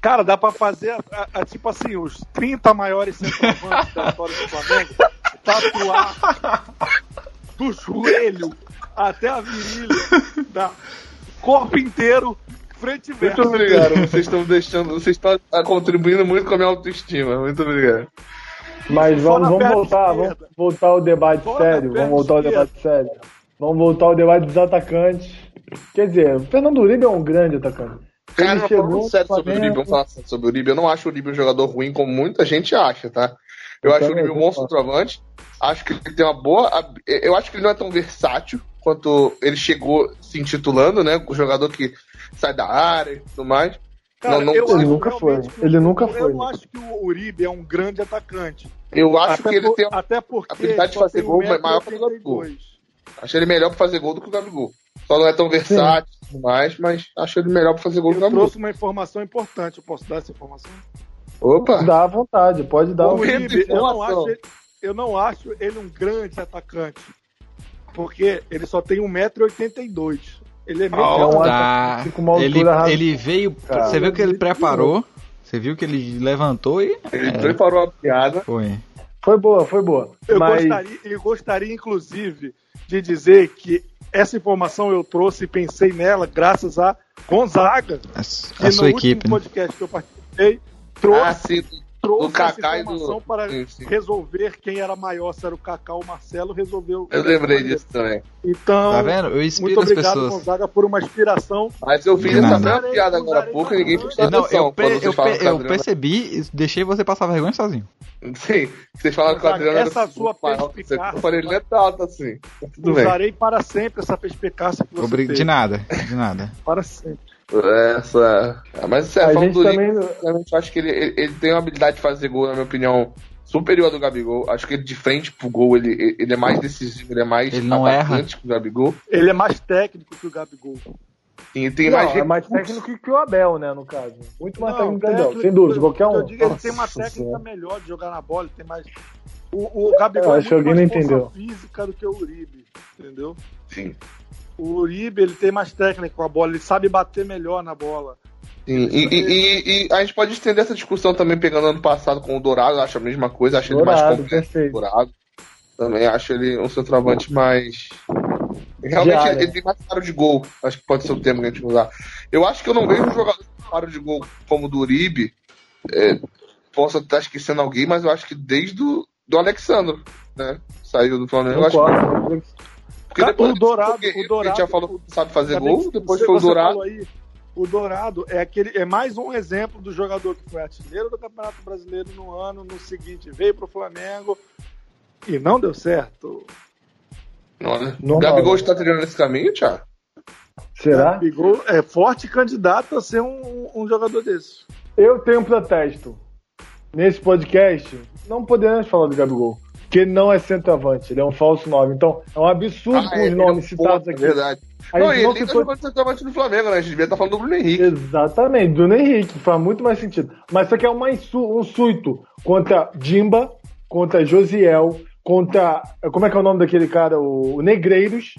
Speaker 3: Cara, dá pra fazer, a- a- a- tipo assim, os 30 maiores centroavantes da história do Flamengo tatuar do joelho até a virilha, da corpo inteiro, frente e verso.
Speaker 5: Muito obrigado. Vocês estão deixando, vocês estão ah, contribuindo muito com a minha autoestima. Muito obrigado.
Speaker 4: Mas vamos, vamos voltar, vamos voltar ao debate
Speaker 3: na
Speaker 4: sério. Vamos voltar ao debate sério. Vamos voltar ao debate dos atacantes. Quer dizer, o Fernando Uribe é um grande atacante.
Speaker 5: Cara,
Speaker 4: Ele chegou
Speaker 5: falando
Speaker 4: no
Speaker 5: sério sobre o Uribe, vamos falar sério sobre o Uribe. Eu não acho o Uribe um jogador ruim como muita gente acha, tá? Eu,
Speaker 4: Eu
Speaker 5: acho o Uribe um bom
Speaker 4: concordo.
Speaker 5: centroavante. Acho que ele tem uma boa. Eu acho que ele não é tão versátil quanto ele chegou se intitulando, né? O jogador que sai da área e tudo mais.
Speaker 3: Cara,
Speaker 5: Não, não-
Speaker 3: eu
Speaker 4: Ele nunca foi. Ele nunca
Speaker 3: Eu
Speaker 4: foi.
Speaker 3: não acho que o Uribe é um grande atacante.
Speaker 5: Eu acho
Speaker 3: até,
Speaker 5: que ele
Speaker 3: por-
Speaker 5: tem uma
Speaker 3: até porque
Speaker 5: habilidade de fazer gol
Speaker 3: 1,82
Speaker 5: maior que o Gabigol. Acho ele melhor pra fazer gol do que o Gabigol. Só não é tão versátil e tudo mais, mas acho ele melhor pra fazer gol
Speaker 3: Eu trouxe uma informação importante. Eu posso dar essa informação?
Speaker 5: Opa!
Speaker 4: Dá à vontade, pode dar.
Speaker 3: O
Speaker 4: um-
Speaker 3: eu não, acho ele, eu não acho ele um grande atacante. Porque ele só tem 1,82m. Ele é meio
Speaker 4: É um
Speaker 2: Tá.
Speaker 4: atacante com uma
Speaker 2: Ele, ele veio.
Speaker 4: Cara,
Speaker 2: você viu que ele preparou. Você viu que ele levantou e.
Speaker 5: Ele preparou a piada.
Speaker 2: Foi.
Speaker 4: Foi boa, foi boa.
Speaker 3: Eu,
Speaker 4: Mas
Speaker 3: gostaria, eu gostaria, inclusive, de dizer que essa informação eu trouxe e pensei nela graças a Gonzaga,
Speaker 2: A,
Speaker 3: que
Speaker 2: su-
Speaker 3: no
Speaker 2: a sua
Speaker 3: último
Speaker 2: equipe. Né?
Speaker 3: podcast que eu participei trouxe,
Speaker 5: Ah, sim.
Speaker 3: Trouxe
Speaker 5: do Kaká
Speaker 3: essa
Speaker 5: e do-
Speaker 3: informação para
Speaker 5: sim, sim.
Speaker 3: resolver quem era maior, se era o Kaká ou o Marcelo, resolveu.
Speaker 5: Eu lembrei disso também.
Speaker 3: Então,
Speaker 2: Tá vendo? Eu
Speaker 3: muito
Speaker 2: inspiro as
Speaker 3: obrigado,
Speaker 2: pessoas.
Speaker 3: Gonzaga, por uma inspiração.
Speaker 5: Mas eu fiz essa
Speaker 2: nada.
Speaker 5: mesma piada agora há pouco e ninguém prestou
Speaker 2: Não,
Speaker 5: atenção.
Speaker 2: eu, eu, pe- eu percebi e deixei você passar vergonha sozinho.
Speaker 5: Sim, vocês falaram que o Adriano
Speaker 3: essa
Speaker 5: era
Speaker 3: sua
Speaker 5: que você.
Speaker 3: perspicácia-
Speaker 5: Eu falei, ele não é tanto assim. Tudo bem.
Speaker 3: Usarei para sempre essa perspicácia que você
Speaker 2: Obri-
Speaker 3: teve.
Speaker 2: De nada, de nada.
Speaker 3: Para sempre.
Speaker 5: Essa... Ah, Mas sério,
Speaker 4: a
Speaker 5: falando
Speaker 4: gente
Speaker 5: do Uribe,
Speaker 4: também.
Speaker 5: sinceramente, eu acho que ele, ele, ele tem uma habilidade de fazer gol, na minha opinião, superior à do Gabigol. Acho que ele de frente pro gol, ele, ele é mais decisivo, ele é mais
Speaker 2: Ele não
Speaker 5: atacante que o Gabigol.
Speaker 3: Ele é mais técnico que o Gabigol.
Speaker 5: E tem
Speaker 4: Não,
Speaker 5: mais
Speaker 4: é mais técnico que o Abel, né, no caso. Muito mais
Speaker 3: Não,
Speaker 4: técnico que o Abel, sem dúvida, qualquer um.
Speaker 3: Eu digo, ele tem uma
Speaker 5: Nossa
Speaker 3: técnica
Speaker 5: Senhora.
Speaker 3: melhor de jogar na bola, ele tem mais. O, o Gabigol
Speaker 4: Eu
Speaker 3: é
Speaker 4: acho que
Speaker 3: muito
Speaker 4: alguém
Speaker 3: mais
Speaker 4: não
Speaker 3: força
Speaker 4: entendeu.
Speaker 3: física do que o Uribe, entendeu?
Speaker 5: Sim.
Speaker 3: O Uribe, ele tem mais técnica com a bola, ele sabe bater melhor na bola.
Speaker 5: Sim, e, e- e- e a gente pode estender essa discussão também pegando ano passado com o Dourado, acho a mesma coisa, acho ele mais
Speaker 4: Dourado,
Speaker 5: completo que o
Speaker 4: perfeito.
Speaker 5: Dourado. Também acho ele um centroavante mais. Realmente ele, ele tem mais faro de gol, acho que pode ser o termo que a gente usar. Eu acho que eu não vejo um jogador com faro de gol como o do Uribe. É, posso estar esquecendo alguém, mas eu acho que desde o do Alexandro, né? Saiu do Flamengo. Eu acho que. Porque
Speaker 3: Cara,
Speaker 5: depois
Speaker 3: o Dourado- o Dourado-
Speaker 5: já falou que sabe fazer gol, depois
Speaker 3: você-
Speaker 5: foi o Dourado.
Speaker 3: aí, o Dourado é aquele é mais um exemplo do jogador que foi artilheiro do Campeonato Brasileiro no ano, no seguinte veio pro Flamengo e não deu certo.
Speaker 5: Não, né?
Speaker 4: Normal,
Speaker 5: Gabigol
Speaker 4: né?
Speaker 5: está trilhando esse caminho, Thiago?
Speaker 4: Será?
Speaker 3: Gabigol é forte candidato a ser um, um jogador desse.
Speaker 4: Eu tenho um protesto. Nesse podcast, não podemos falar do Gabigol. Porque ele não é centroavante, ele é um falso nome. Então, é um absurdo com
Speaker 5: é,
Speaker 4: os nomes
Speaker 5: ele é um
Speaker 4: citados
Speaker 5: ponta,
Speaker 4: aqui.
Speaker 5: É verdade.
Speaker 4: A
Speaker 5: não, ele tá
Speaker 4: citou-
Speaker 5: jogando centroavante no Flamengo, né? A gente devia estar falando do Bruno Henrique.
Speaker 4: Exatamente, Bruno Henrique, faz muito mais sentido. Mas isso aqui é uma insu- um suito contra Dimba, contra Josiel, contra. Como é que é o nome daquele cara? O, o Negreiros.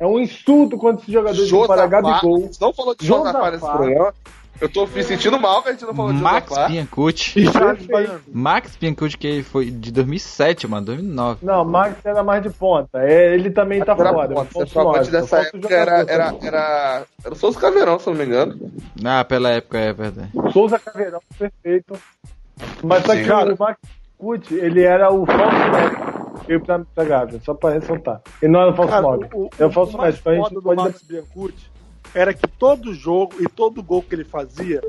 Speaker 4: É um insulto contra esses jogadores que
Speaker 5: Josafá, a
Speaker 4: Gabigol.
Speaker 5: gente não falou de Josafá
Speaker 4: Josafá.
Speaker 5: nesse programa. Eu tô me sentindo mal que a gente não falou de
Speaker 2: Max. Biancucci. Max Biancucci que foi de 2007, mano, 2009.
Speaker 4: Não, Max era mais de ponta. É, ele também tá
Speaker 5: Era
Speaker 4: fora.
Speaker 5: ponta,
Speaker 4: Falso
Speaker 5: centroavante dessa época era, era, era, era o Souza Caveirão, se eu não me engano.
Speaker 2: Ah, pela época é verdade.
Speaker 4: Souza Caveirão, perfeito. Mas só que o Max Pucci, ele era o falso. Veio pra, pra Gávea, só pra ressaltar. Ele não era o falso
Speaker 3: Cara,
Speaker 4: nove.
Speaker 3: o, o,
Speaker 4: É o falso
Speaker 3: o mais
Speaker 4: médico. A gente não
Speaker 3: do
Speaker 4: pode
Speaker 3: Max Biancucci era que todo jogo e todo gol que ele fazia,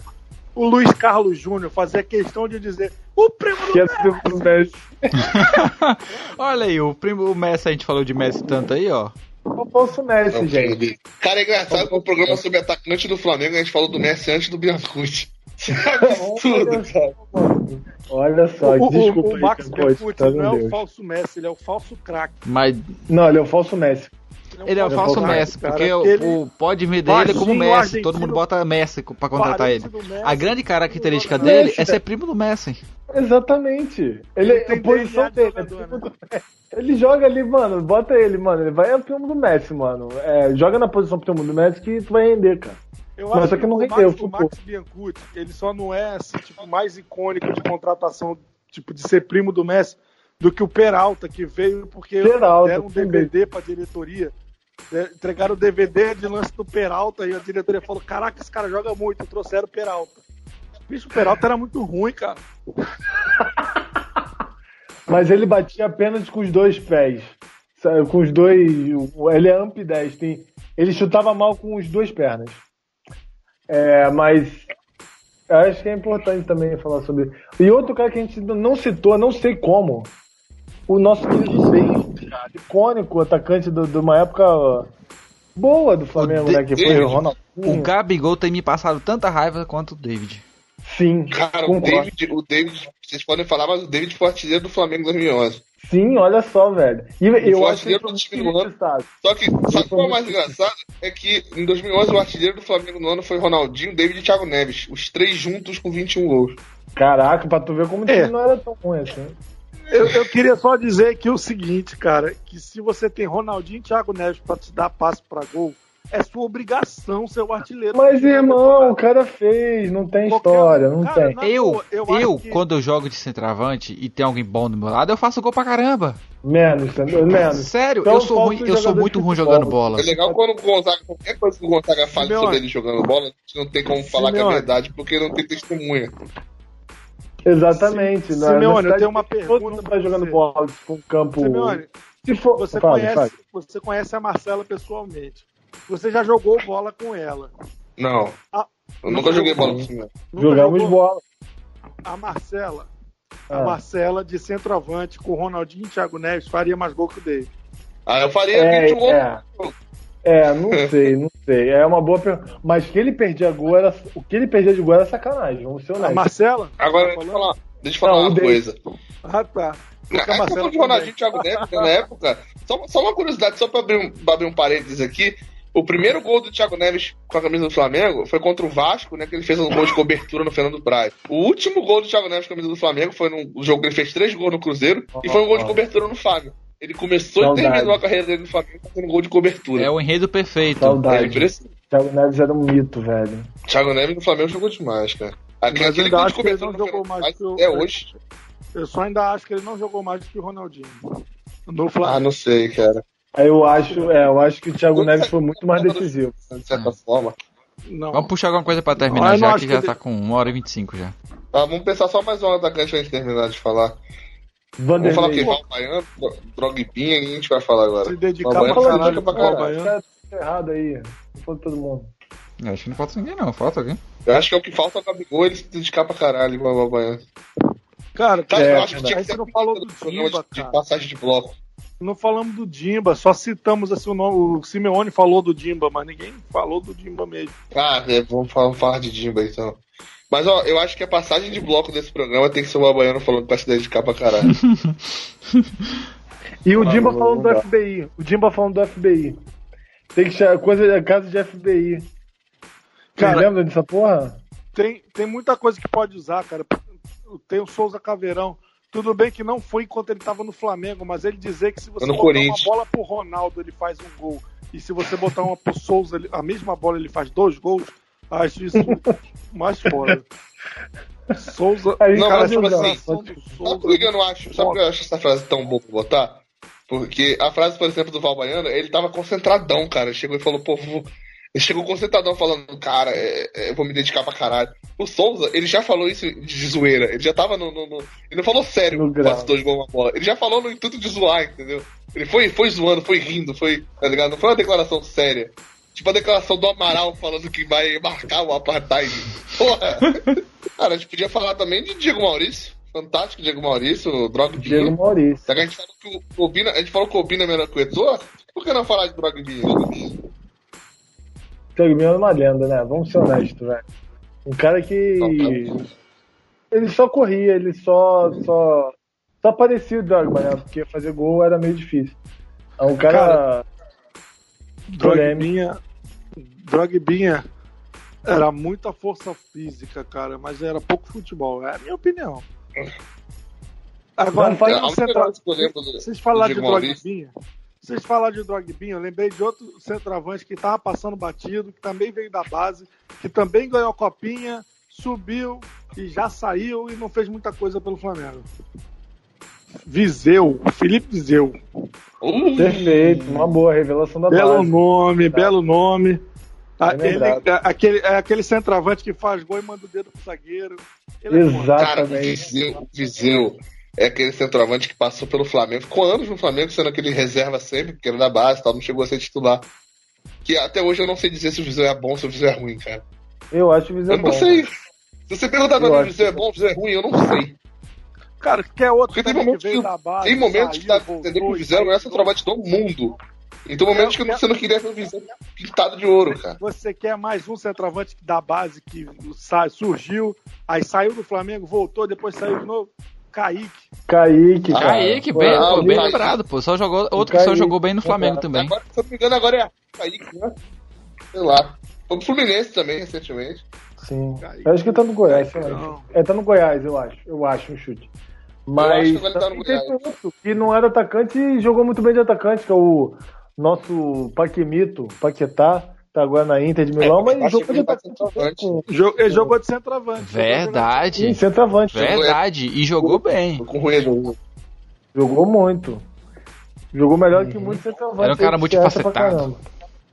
Speaker 3: o Luiz Carlos Júnior fazia questão de dizer O primo do
Speaker 4: Que primo do Messi.
Speaker 2: Olha aí, o primo o Messi, a gente falou de Messi tanto aí, ó.
Speaker 4: O falso Messi, gente.
Speaker 5: Cara, é engraçado que o programa sobre atacante do Flamengo a gente falou do Messi antes do Biancucci. É absurdo, cara.
Speaker 4: Olha só,
Speaker 3: O, o,
Speaker 4: desculpa
Speaker 3: o
Speaker 4: aí,
Speaker 3: Max Beckut
Speaker 4: tá
Speaker 3: não é o falso Messi, ele é o falso craque.
Speaker 2: Mas
Speaker 4: Não, ele é o falso Messi.
Speaker 2: Ele é o
Speaker 4: Ele é
Speaker 2: falso
Speaker 4: falso
Speaker 2: Messi,
Speaker 3: cara,
Speaker 2: porque o,
Speaker 3: aquele
Speaker 2: o pode vender ele como Messi.
Speaker 3: argentino,
Speaker 2: Todo mundo bota Messi pra contratar ele.
Speaker 3: Messi.
Speaker 2: A grande característica
Speaker 3: Messi,
Speaker 2: dele é
Speaker 4: né?
Speaker 2: ser primo do Messi.
Speaker 4: Exatamente. Ele,
Speaker 3: Ele tem
Speaker 4: a posição dele. é primo do Messi. Ele joga ali, mano. Bota ele, mano. Ele vai é o primo do Messi, mano. É, joga na posição primo do Messi que tu vai render, cara.
Speaker 3: Eu
Speaker 4: Mas
Speaker 3: acho
Speaker 4: só que não rendeu,
Speaker 3: Max, o
Speaker 4: ficou.
Speaker 3: Max Biancucci, ele só não é assim, tipo, mais icônico de contratação, tipo, de ser primo do Messi, do que o Peralta, que veio porque
Speaker 4: Peralta,
Speaker 3: deram um
Speaker 4: também.
Speaker 3: DVD pra diretoria. Né, Entregaram o DVD de lance do Peralta e a diretoria falou: Caraca, esse cara joga muito, trouxeram o Peralta. Bicho, o Peralta era muito ruim, cara.
Speaker 4: Mas ele batia apenas com os dois pés. Com os dois. Ele é ambidestro. Ele chutava mal com as duas pernas. É, mas. eu Acho que é importante também falar sobre. E outro cara que a gente não citou, não sei como. O nosso querido David, cara, icônico atacante do- de uma época boa do Flamengo,
Speaker 2: O
Speaker 4: né? Que foi o Ronaldinho.
Speaker 2: O Gabigol tem me passado tanta raiva quanto o David.
Speaker 4: Sim,
Speaker 5: Cara, o. David, o David, vocês podem falar, mas o David foi artilheiro do Flamengo em 2011.
Speaker 4: Sim, olha só, velho. E eu
Speaker 5: foi
Speaker 4: acho que
Speaker 5: artilheiro
Speaker 4: ele
Speaker 5: do
Speaker 4: foi
Speaker 5: time do ano. Só que, sabe é o mais engraçado? É que em 2011 o artilheiro do Flamengo no ano foi Ronaldinho, David e Thiago Neves. Os três juntos com 21 gols.
Speaker 4: Caraca, pra tu ver como o time
Speaker 3: É.
Speaker 4: não era tão ruim assim.
Speaker 3: Eu, eu queria só dizer que o seguinte, cara, que se você tem Ronaldinho e Thiago Neves pra te dar passo pra gol, é sua obrigação ser o artilheiro.
Speaker 4: Mas, irmão, o cara fez, não tem
Speaker 3: Qualquer-
Speaker 4: história, não
Speaker 3: cara,
Speaker 4: tem.
Speaker 2: Eu, eu,
Speaker 3: acho que-
Speaker 2: quando eu jogo de centroavante e tem alguém bom do meu lado, eu faço gol pra caramba.
Speaker 4: Menos, menos.
Speaker 2: Sério,
Speaker 4: Então
Speaker 2: eu sou ruim, eu sou muito ruim jogando bola.
Speaker 5: É legal quando o Gonzaga, qualquer coisa que o Gonzaga fale
Speaker 3: Simeone.
Speaker 5: sobre ele jogando bola, a gente não tem como falar que é
Speaker 3: Simeone.
Speaker 5: verdade, porque não tem testemunha.
Speaker 4: Exatamente.
Speaker 3: Sim-
Speaker 4: na-
Speaker 3: Simeone,
Speaker 4: na
Speaker 3: eu tenho uma
Speaker 4: todo
Speaker 3: pergunta
Speaker 4: mundo
Speaker 3: pra
Speaker 4: tá jogando
Speaker 3: você.
Speaker 4: bola com um campo.
Speaker 3: Simeone,
Speaker 4: Se for,
Speaker 3: você,
Speaker 4: fala,
Speaker 3: conhece,
Speaker 4: fala.
Speaker 3: você conhece a Marcela pessoalmente. Você já jogou bola com ela.
Speaker 5: Não.
Speaker 3: Ah,
Speaker 5: eu nunca joguei bola com o Simeone.
Speaker 3: Nunca
Speaker 4: Jogamos
Speaker 3: jogou?
Speaker 4: bola.
Speaker 3: A Marcela.
Speaker 4: Ah.
Speaker 3: A Marcela de centroavante com Ronaldinho e Thiago Neves faria mais gol que o David.
Speaker 5: Ah, eu faria
Speaker 4: É,
Speaker 5: 21 gols.
Speaker 4: É. É, não sei, não sei. É uma boa pergunta. Mas que ele perdia gol era. O que ele perdia de gol era sacanagem, vamos ser
Speaker 3: A
Speaker 4: honestos.
Speaker 3: Marcela?
Speaker 5: Agora,
Speaker 3: Tá
Speaker 5: deixa eu falar, deixa eu falar
Speaker 4: Não, o
Speaker 5: uma coisa.
Speaker 3: Ah, tá.
Speaker 5: Na
Speaker 3: Porque a
Speaker 5: época de Ronaldinho e Thiago Neves, na época, só, só uma curiosidade, só pra abrir, um, pra abrir um parênteses aqui. O primeiro gol do Thiago Neves com a camisa do Flamengo foi contra o Vasco, né? Que ele fez um gol de cobertura no Fernando Braz. O último gol do Thiago Neves com a camisa do Flamengo foi num jogo que ele fez três gols no Cruzeiro e foi um gol de cobertura no Fábio. Ele começou
Speaker 4: Saudade.
Speaker 5: e terminou a carreira dele no Flamengo fazendo gol de cobertura.
Speaker 2: É o enredo perfeito.
Speaker 5: É
Speaker 4: Saudade.
Speaker 5: impressionante.
Speaker 4: Thiago Neves era um mito, velho.
Speaker 5: Thiago Neves no Flamengo jogou demais, cara. Aquele,
Speaker 3: Mas
Speaker 5: aquele
Speaker 3: ainda
Speaker 5: gol de
Speaker 3: acho que ele
Speaker 5: cobertura
Speaker 3: não jogou mais que o-
Speaker 5: até hoje.
Speaker 3: Eu só ainda acho que ele não jogou mais do que o Ronaldinho. No
Speaker 5: Ah,
Speaker 3: Flamengo.
Speaker 5: não sei, cara.
Speaker 4: Eu acho, é, eu acho que o Thiago Neves foi muito mais decisivo.
Speaker 5: De certa forma.
Speaker 3: não.
Speaker 2: Vamos puxar alguma coisa pra
Speaker 3: Ah,
Speaker 2: terminar
Speaker 3: não
Speaker 2: já,
Speaker 3: acho
Speaker 2: que já
Speaker 3: que
Speaker 2: tá com 1 hora e 25 já.
Speaker 5: Ah, vamos pensar só mais um atacante pra gente terminar de falar. Vamos falar?
Speaker 4: Vanderlei.
Speaker 5: Val Baiano, Drogbinha, e a gente vai falar agora.
Speaker 3: Se dedicar
Speaker 5: Val
Speaker 3: pra caralho
Speaker 5: dedica pra caralho.
Speaker 3: Baiano.
Speaker 4: Tá errado aí. Não foi todo mundo.
Speaker 2: Eu acho que não falta ninguém não, falta alguém.
Speaker 5: Eu acho que é o que falta no Gabigol ele se dedicar pra caralho, igual o Val Baiano.
Speaker 3: Cara,
Speaker 5: Cara,
Speaker 4: É,
Speaker 5: eu acho que tinha que
Speaker 3: não falou
Speaker 5: do
Speaker 3: Dimba,
Speaker 5: de, de passagem de bloco.
Speaker 3: Não falamos do Dimba, só citamos assim o nome. O Simeone falou do Dimba, mas ninguém falou do Dimba mesmo.
Speaker 5: Ah, é, vamos falar, vamos falar de Dimba então. Mas ó, eu acho que a passagem de bloco desse programa tem que ser o Val Baiano falando vai se dedicar pra caralho.
Speaker 4: E o
Speaker 5: Ah,
Speaker 4: Dimba
Speaker 5: não,
Speaker 4: falando do. FBI. O Dimba falando do FBI. Tem que chamar coisa da casa de FBI. Cara,
Speaker 3: Cara,
Speaker 4: lembra dessa porra?
Speaker 3: tem, tem muita coisa que pode usar, cara. Tem o Souza Caveirão. Tudo bem que não foi enquanto ele estava no Flamengo, mas ele dizer que se você
Speaker 5: No
Speaker 3: botar uma bola pro Ronaldo, ele faz um gol. E se você botar uma pro Souza, a mesma bola, ele faz dois gols. Acho isso mais foda. Souza.
Speaker 4: Aí,
Speaker 5: Não,
Speaker 3: cara,
Speaker 5: mas, tipo assim, Sabe por que eu não acho? Sabe por que eu acho essa frase tão boa pra botar? Porque a frase, por exemplo, do Val Baiano, ele tava concentradão, cara. Ele chegou e falou, pô, vou... ele chegou concentradão falando, cara, é, é, eu vou me dedicar pra caralho. O Souza, ele já falou isso de zoeira. Ele já tava no. no- no- Ele não falou sério os dois gols na bola. Ele já falou no intuito de zoar, entendeu? Ele foi, foi zoando, foi rindo, foi. Tá ligado? Não foi uma declaração séria. Tipo a declaração do Amaral falando que vai marcar o apartheid. Porra! Cara, a gente podia falar também de Diego Maurício. Fantástico, Diego Maurício, o Drogbinha.
Speaker 4: Diego Maurício.
Speaker 5: Já que a gente falou que o Cobina, a gente falou que o Cobina é melhor que o Eto'o, por que não falar de Drogbinha?
Speaker 4: Drogbinha é uma lenda, né? Vamos ser honestos, velho. Um cara que. Ele só corria, ele só. só, só parecia o Drogba, né? Porque fazer gol era meio difícil. É um cara.
Speaker 3: Cara, Drogbinha, Drogbinha era muita força física, cara, mas era pouco futebol. É a minha opinião. Agora, tem um central- Vocês falaram de. Drogbinha. Vocês falaram de Drogbinha, eu lembrei de outro centroavante que tava passando batido, que também veio da base, que também ganhou a copinha, subiu e já saiu e não fez muita coisa pelo Flamengo. Viseu, Felipe Viseu.
Speaker 5: Uh,
Speaker 4: Perfeito, uma boa revelação da
Speaker 3: Belo
Speaker 4: base.
Speaker 3: nome, belo nome. Ah,
Speaker 4: Bem
Speaker 3: ele-
Speaker 4: lembrado.
Speaker 3: é aquele, é aquele centroavante que faz gol e manda o dedo pro zagueiro. Ele é bom.
Speaker 5: Cara, o
Speaker 4: Exatamente.
Speaker 5: Viseu, o Viseu é aquele centroavante que passou pelo Flamengo. Ficou anos no Flamengo, sendo aquele reserva sempre, porque era da base e tal, não chegou a ser titular. Que até hoje eu não sei dizer se o Viseu é bom ou se o Viseu é ruim, cara.
Speaker 4: Eu acho o Viseu
Speaker 5: Eu não
Speaker 4: bom.
Speaker 5: sei. Se você perguntar pra
Speaker 4: Eu
Speaker 5: mim, o
Speaker 4: acho
Speaker 5: Viseu é bom ou o Viseu é ruim, eu não sei.
Speaker 3: Cara, quer outro
Speaker 5: Porque tem momentos
Speaker 3: que
Speaker 5: que-
Speaker 3: da base.
Speaker 5: Tem momentos que
Speaker 3: saiu,
Speaker 5: pra entender que o
Speaker 3: voltou,
Speaker 5: não é do mundo. E tem momentos que você não queria ver o Viseu pintado de ouro, cara.
Speaker 3: Você quer mais um centroavante da base que sai, surgiu, aí saiu do Flamengo, voltou, depois saiu de novo? Kaique.
Speaker 4: Kaique, cara.
Speaker 2: Kaique, bem,
Speaker 5: ah,
Speaker 2: pô,
Speaker 5: o
Speaker 2: bem lembrado, pô. Só jogou, outro que só jogou bem no Flamengo também.
Speaker 5: Agora, se eu não me engano, agora é Kaique, né? Sei lá. Foi pro Fluminense também, recentemente.
Speaker 4: Sim. Eu acho que ele tá no Goiás. Ele tá no Goiás, eu acho. Eu acho um chute. Mas
Speaker 5: acho que ele tá no Goiás.
Speaker 4: outro que não era atacante e jogou muito bem de atacante, que é o nosso Paquemito, Paquetá, tá agora na Inter de Milão,
Speaker 5: É,
Speaker 4: mas jogou de
Speaker 5: ele tá
Speaker 4: atacante
Speaker 5: centroavante.
Speaker 3: Jo- Ele jogou de centroavante.
Speaker 2: Verdade.
Speaker 4: centroavante.
Speaker 2: Verdade. E jogou bem.
Speaker 4: Jogou muito. Jogou melhor que muitos centroavantes.
Speaker 2: Era um cara multifacetado.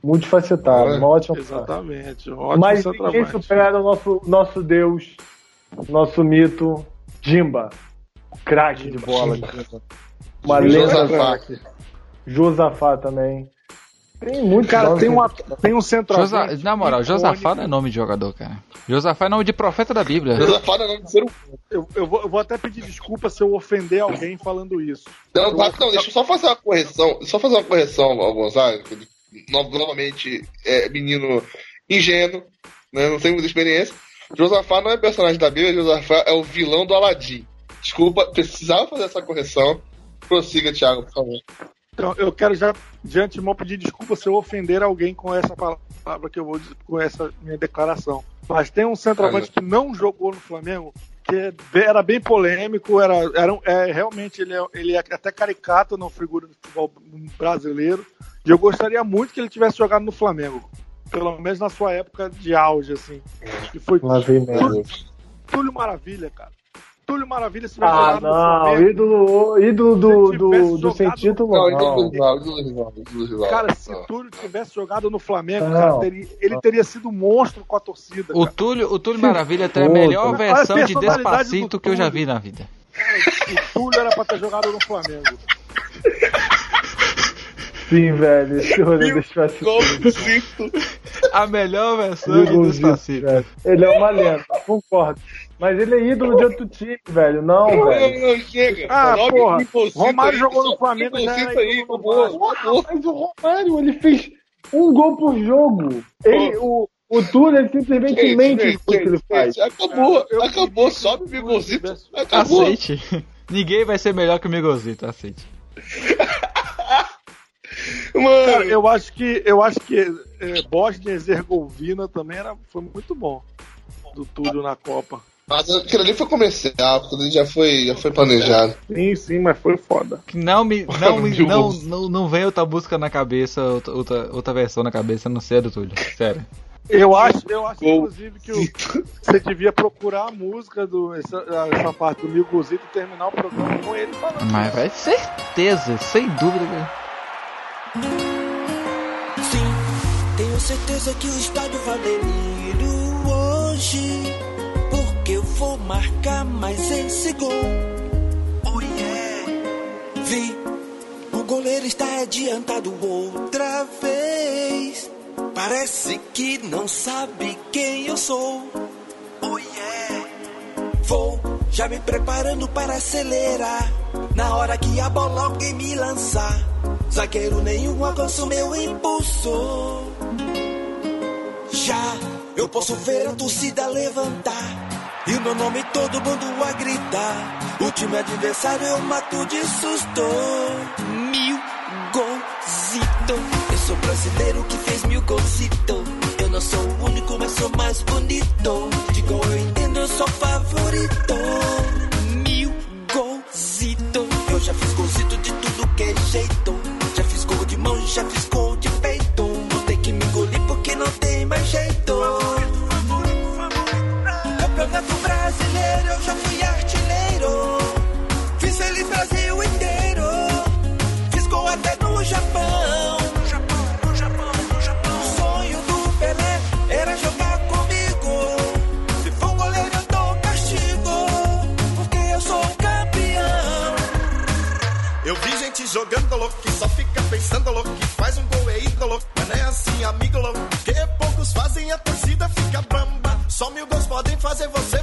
Speaker 4: Multifacetado,
Speaker 5: É.
Speaker 4: uma ótima.
Speaker 3: Exatamente. um Ótimo
Speaker 4: Mas ninguém supera o nosso, nosso Deus, nosso mito, Jimba. Craque de bola. Jimba. Uma lenda.
Speaker 5: Josafá.
Speaker 4: Josafá também. Tem muito
Speaker 3: Cara, tem, uma, tem um centroavante.
Speaker 2: Josa... Na moral. Josafá não é nome de jogador, cara. Josafá é nome de profeta da Bíblia.
Speaker 5: Josafá não é nome de ser humano.
Speaker 3: Eu, eu vou, eu vou até pedir desculpa se eu ofender alguém falando isso.
Speaker 5: Não, não, não, deixa eu só fazer uma correção. Só fazer uma correção ao Gonzaga, que ele, no- novamente, é menino ingênuo, né, não tem muita experiência. Josafá não é personagem da Bíblia, Josafá é o vilão do Aladim. Desculpa, precisava fazer essa correção. Prossiga, Thiago, por favor.
Speaker 3: Então, eu quero já, de antemão, pedir desculpa se eu ofender alguém com essa palavra que eu vou dizer, com essa minha declaração. Mas tem um centroavante que não jogou no Flamengo, que é- era bem polêmico, era, era é, realmente ele é, ele é até caricato na figura do futebol brasileiro. E eu gostaria muito que ele tivesse jogado no Flamengo. Pelo menos na sua época de auge, assim. Foi
Speaker 4: vem merda.
Speaker 3: Túlio, Túlio Maravilha, cara. Túlio Maravilha se tivesse
Speaker 4: Ah,
Speaker 3: jogado no
Speaker 4: não.
Speaker 3: Flamengo.
Speaker 4: Ídolo, ídolo do,
Speaker 3: Se
Speaker 4: do, do sem
Speaker 3: no-
Speaker 4: título,
Speaker 5: Não,
Speaker 4: não.
Speaker 5: ídolo do rival, ídolo do rival, ídolo do rival.
Speaker 3: Cara, se
Speaker 5: Não.
Speaker 3: Túlio tivesse jogado no Flamengo, cara, teria- ele teria sido um monstro com a torcida.
Speaker 2: O
Speaker 3: cara.
Speaker 2: Túlio, o Túlio Maravilha tem a
Speaker 4: Puta.
Speaker 2: melhor
Speaker 3: Olha a
Speaker 2: versão de
Speaker 3: personalidade
Speaker 2: Despacito
Speaker 3: do
Speaker 2: que eu já vi na vida.
Speaker 3: O Túlio era pra ter jogado no Flamengo.
Speaker 4: Sim, velho. Esse rolê deixa eu
Speaker 2: A melhor versão de Despacito.
Speaker 4: velho. Ele é uma lenda, concordo. Mas ele é ídolo de outro time, velho. Não,
Speaker 5: Não,
Speaker 4: velho.
Speaker 5: não, chega.
Speaker 3: Ah, porra, Romário
Speaker 5: aí,
Speaker 3: jogou no Flamengo, já
Speaker 5: aí, acabou.
Speaker 4: Mas o Romário, ele fez um gol por jogo. Ele, o, o Túlio, ele simplesmente
Speaker 5: Gente,
Speaker 4: mente
Speaker 5: gente,
Speaker 4: o que ele faz.
Speaker 5: gente, Acabou,
Speaker 3: Eu-
Speaker 5: acabou, sobe o Bigozito, acabou.
Speaker 2: Aceite. Ninguém vai ser melhor que o Migozito, aceite.
Speaker 5: Mano,
Speaker 3: Cara, eu acho que, eu acho que é, Bosnia e Herzegovina também era, foi muito bom. Do Túlio na Copa.
Speaker 5: Mas aquilo ali foi comercial, aquilo ali já foi, já foi planejado.
Speaker 3: Sim, sim, mas foi foda.
Speaker 2: Não me, não, me, não, não, não vem outra música na cabeça, outra, outra, outra versão na cabeça, a não do Túlio. Sério.
Speaker 3: Eu acho, eu acho inclusive, que o- você devia procurar a música do essa, essa parte do Migozito e terminar o programa com ele falando.
Speaker 2: Mas vai certeza, sem dúvida.
Speaker 6: Sim, tenho certeza que o estádio vai hoje. Porque eu vou marcar mais esse gol. Oh yeah! Vi, o goleiro está adiantado outra vez. Parece que não sabe quem eu sou. Oh yeah! Vou já me preparando para acelerar. Na hora que a bola alguém me lançar, zagueiro nenhum alcança meu impulso. Já eu posso ver a torcida levantar. E o meu nome todo mundo a gritar. O time adversário eu mato de susto. Mil golzito. Eu sou brasileiro que fez mil golzito. Eu não sou o único, mas sou mais bonito. De gol eu entendo, eu sou favorito. Mil golzito. Eu já fiz golzito de tudo que é jeito. Já fiz gol de mão, já fiz
Speaker 10: jogando louco, que só fica pensando louco, que faz um gol é ídolo, mas não é assim, amigo louco, que poucos fazem a torcida fica bamba. Só mil gols podem fazer você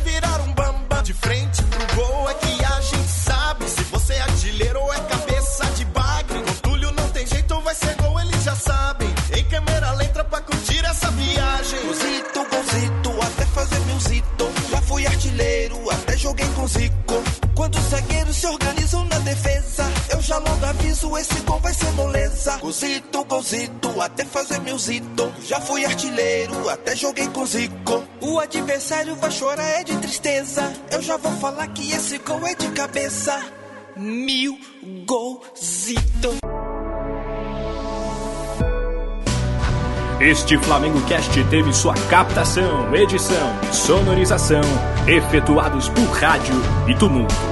Speaker 6: Golzito, golzito, até fazer meu zito. Já fui artilheiro, até joguei com Zico. O adversário vai chorar, é de tristeza. Eu já vou falar que esse gol é de cabeça. Mil golzito.
Speaker 11: Este Flamengo Cast teve sua captação, edição sonorização efetuados por rádio e tumulto.